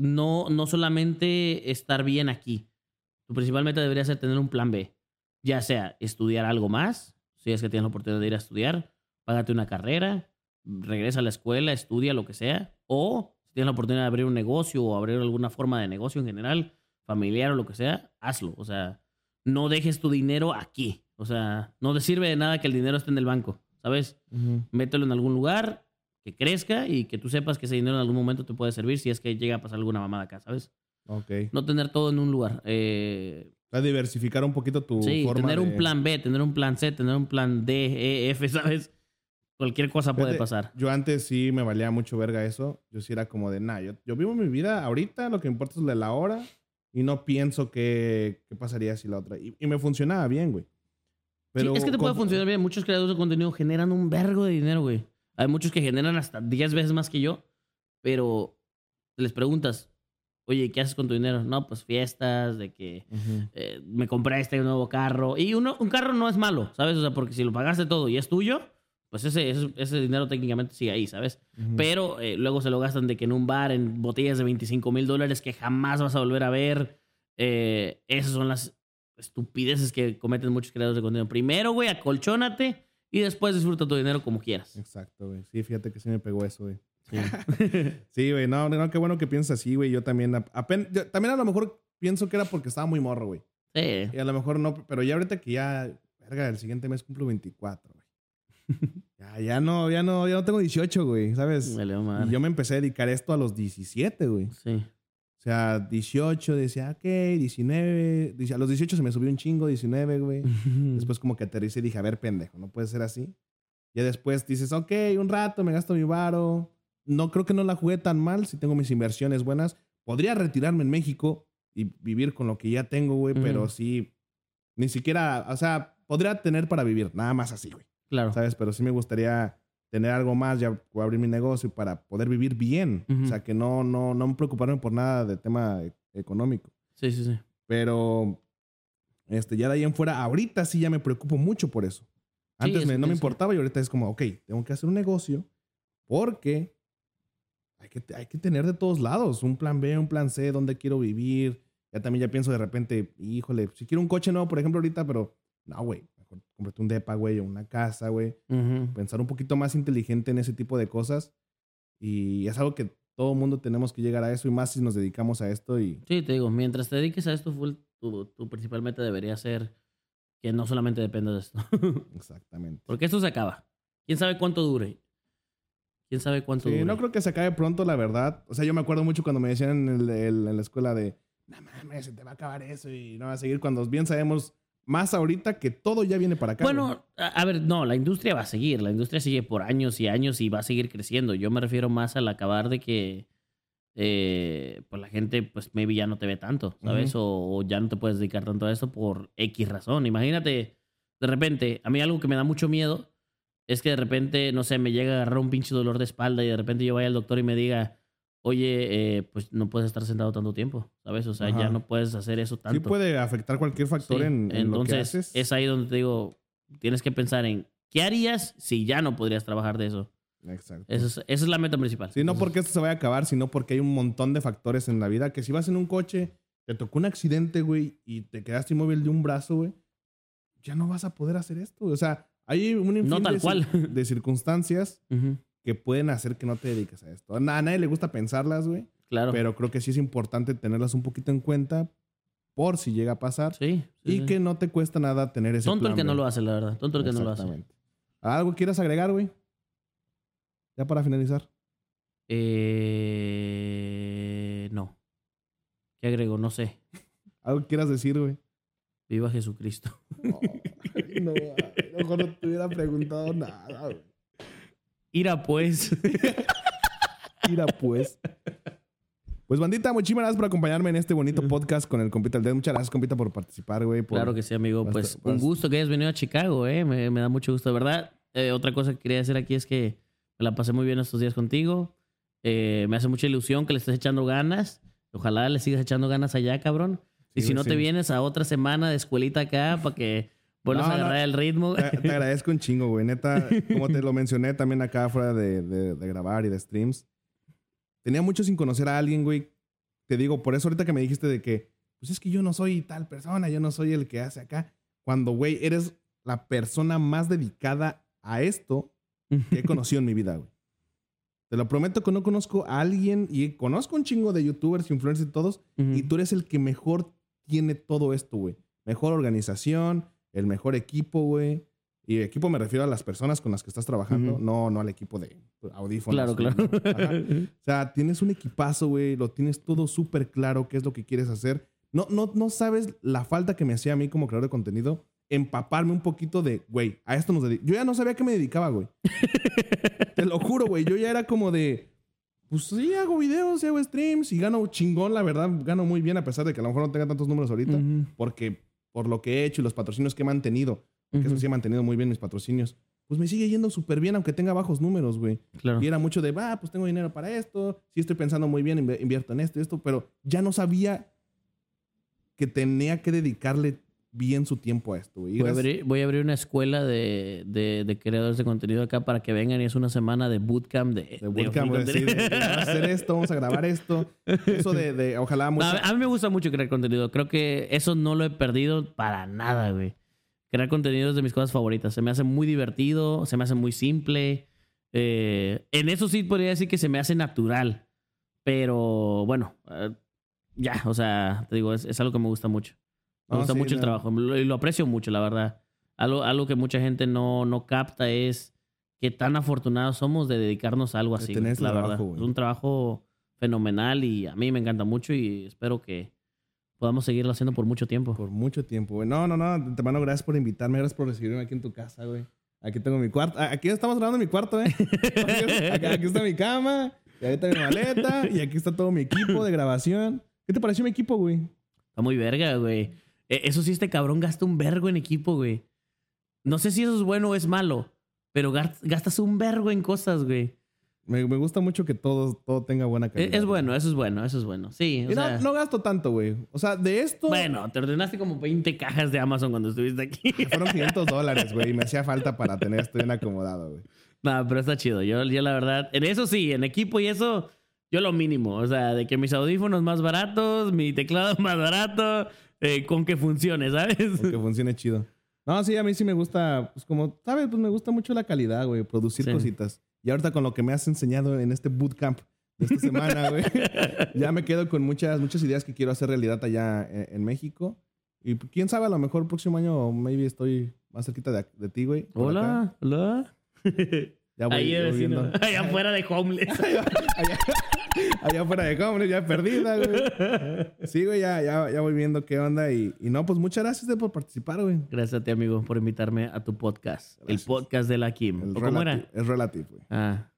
no, no solamente estar bien aquí. Tu principal meta debería ser tener un plan B. Ya sea estudiar algo más, si es que tienes la oportunidad de ir a estudiar, págate una carrera, regresa a la escuela, estudia lo que sea. O si tienes la oportunidad de abrir un negocio o abrir alguna forma de negocio en general, familiar o lo que sea, hazlo. O sea, no dejes tu dinero aquí. O sea, no te sirve de nada que el dinero esté en el banco, ¿sabes? Mételo en algún lugar que crezca y que tú sepas que ese dinero en algún momento te puede servir si es que llega a pasar alguna mamada acá, ¿sabes? Ok. No tener todo en un lugar. Eh, sea, diversificar un poquito tu sí, forma tener un de- plan B, tener un plan C, tener un plan D, E, F, ¿sabes? Cualquier cosa puede Fíjate, pasar. Yo antes sí me valía mucho verga eso. Yo sí era como de, nah, yo, yo vivo mi vida ahorita, lo que importa es la hora y no pienso qué, pasaría si la otra. Y, y me funcionaba bien, güey. Pero sí, es que te puede con- funcionar bien. Muchos creadores de contenido generan un vergo de dinero, güey. Hay muchos que generan hasta 10 veces más que yo, pero les preguntas, oye, ¿qué haces con tu dinero? No, pues fiestas, de que Ujú. eh, me compré este nuevo carro. Y uno, un carro no es malo, ¿sabes? O sea, porque si lo pagaste todo y es tuyo, pues ese, ese, ese dinero técnicamente sigue ahí, ¿sabes? Ujú. Pero eh, luego se lo gastan de que en un bar, en botellas de 25 mil dólares que jamás vas a volver a ver. Eh, esas son las estupideces que cometen muchos creadores de contenido. Primero, güey, acolchónate y después disfruta tu dinero como quieras. Exacto, güey. Sí, fíjate que sí me pegó eso, güey. Sí. Sí, güey. No, no, qué bueno que piensas así, güey. Yo también, yo también a lo mejor pienso que era porque estaba muy morro, güey. Sí. Y a lo mejor no, pero ya ahorita que ya, verga, el siguiente mes cumplo 24, güey. Ya, ya no, ya no, ya no tengo 18, güey, ¿sabes? Me leo Y madre. yo me empecé a dedicar esto a los 17, güey. Sí. O sea, 18, decía, ok, 19. dice, A los 18 se me subió un chingo, 19, güey. Después como que aterricé y dije, a ver, pendejo, no puede ser así. Ya después dices, ok, un rato, me gasto mi varo. No creo que no la jugué tan mal si tengo mis inversiones buenas. Podría retirarme en México y vivir con lo que ya tengo, güey, pero sí, ni siquiera, o sea, podría tener para vivir, nada más así, güey. Claro. ¿Sabes? Pero sí me gustaría tener algo más, ya o abrir mi negocio para poder vivir bien. Ujú. O sea, que no, no, no preocuparme por nada de tema e- económico. Sí, sí, sí. Pero, este, ya de ahí en fuera, ahorita sí ya me preocupo mucho por eso. Antes eso me- no me sí. importaba y ahorita es como, ok, tengo que hacer un negocio porque hay que, hay que tener de todos lados un plan B, un plan C, dónde quiero vivir. Ya también ya pienso de repente, híjole, si quiero un coche nuevo, por ejemplo, ahorita, pero no, güey, cómprate un depa, güey, o una casa, güey. Ujú. Pensar un poquito más inteligente en ese tipo de cosas. Y es algo que todo mundo tenemos que llegar a eso y más si nos dedicamos a esto y Sí, te digo, mientras te dediques a esto full, tu, tu principalmente debería ser que no solamente dependa de esto. exactamente. Porque esto se acaba. ¿Quién sabe cuánto dure? ¿Quién sabe cuánto Sí, dure? no creo que se acabe pronto, la verdad. O sea, yo me acuerdo mucho cuando me decían en, el- el- en la escuela de, no mames, se te va a acabar eso y no va a seguir cuando bien sabemos más ahorita que todo ya viene para acá. Bueno, a, a ver, no, la industria va a seguir. La industria sigue por años y años y va a seguir creciendo. Yo me refiero más al acabar de que eh, pues la gente, pues maybe ya no te ve tanto, ¿sabes? o, o ya no te puedes dedicar tanto a eso por X razón. Imagínate, de repente, a mí algo que me da mucho miedo es que de repente, no sé, me llega a agarrar un pinche dolor de espalda y de repente yo vaya al doctor y me diga, oye, eh, pues no puedes estar sentado tanto tiempo, ¿sabes? O sea, Ajá. ya no puedes hacer eso tanto. sí puede afectar cualquier factor Sí, en, en lo que Entonces, haces. es ahí donde te digo, tienes que pensar en qué harías si ya no podrías trabajar de eso. Exacto. Eso es- esa es la meta principal. Sí, no Entonces, porque esto se vaya a acabar, sino porque hay un montón de factores en la vida que si vas en un coche, te tocó un accidente, güey, y te quedaste inmóvil de un brazo, güey, ya no vas a poder hacer esto. O sea, hay un No tal de, cual. cir- de circunstancias Ujú, que pueden hacer que no te dediques a esto. A na- a nadie le gusta pensarlas, güey, Claro. pero creo que sí es importante tenerlas un poquito en cuenta por si llega a pasar sí. sí, y sí. que no te cuesta nada tener ese Tonto el que no lo hace, la verdad. Tonto el que no lo hace. Exactamente. ¿Algo quieras agregar, güey? Ya para finalizar. Eh, no. ¿Qué agrego? No sé. ¿Algo quieras decir, güey? Viva Jesucristo. No, no, mejor no te hubiera preguntado nada, güey. Ira pues. Mira, pues. Pues, bandita, muchísimas gracias por acompañarme en este bonito podcast con el compita del. Muchas gracias, compita, por participar, güey. por- Claro que sí, amigo. Pues basta. un gusto que hayas venido a Chicago, ¿eh? Me, me da mucho gusto, de verdad. Eh, otra cosa que quería decir aquí es que me la pasé muy bien estos días contigo. Eh, me hace mucha ilusión que le estés echando ganas. Ojalá le sigas echando ganas allá, cabrón. Y si no te vienes a otra semana de escuelita acá para que vuelvas No, a no. agarrar el ritmo. Te, te agradezco un chingo, güey. Neta, como te lo mencioné también acá fuera de, de- de grabar y de streams. Tenía mucho sin conocer a alguien, güey. Te digo, por eso ahorita que me dijiste de que, pues es que yo no soy tal persona, yo no soy el que hace acá. Cuando, güey, eres la persona más dedicada a esto que he conocido en mi vida, güey. Te lo prometo que no conozco a alguien y conozco un chingo de youtubers, influencers y todos, Ujú. y tú eres el que mejor tiene todo esto, güey. Mejor organización, el mejor equipo, güey. Y equipo me refiero a las personas con las que estás trabajando, Ujú. no, no al equipo de audífonos. Claro, claro. O sea, tienes un equipazo, güey. Lo tienes todo súper claro qué es lo que quieres hacer. No, no, no sabes la falta que me hacía a mí como creador de contenido empaparme un poquito de, güey, a esto nos dedicamos. Yo ya no sabía a qué me dedicaba, güey. Te lo juro, güey. Yo ya era como de, pues sí, hago videos, hago streams y gano chingón, la verdad. Gano muy bien a pesar de que a lo mejor no tenga tantos números ahorita. Ujú. Porque por lo que he hecho y los patrocinios que he mantenido, que eso Ujú. sí he mantenido muy bien mis patrocinios, pues me sigue yendo súper bien aunque tenga bajos números, güey. Claro. Y era mucho de, va, pues tengo dinero para esto, sí estoy pensando muy bien, inv- invierto en esto y esto, pero ya no sabía que tenía que dedicarle bien su tiempo a esto, Voy a, abrir, voy a abrir una escuela de, de, de creadores de contenido acá para que vengan y es una semana de bootcamp de, de bootcamp, de- contenido. de vamos a hacer esto, vamos a grabar esto. Eso de, ojalá No, mucha- a, a mí me gusta mucho crear contenido. Creo que eso no lo he perdido para nada, güey. Crear contenido es de mis cosas favoritas. Se me hace muy divertido, se me hace muy simple. Eh, en eso sí podría decir que se me hace natural. Pero bueno, eh, ya, o sea, te digo, es, es algo que me gusta mucho. Me No, gusta sí, mucho el trabajo y lo aprecio mucho, la verdad. Algo, algo que mucha gente no, no capta es que tan afortunados somos de dedicarnos a algo así. la trabajo, verdad. güey. Es un trabajo fenomenal y a mí me encanta mucho y espero que podamos seguirlo haciendo por mucho tiempo. Por mucho tiempo, güey. No, no, no. Te mando gracias por invitarme. Gracias por recibirme aquí en tu casa, güey. Aquí tengo mi cuarto. Ah, Aquí estamos grabando mi cuarto, ¿eh? aquí, aquí está mi cama. Y ahí está mi maleta. Y aquí está todo mi equipo de grabación. ¿Qué te pareció mi equipo, güey? Está muy verga, güey. E- Eso sí, este cabrón gasta un vergo en equipo, güey. No sé si eso es bueno o es malo, pero gas- gastas un vergo en cosas, güey. Me, me gusta mucho que todo, todo tenga buena E- calidad. Es bueno, eso es bueno, eso es bueno. Sí, o Y no, sea, no gasto tanto, güey. O sea, de esto. Bueno, te ordenaste como 20 cajas de Amazon cuando estuviste aquí. Fueron 500 dólares, güey. Y me hacía falta para tener esto bien acomodado, güey. No, pero está chido. Yo, yo la verdad, en eso sí, en equipo y eso, yo lo mínimo. O sea, de que mis audífonos más baratos, mi teclado más barato, eh, con que funcione, ¿sabes? Que funcione chido. No, sí, a mí sí me gusta, pues como, ¿sabes? Pues me gusta mucho la calidad, güey, producir Sí. cositas. Y ahorita con lo que me has enseñado en este bootcamp de esta semana, güey, ya me quedo con muchas, muchas ideas que quiero hacer realidad allá en, en México. Y quién sabe, a lo mejor el próximo año maybe estoy más cerquita de, de ti, güey. acá. Hola, hola. Ya voy, Ahí voy vecino. viendo. Allá afuera de homeless. allá, allá afuera de Comedy, ya perdida, güey. Sí, güey, ya, ya, ya voy viendo qué onda. Y, y no, pues muchas gracias de por participar, güey. Gracias a ti, amigo, por invitarme a tu podcast. Gracias. El podcast de la Kim. El ¿O ¿Cómo era? Es relativo, güey. Ah,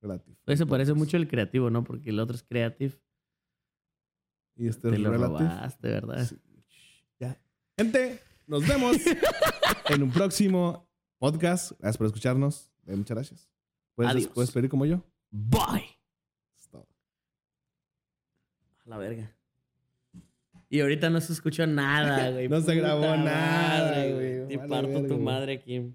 Relativo. eso parece mucho el creativo, ¿no? Porque el otro es creative. Y este Te es lo relative. robaste, ¿verdad? Sí. Ya. Gente, nos vemos en un próximo podcast. Gracias por escucharnos. Eh, muchas gracias. ¿Puedes, Adiós. ¿Puedes pedir como yo? Bye. Es todo. A la verga. Y ahorita no se escuchó nada, güey. No se grabó nada, güey. Te Vale parto verga, tu madre, Kim.